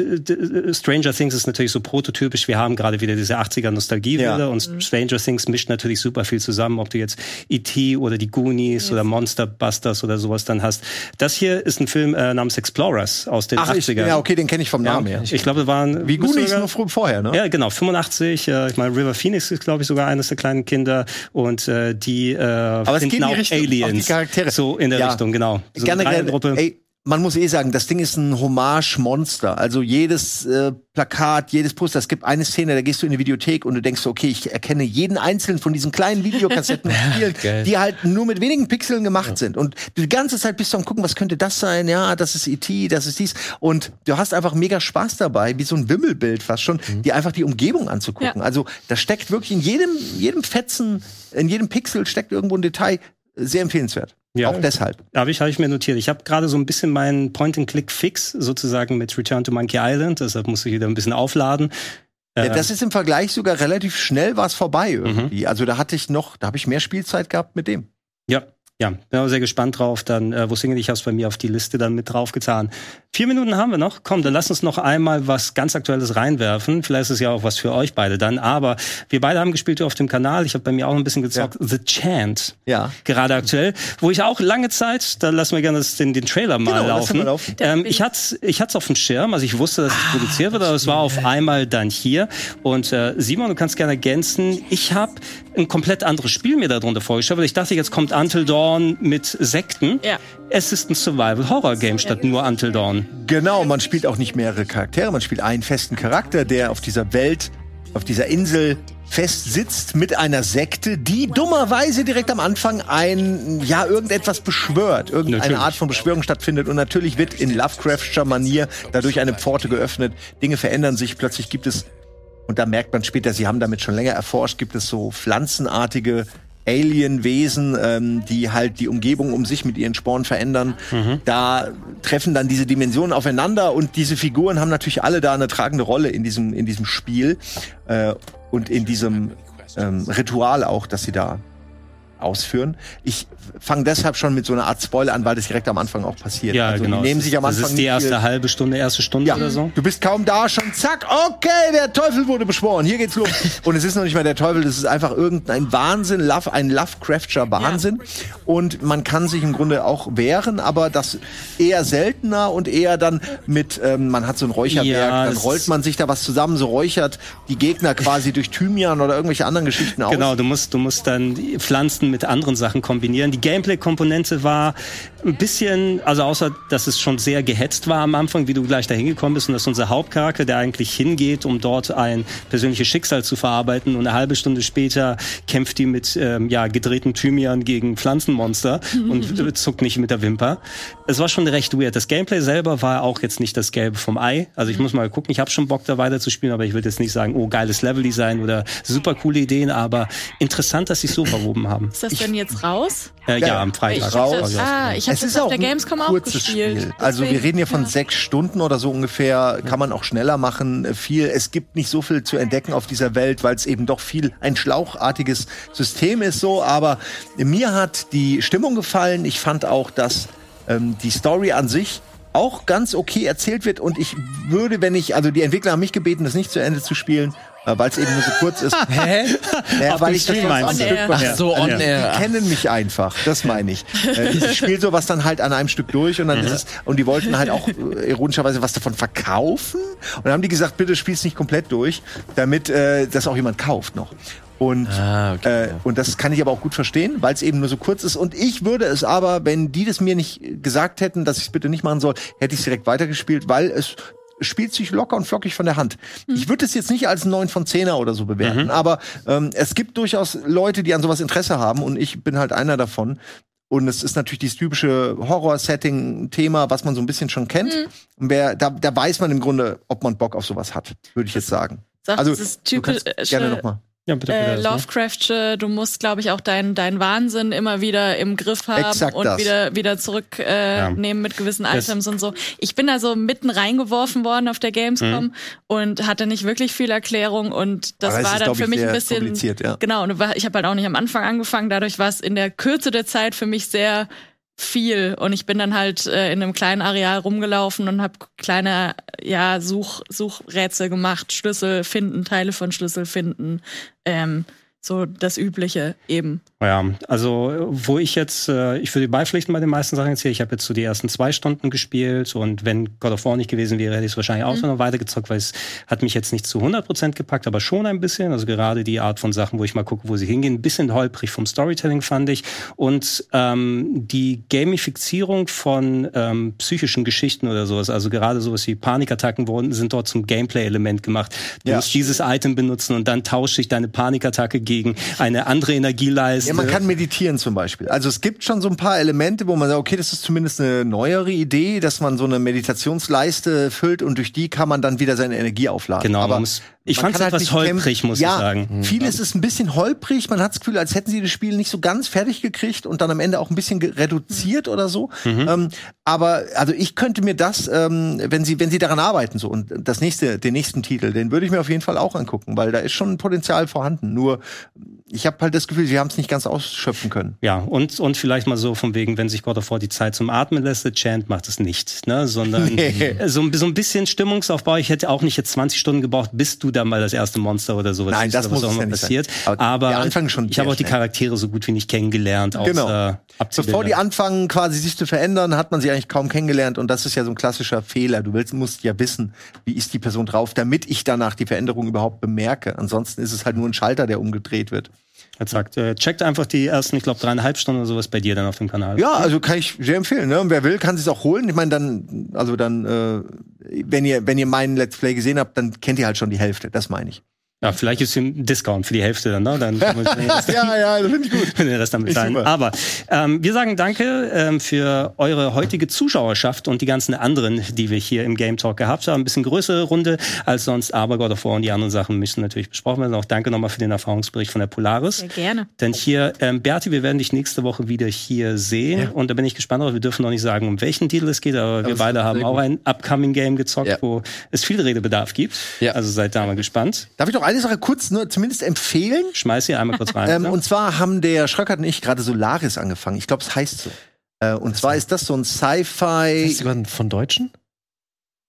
A: Stranger Things ist natürlich so prototypisch. Wir haben gerade wieder diese 80er Nostalgie
B: Ja.
A: wieder und Stranger Things mischt natürlich super viel zusammen, ob du jetzt E.T. oder die Goonies oder Monster Busters oder sowas dann hast. Das hier ist ein Film äh, namens Explorers aus den
B: Ach, ich,
A: 80ern.
B: ja, okay, den kenne ich vom
A: Ja,
B: Namen her.
A: ich glaube, waren
B: Wie Goonies
A: sogar-
B: früh vorher, ne?
A: ja, genau, 85. Äh, ich meine, River Phoenix ist, glaube ich, sogar eines der kleinen Kinder. Und äh, die äh,
B: es
A: finden
B: geht in die
A: auch
B: Richtung,
A: Aliens.
B: die Charaktere.
A: So in der
B: Ja.
A: Richtung, genau. So eine
B: Generell,
A: Dreiergruppe.
B: ey, man muss eh sagen, das Ding ist ein Hommage-Monster. Also jedes äh, Plakat, jedes Poster. Es gibt eine Szene, da gehst du in die Videothek und du denkst, so, okay, ich erkenne jeden einzelnen von diesen kleinen Videokassetten und Spielen, die halt nur mit wenigen Pixeln gemacht sind. Und du die ganze Zeit bist du am gucken, was könnte das sein? Ja, das ist E.T., das ist dies. Und du hast einfach mega Spaß dabei, wie so ein Wimmelbild fast schon, die einfach die Umgebung anzugucken.
D: Ja.
B: Also da steckt wirklich in jedem, jedem Fetzen, in jedem Pixel steckt irgendwo ein Detail. Sehr empfehlenswert.
A: Ja.
B: Auch deshalb.
A: Habe ich, hab ich mir notiert. Ich habe gerade so ein bisschen meinen Point-and-Click-Fix sozusagen mit Return to Monkey Island. Deshalb musste ich wieder ein bisschen aufladen.
B: Ja,
A: Äh,
B: das ist im Vergleich sogar relativ schnell war es vorbei irgendwie. Also da hatte ich noch, da habe ich mehr Spielzeit gehabt mit dem.
A: Ja, ja, bin auch sehr gespannt drauf. Dann, äh, wo Single, ich habe es bei mir auf die Liste dann mit draufgetan. Vier Minuten haben wir noch. Komm, dann lass uns noch einmal was ganz Aktuelles reinwerfen. Vielleicht ist es ja auch was für euch beide dann. Aber wir beide haben gespielt auf dem Kanal. Ich habe bei mir auch ein bisschen gezockt. The Chant.
B: Ja.
A: Gerade aktuell, wo ich auch lange Zeit, da lassen wir gerne das, den, den Trailer mal
B: Genau,
A: laufen.
B: mal laufen.
A: Ähm, ich hatte ich hat's auf dem Schirm, also ich wusste, dass es produziert wird, aber es war auf einmal dann hier. Und äh, Simon, du kannst gerne ergänzen. Ich habe ein komplett anderes Spiel mir darunter vorgestellt, weil ich dachte, jetzt kommt Until Dawn mit Sekten.
D: Ja.
A: Es ist ein Survival-Horror-Game statt nur Until Dawn.
B: Genau, man spielt auch nicht mehrere Charaktere, man spielt einen festen Charakter, der auf dieser Welt, auf dieser Insel fest sitzt mit einer Sekte, die dummerweise direkt am Anfang ein, ja, irgendetwas beschwört. Irgendeine
A: Natürlich.
B: Art von Beschwörung stattfindet. Und natürlich wird in Lovecraftscher Manier dadurch eine Pforte geöffnet. Dinge verändern sich. Plötzlich gibt es, und da merkt man später, sie haben damit schon länger erforscht, gibt es so pflanzenartige Alienwesen, ähm, die halt die Umgebung um sich mit ihren Sporen verändern. Da treffen dann diese Dimensionen aufeinander und diese Figuren haben natürlich alle da eine tragende Rolle in diesem, in diesem Spiel äh, und in diesem ähm, Ritual auch, das sie da ausführen. Ich fange deshalb schon mit so einer Art Spoiler an, weil das direkt am Anfang auch passiert.
A: Ja,
B: also
A: genau.
B: Die nehmen sich am
A: das
B: Anfang
A: ist die erste halbe Stunde, erste Stunde
B: ja,
A: oder so.
B: du bist kaum da, schon zack, okay, der Teufel wurde beschworen, hier geht's los. Und es ist noch nicht mal der Teufel, das ist einfach irgendein Wahnsinn, Love, ein Lovecraftscher Wahnsinn. Und man kann sich im Grunde auch wehren, aber das eher seltener und eher dann mit, ähm, man hat so ein Räucherwerk,
A: Ja,
B: dann
A: das-
B: rollt man sich da was zusammen, so räuchert die Gegner quasi durch Thymian oder irgendwelche anderen Geschichten aus.
A: Genau, du musst, du musst dann die Pflanzen mit anderen Sachen kombinieren. Die Gameplay-Komponente war ein bisschen, also außer, dass es schon sehr gehetzt war am Anfang, wie du gleich dahin gekommen bist und dass unser Hauptcharakter, der eigentlich hingeht, um dort ein persönliches Schicksal zu verarbeiten und eine halbe Stunde später kämpft die mit ähm, ja, gedrehten Thymian gegen Pflanzenmonster und zuckt nicht mit der Wimper. Es war schon recht weird. Das Gameplay selber war auch jetzt nicht das Gelbe vom Ei. Also ich muss mal gucken, ich habe schon Bock da weiter zu spielen, aber ich will jetzt nicht sagen, oh, geiles Leveldesign oder super coole Ideen, aber interessant, dass sie es so verwoben haben.
D: Ist das denn jetzt raus?
A: Äh, ja, am Freitag.
D: Ich
B: raus.
D: das, ah, ich habe
B: Es
D: auf
B: auch
D: der Gamescom auch gespielt.
B: Spiel. Also wir reden hier von
D: ja.
B: sechs Stunden oder so ungefähr. Kann man auch schneller machen. Viel. Es gibt nicht so viel zu entdecken auf dieser Welt, weil es eben doch viel ein schlauchartiges System ist so. Aber mir hat die Stimmung gefallen. Ich fand auch, dass ähm, die Story an sich auch ganz okay erzählt wird und ich würde, wenn ich, also die Entwickler haben mich gebeten, das nicht zu Ende zu spielen, weil es eben nur so kurz ist.
C: Hä?
B: Naja, weil ich das
A: meinst du?
D: Ach
C: so, on
A: Ja.
C: air.
B: die kennen mich einfach, das meine ich. Äh, ich spiele sowas dann halt an einem Stück durch und dann ist es, und die wollten halt auch äh, ironischerweise was davon verkaufen. Und dann haben die gesagt, bitte spiel's nicht komplett durch, damit äh, das auch jemand kauft noch. Und,
C: Ah, okay,
B: äh, und das kann ich aber auch gut verstehen, weil es eben nur so kurz ist. Und ich würde es aber, wenn die das mir nicht gesagt hätten, dass ich es bitte nicht machen soll, hätte ich es direkt weitergespielt, weil es spielt sich locker und flockig von der Hand. Ich würde es jetzt nicht als 9 von 10er oder so bewerten, aber ähm, es gibt durchaus Leute, die an sowas Interesse haben und ich bin halt einer davon. Und es ist natürlich dieses typische Horror-Setting-Thema, was man so ein bisschen schon kennt. Und wer, da, da weiß man im Grunde, ob man Bock auf sowas hat, würde ich jetzt sagen.
D: Sagt,
B: also,
D: das ist typisch
B: kannst gerne noch mal.
A: Ja, bitte, bitte.
D: äh,
A: ne?
D: Lovecraftsche, du musst, glaube ich, auch deinen dein Wahnsinn immer wieder im Griff haben
B: Exakt
D: und
B: das.
D: wieder wieder zurücknehmen äh,
A: Ja.
D: nehmen mit gewissen
A: Das-
D: Items und so. Ich bin da so mitten reingeworfen worden auf der Gamescom
B: Mhm.
D: und hatte nicht wirklich viel Erklärung und das
B: Aber
D: war dann für
B: ich,
D: mich ein bisschen
B: kompliziert, ja.
D: genau. Und war- ich habe halt auch nicht am Anfang angefangen. Dadurch war es in der Kürze der Zeit für mich sehr viel und ich bin dann halt äh, in einem kleinen Areal rumgelaufen und habe kleine ja Such Suchrätsel gemacht, Schlüssel finden, Teile von Schlüssel finden. Ähm, so das Übliche eben.
A: Ja, also wo ich jetzt, äh, ich würde beipflichten bei den meisten Sachen jetzt hier. Ich habe jetzt so die ersten zwei Stunden gespielt und wenn God of War nicht gewesen wäre, hätte ich es wahrscheinlich auch
D: Mhm.
A: noch weitergezockt, weil es hat mich jetzt nicht zu 100% gepackt, aber schon ein bisschen. Also gerade die Art von Sachen, wo ich mal gucke, wo sie hingehen. Ein bisschen holprig vom Storytelling fand ich. Und ähm, die Gamifizierung von ähm, psychischen Geschichten oder sowas, also gerade sowas wie Panikattacken wurden, sind dort zum Gameplay-Element gemacht. Du
B: Ja.
A: musst dieses Item benutzen und dann tauscht sich deine Panikattacke gegen eine andere Energieleiste.
B: Ja, man kann meditieren zum Beispiel. Also es gibt schon so ein paar Elemente, wo man sagt, okay, das ist zumindest eine neuere Idee, dass man so eine Meditationsleiste füllt und durch die kann man dann wieder seine Energie aufladen.
A: Genau,
B: aber
A: man muss- ich fand's
B: kann halt
A: etwas
B: nicht
A: holprig, muss
B: ja,
A: ich sagen.
C: Mhm.
B: Vieles ist ein bisschen holprig. Man hat das Gefühl, als hätten sie das Spiel nicht so ganz fertig gekriegt und dann am Ende auch ein bisschen reduziert oder so.
A: Mhm.
B: Ähm, aber also ich könnte mir das, ähm, wenn sie wenn sie daran arbeiten so und das nächste, den nächsten Titel, den würde ich mir auf jeden Fall auch angucken, weil da ist schon ein Potenzial vorhanden. Nur ich habe halt das Gefühl, sie haben es nicht ganz ausschöpfen können.
A: Ja, und, und vielleicht mal so von wegen, wenn sich God of War die Zeit zum Atmen lässt, Chant macht es nicht, ne? sondern
B: Nee.
A: so, ein- so ein bisschen Stimmungsaufbau. Ich hätte auch nicht jetzt 20 Stunden gebraucht, bis du dann mal das erste Monster oder sowas
B: Nein, das muss
A: auch
B: ja
A: passiert.
B: sein. Aber
A: Aber,
B: Anfang schon
A: ich habe auch die. Charaktere so gut wie nicht kennengelernt,
B: Genau. Bevor die anfangen, quasi sich zu verändern, hat man sie eigentlich kaum kennengelernt. Und das ist ja so ein klassischer Fehler. Du willst, musst ja wissen, wie ist die Person drauf, damit ich danach die Veränderung überhaupt bemerke. Ansonsten ist es halt nur ein Schalter, der umgedreht wird.
A: Er sagt, äh, checkt einfach die ersten, ich glaube, dreieinhalb Stunden oder sowas bei dir dann auf dem Kanal.
B: Ja, also kann ich sehr empfehlen. Ne? Und wer will, kann es auch holen. Ich meine, dann, also dann, äh, wenn ihr, wenn ihr meinen Let's Play gesehen habt, dann kennt ihr halt schon die Hälfte. Das meine ich.
A: Ja, vielleicht ist ein Discount für die Hälfte dann, ne? Dann kann man den Rest-
B: ja, ja, das finde ich gut.
A: den Rest teilen.
B: super.
A: Aber ähm, wir sagen Danke ähm, für eure heutige Zuschauerschaft und die ganzen anderen, die wir hier im Game Talk gehabt haben. Ein bisschen größere Runde als sonst, aber God of War und die anderen Sachen müssen natürlich besprochen werden. Auch danke nochmal für den Erfahrungsbericht von der Polaris.
D: Sehr gerne.
A: Denn hier, ähm, Berti, wir werden dich nächste Woche wieder hier sehen. Und da bin ich gespannt, aber wir dürfen noch nicht sagen, um welchen Titel es geht. Aber wir
C: das
A: beide haben auch
C: gut.
A: ein Upcoming Game gezockt,
C: Ja.
A: wo es viel Redebedarf gibt.
C: Ja.
A: Also seid da mal gespannt.
B: Darf ich noch eine Sache kurz nur zumindest empfehlen?
A: Schmeiß hier einmal kurz rein.
B: Ähm, und zwar haben der Schröckert und ich gerade Solaris angefangen. Ich glaube, es heißt so. Äh, und zwar ist das so ein
C: Ist
B: Sci-Fi.
C: das sogar von Deutschen?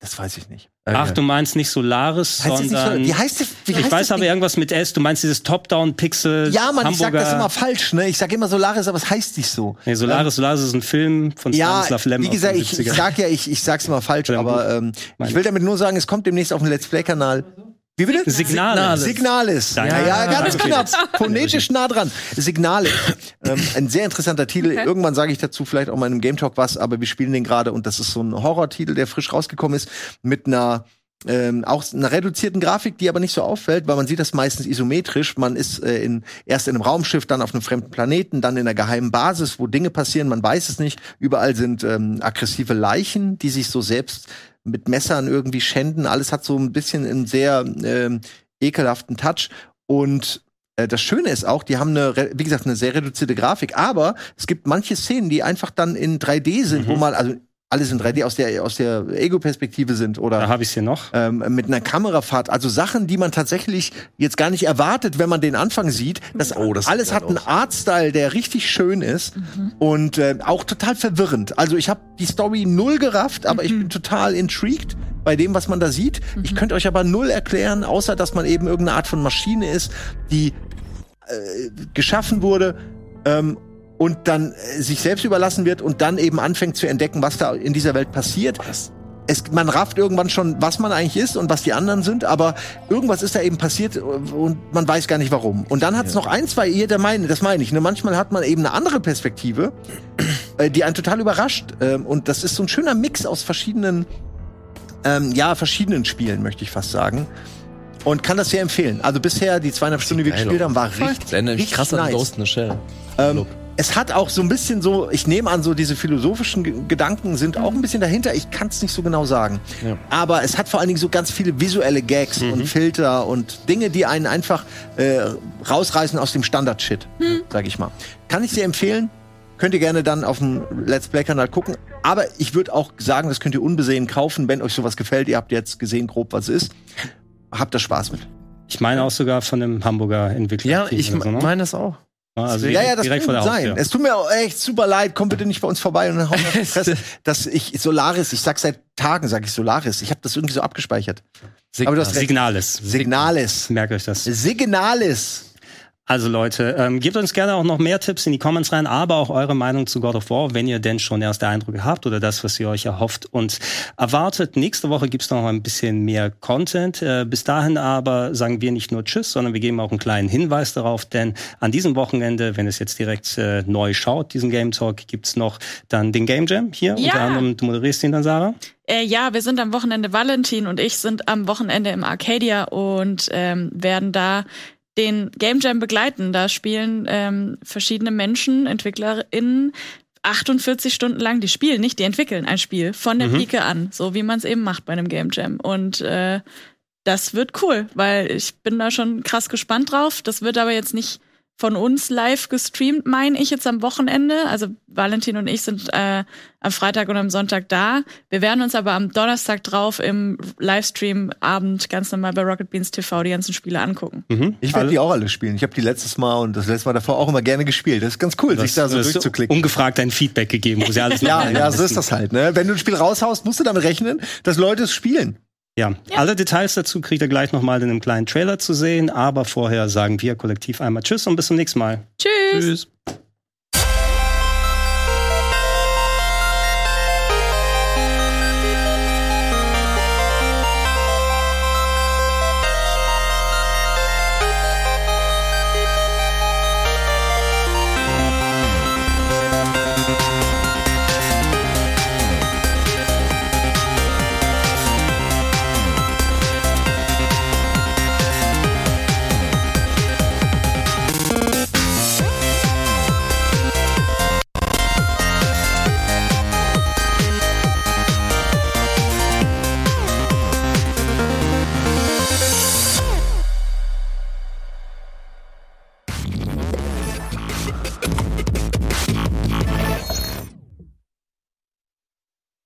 B: Das weiß ich nicht.
A: Ach, du meinst nicht Solaris,
B: Heißt das nicht so?
A: sondern.
B: Wie heißt das? Wie
A: ich
B: heißt
A: weiß
B: das
A: aber
B: Ding?
A: irgendwas mit S. Du meinst dieses Top-Down-Pixel.
B: Ja, Mann, ich sag das immer falsch, ne? Ich sag immer Solaris, aber es heißt nicht so.
A: Nee, Solaris, Solaris ist ein Film von
B: Ja,
A: Stanislav Lem.
B: wie gesagt,
A: den
B: ich,
A: 70er.
B: ich sag ja, ich, ich sag's immer falsch, aber ähm, ich will damit nur sagen, es kommt demnächst auf dem Let's Play-Kanal. Wie bitte?
A: Signale.
B: Signalis. Ja,
A: Danke.
B: ja, ganz
A: Okay.
B: knapp. Phonetisch nah dran. Signale. ähm, ein sehr interessanter Titel.
D: Okay.
B: Irgendwann sage ich dazu vielleicht auch mal in einem Game Talk was, aber wir spielen den gerade und das ist so ein Horror-Titel, der frisch rausgekommen ist, mit einer ähm, auch einer reduzierten Grafik, die aber nicht so auffällt, weil man sieht das meistens isometrisch. Man ist äh, in, erst in einem Raumschiff, dann auf einem fremden Planeten, dann in einer geheimen Basis, wo Dinge passieren, man weiß es nicht. Überall sind ähm, aggressive Leichen, die sich so selbst mit Messern irgendwie schänden. Alles hat so ein bisschen einen sehr ähm, ekelhaften Touch. Und äh, das Schöne ist auch, die haben eine, wie gesagt, eine sehr reduzierte Grafik, aber es gibt manche Szenen, die einfach dann in 3D sind, wo man, also alles in 3D aus der, aus der Ego-Perspektive sind oder
A: Da habe ich hier noch.
B: ähm, mit einer Kamerafahrt. Also Sachen, die man tatsächlich jetzt gar nicht erwartet, wenn man den Anfang sieht. Das,
C: Oh, das
B: alles hat einen Artstyle, der richtig schön ist und äh, auch total verwirrend. Also ich habe die Story null gerafft, aber ich bin total intrigued bei dem, was man da sieht. Ich könnte euch aber null erklären, außer dass man eben irgendeine Art von Maschine ist, die äh, geschaffen wurde. Ähm, und dann äh, sich selbst überlassen wird und dann eben anfängt zu entdecken, was da in dieser Welt passiert. Es, man rafft irgendwann schon, was man eigentlich ist und was die anderen sind, aber irgendwas ist da eben passiert und man weiß gar nicht warum. Und dann hat es noch ein, zwei, ihr, der meine, das meine ich. Ne? Manchmal hat man eben eine andere Perspektive, äh, die einen total überrascht. Ähm, und das ist so ein schöner Mix aus verschiedenen, ähm, ja, verschiedenen Spielen, möchte ich fast sagen. Und kann das sehr empfehlen. Also bisher die zweieinhalb Stunden, die wir gespielt haben, war richtig, richtig
C: krass an
B: nice.
C: Ghost in the Shell.
B: Ähm, es hat auch so ein bisschen so, ich nehme an, so diese philosophischen Ge- Gedanken sind auch ein bisschen dahinter. Ich kann es nicht so genau sagen.
C: Ja.
B: Aber es hat vor allen Dingen so ganz viele visuelle Gags und Filter und Dinge, die einen einfach äh, rausreißen aus dem Standard-Shit, sag ich mal. Kann ich sehr empfehlen. Könnt ihr gerne dann auf dem Let's Play-Kanal gucken. Aber ich würde auch sagen, das könnt ihr unbesehen kaufen, wenn euch sowas gefällt. Ihr habt jetzt gesehen grob, was es ist. Habt da Spaß mit.
A: Ich meine auch sogar von einem Hamburger Entwickler.
C: Ja, ich
A: oder so, ne?
C: meine das auch.
A: Also
B: Ja, ja, das
A: direkt
B: kann sein.
A: Haustür.
B: Es tut mir auch echt super leid. Komm bitte nicht bei uns vorbei und dann hauen wir auf die Fresse. dass ich Solaris, ich sag seit Tagen, sag ich Solaris. Ich habe das irgendwie so abgespeichert. Aber du hast recht.
A: Signales.
B: Signales.
A: Merkt euch das.
B: Signales.
A: Also Leute, ähm, gebt uns gerne auch noch mehr Tipps in die Comments rein, aber auch eure Meinung zu God of War, wenn ihr denn schon erste Eindrücke habt oder das, was ihr euch erhofft und erwartet. Nächste Woche gibt's noch ein bisschen mehr Content. Äh, bis dahin aber sagen wir nicht nur Tschüss, sondern wir geben auch einen kleinen Hinweis darauf, denn an diesem Wochenende, wenn es jetzt direkt äh, neu schaut, diesen Game Talk, gibt's noch dann den Game Jam hier.
D: Ja.
A: Unter anderem, du moderierst ihn dann, Sarah.
D: Äh, ja, wir sind am Wochenende, Valentin und ich sind am Wochenende im Arcadia und ähm, werden da den Game Jam begleiten. Da spielen ähm, verschiedene Menschen, EntwicklerInnen, 48 Stunden lang die spielen, nicht die entwickeln ein Spiel von der
A: Mhm.
D: Pike an, so wie man es eben macht bei einem Game Jam. Und äh, das wird cool, weil ich bin da schon krass gespannt drauf. Das wird aber jetzt nicht von uns live gestreamt, meine ich jetzt am Wochenende. Also Valentin und ich sind äh, am Freitag und am Sonntag da. Wir werden uns aber am Donnerstag drauf im Livestream Abend ganz normal bei Rocket Beans TV die ganzen Spiele angucken.
A: Mhm.
B: Ich werde die auch alle spielen. Ich habe die letztes Mal und das letzte Mal davor auch immer gerne gespielt. Das ist ganz cool, sich da so durchzuklicken.
A: Ungefragt ein Feedback gegeben, wo sie alles
B: Ja, ja, so ist das halt. Ne? Wenn du ein Spiel raushaust, musst du damit rechnen, dass Leute es spielen.
A: Ja, alle Details dazu kriegt ihr gleich nochmal in einem kleinen Trailer zu sehen. Aber vorher sagen wir kollektiv einmal Tschüss und bis zum nächsten Mal.
D: Tschüss.
C: Tschüss.